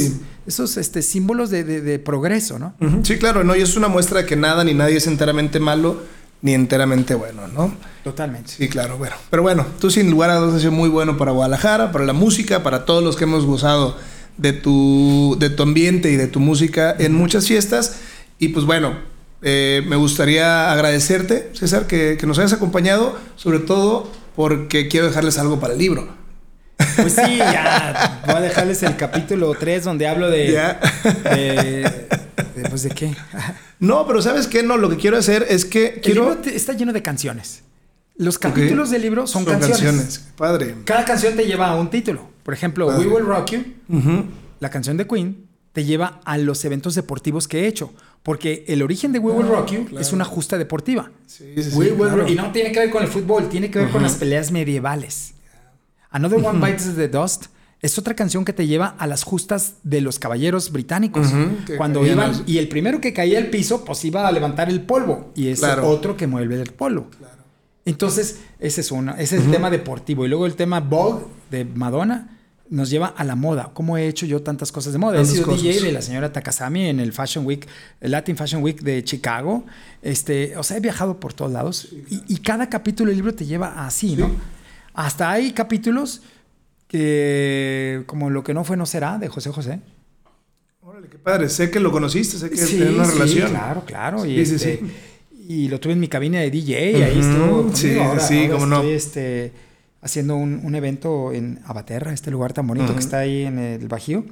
esos este, símbolos de, progreso, ¿no? Sí, claro, ¿no? Y es una muestra de que nada ni nadie es enteramente malo ni enteramente bueno, ¿no? Totalmente. Sí, claro, bueno. Pero bueno, tú sin lugar a dudas has sido muy bueno para Guadalajara, para la música, para todos los que hemos gozado de tu, de tu ambiente y de tu música en muchas fiestas. Y pues bueno, eh, me gustaría agradecerte, César, que, que nos hayas acompañado, sobre todo porque quiero dejarles algo para el libro. Pues sí, ya. Voy a dejarles el capítulo 3 donde hablo de. de, pues de qué. no, pero ¿sabes qué? No, lo que quiero hacer es que. quiero... libro está lleno de canciones. Los capítulos del libro son, canciones. Padre. Cada canción te lleva a un título. Por ejemplo, We Will Rock You, la canción de Queen, te lleva a los eventos deportivos que he hecho. Porque el origen de We Will Rock You es una justa deportiva. Sí, sí, sí, Y no tiene que ver con el fútbol, tiene que ver con las peleas medievales. Another One Bites the Dust es otra canción que te lleva a las justas de los caballeros británicos. cuando iban, y el primero que caía al piso, pues iba a levantar el polvo. Y es otro que mueve el polvo. Entonces, ese es uno, ese es el tema deportivo. Y luego el tema Vogue de Madonna nos lleva a la moda. ¿Cómo he hecho yo tantas cosas de moda? he sido DJ de la señora Takasami en el Fashion Week, el Latin Fashion Week de Chicago. Este, o sea, he viajado por todos lados. y, y, cada capítulo del libro te lleva así, ¿no? Hasta hay capítulos que, como Lo que no fue no será, de José José. Órale, qué padre. Sé que lo conociste, sé que sí, una relación. Sí, claro, claro. Y, este, y lo tuve en mi cabina de DJ, y ahí estuvo. Sí, sí, cómo no. Este, haciendo un, evento en Abaterra, este lugar tan bonito que está ahí en el Bajío.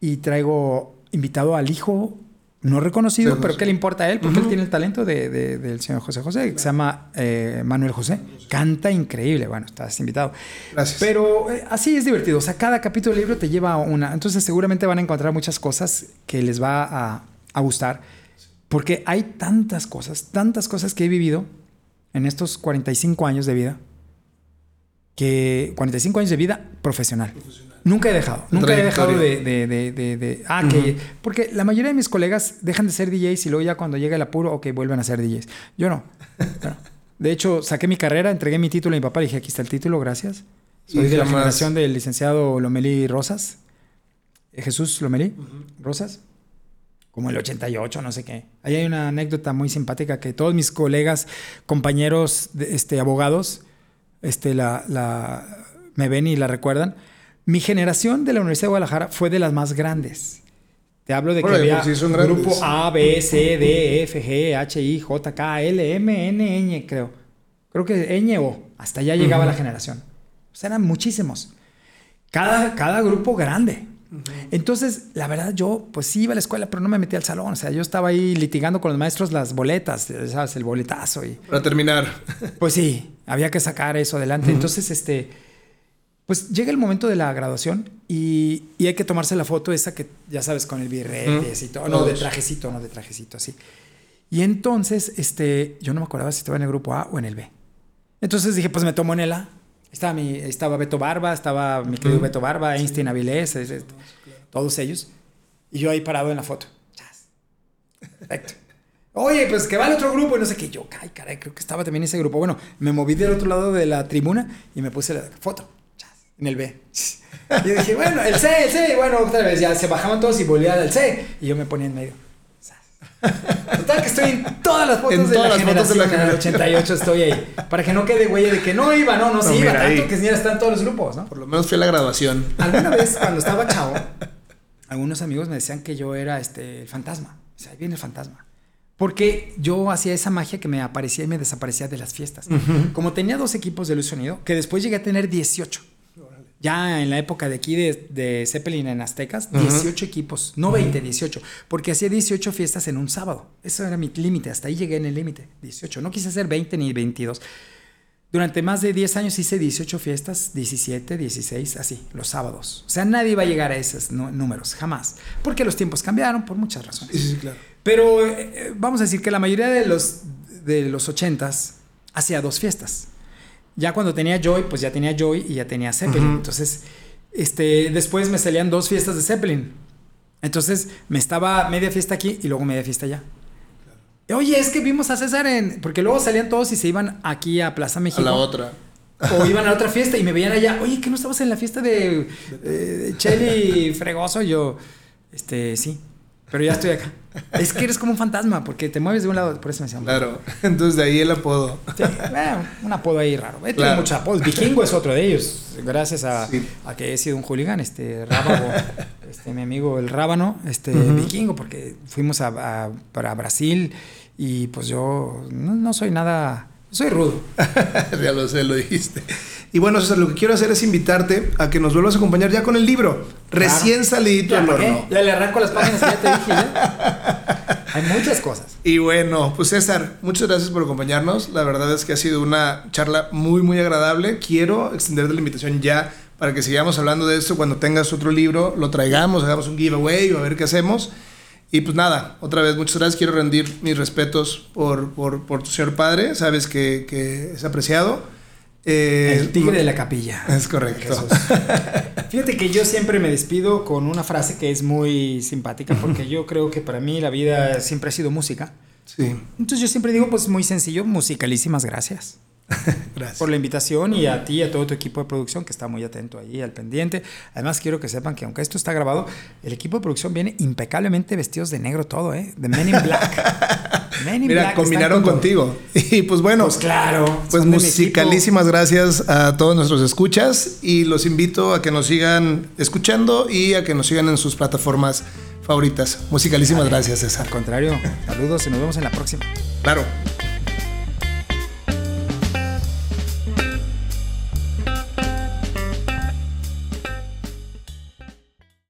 Y traigo invitado al hijo no reconocido, pero ¿qué le importa a él? Porque él tiene el talento de, del señor José José, que se llama eh, Manuel José. Canta increíble, bueno, estás invitado. Gracias. Pero eh, así es divertido, o sea, cada capítulo del libro te lleva a una, entonces seguramente van a encontrar muchas cosas que les va a, a gustar, porque hay tantas cosas, tantas cosas que he vivido en estos 45 años de vida, que 45 años de vida profesional. profesional Nunca he dejado, nunca he dejado de, de, de, de ah, que, porque la mayoría de mis colegas dejan de ser DJs y luego ya cuando llega el apuro, ok, vuelven a ser DJs. Yo no. De hecho, saqué mi carrera, entregué mi título a mi papá, dije, aquí está el título, gracias. Soy de la generación del licenciado Lomelí Rosas, eh, Jesús Lomelí Rosas, como el 88, no sé qué. Ahí hay una anécdota muy simpática que todos mis colegas, compañeros, este, abogados, este, la, la, me ven y la recuerdan mi generación de la Universidad de Guadalajara fue de las más grandes. Te hablo de que Órale, había pues sí grupo. A, B, C, D, F, G, H, I, J, K, L, M, N, Ñ, creo. Creo que Ñ o. Hasta allá llegaba la generación. O sea, eran muchísimos. Cada, cada grupo grande. Entonces, la verdad, yo pues sí iba a la escuela, pero no me metí al salón. O sea, yo estaba ahí litigando con los maestros las boletas, ¿sabes? El boletazo y... Para terminar. Pues sí, había que sacar eso adelante. Entonces, este, pues llega el momento de la graduación y, y hay que tomarse la foto esa que, ya sabes, con el birrete Ujú. y todo. No, de trajecito, no de trajecito, así. Y entonces, este, yo no me acordaba si estaba en el grupo A o en el B. Entonces dije, pues me tomo en el A. Estaba, mi, estaba Beto Barba, estaba mi querido Beto Barba, Einstein Avilés, es- es- todos ellos. Y yo ahí parado en la foto. Chas. Perfecto. Oye, pues que va el otro grupo y no sé qué. Yo, ay, caray, creo que estaba también ese grupo. Bueno, me moví del otro lado de la tribuna y me puse la foto. En el B. Y yo dije, bueno, el C, el C. Bueno, otra vez ya se bajaban todos y volvían al C. Y yo me ponía en medio. Total que estoy en todas las fotos, En de, todas la las fotos de la generación, en el generación. 88 estoy ahí. Para que no quede huella de que no iba, no, no, No, sí iba, tanto ahí. que ni están todos los grupos, ¿no? Por lo menos fui a la graduación. Alguna vez cuando estaba chavo, algunos amigos me decían que yo era este el fantasma. O sea, ahí viene el fantasma. Porque yo hacía esa magia que me aparecía y me desaparecía de las fiestas. Como tenía dos equipos de luz sonido, que después llegué a tener 18. Ya en la época de aquí de, de Zeppelin en Aztecas, 18 equipos, no 20, 18, porque hacía 18 fiestas en un sábado. Eso era mi límite, hasta ahí llegué en el límite, 18. No quise hacer 20 ni 22. Durante más de 10 años hice 18 fiestas, 17, 16, así, los sábados. O sea, nadie iba a llegar a esos números, jamás. Porque los tiempos cambiaron por muchas razones. Sí, sí, sí, claro. Pero eh, eh, vamos a decir que la mayoría de los, de los 80s hacía dos fiestas. Ya cuando tenía Joy, pues ya tenía Joy y ya tenía Zeppelin. Entonces, este, después me salían dos fiestas de Zeppelin. Entonces, me estaba media fiesta aquí y luego media fiesta allá. Oye, es que vimos a César en... Porque luego salían todos y se iban aquí a Plaza A México. la otra. O iban a otra fiesta y me veían allá. Oye, ¿que no estabas en la fiesta de eh, Chelly Fregoso? Y yo, este, sí. Pero ya estoy acá. Es que eres como un fantasma porque te mueves de un lado. Por eso me llaman. Claro. Entonces de ahí el apodo. Sí, bueno, un apodo ahí raro. He tenido Claro. muchos apodos. Vikingo es otro de ellos. Gracias a, Sí. a que he sido un hooligan, este Rábago, este, mi amigo el Rábano, este. Vikingo, porque fuimos a, a- para Brasil y pues yo no, no soy nada. Soy rudo. ya lo sé, lo dijiste. Y bueno, César, lo que quiero hacer es invitarte a que nos vuelvas a acompañar ya con el libro. Recién salidito Ya, del ¿para qué? horno. Ya le arranco las páginas que ya te dije. ¿ya? Hay muchas cosas. Y bueno, pues César, muchas gracias por acompañarnos. La verdad es que ha sido una charla muy, muy agradable. Quiero extenderte la invitación ya para que sigamos hablando de esto. Cuando tengas otro libro, lo traigamos, hagamos un giveaway o a ver qué hacemos. Y pues nada, otra vez, muchas gracias. Quiero rendir mis respetos por, por, por tu señor padre. Sabes que, que es apreciado. Eh, El tigre de la capilla. Es correcto. Fíjate que yo siempre me despido con una frase que es muy simpática porque yo creo que para mí la vida siempre ha sido música. Sí, Entonces yo siempre digo, pues muy sencillo, musicalísimas gracias gracias. por la invitación y a ti y a todo tu equipo de producción que está muy atento ahí al pendiente. Además quiero que sepan que aunque esto está grabado, el equipo de producción viene impecablemente vestidos de negro todo, ¿eh? De Men in Black. Men in Mira, Black combinaron con contigo. Y pues bueno, Pues claro. Pues musicalísimas gracias a todos nuestros escuchas y los invito a que nos sigan escuchando y a que nos sigan en sus plataformas favoritas. Musicalísimas gracias, César. Al contrario, saludos y nos vemos en la próxima. Claro.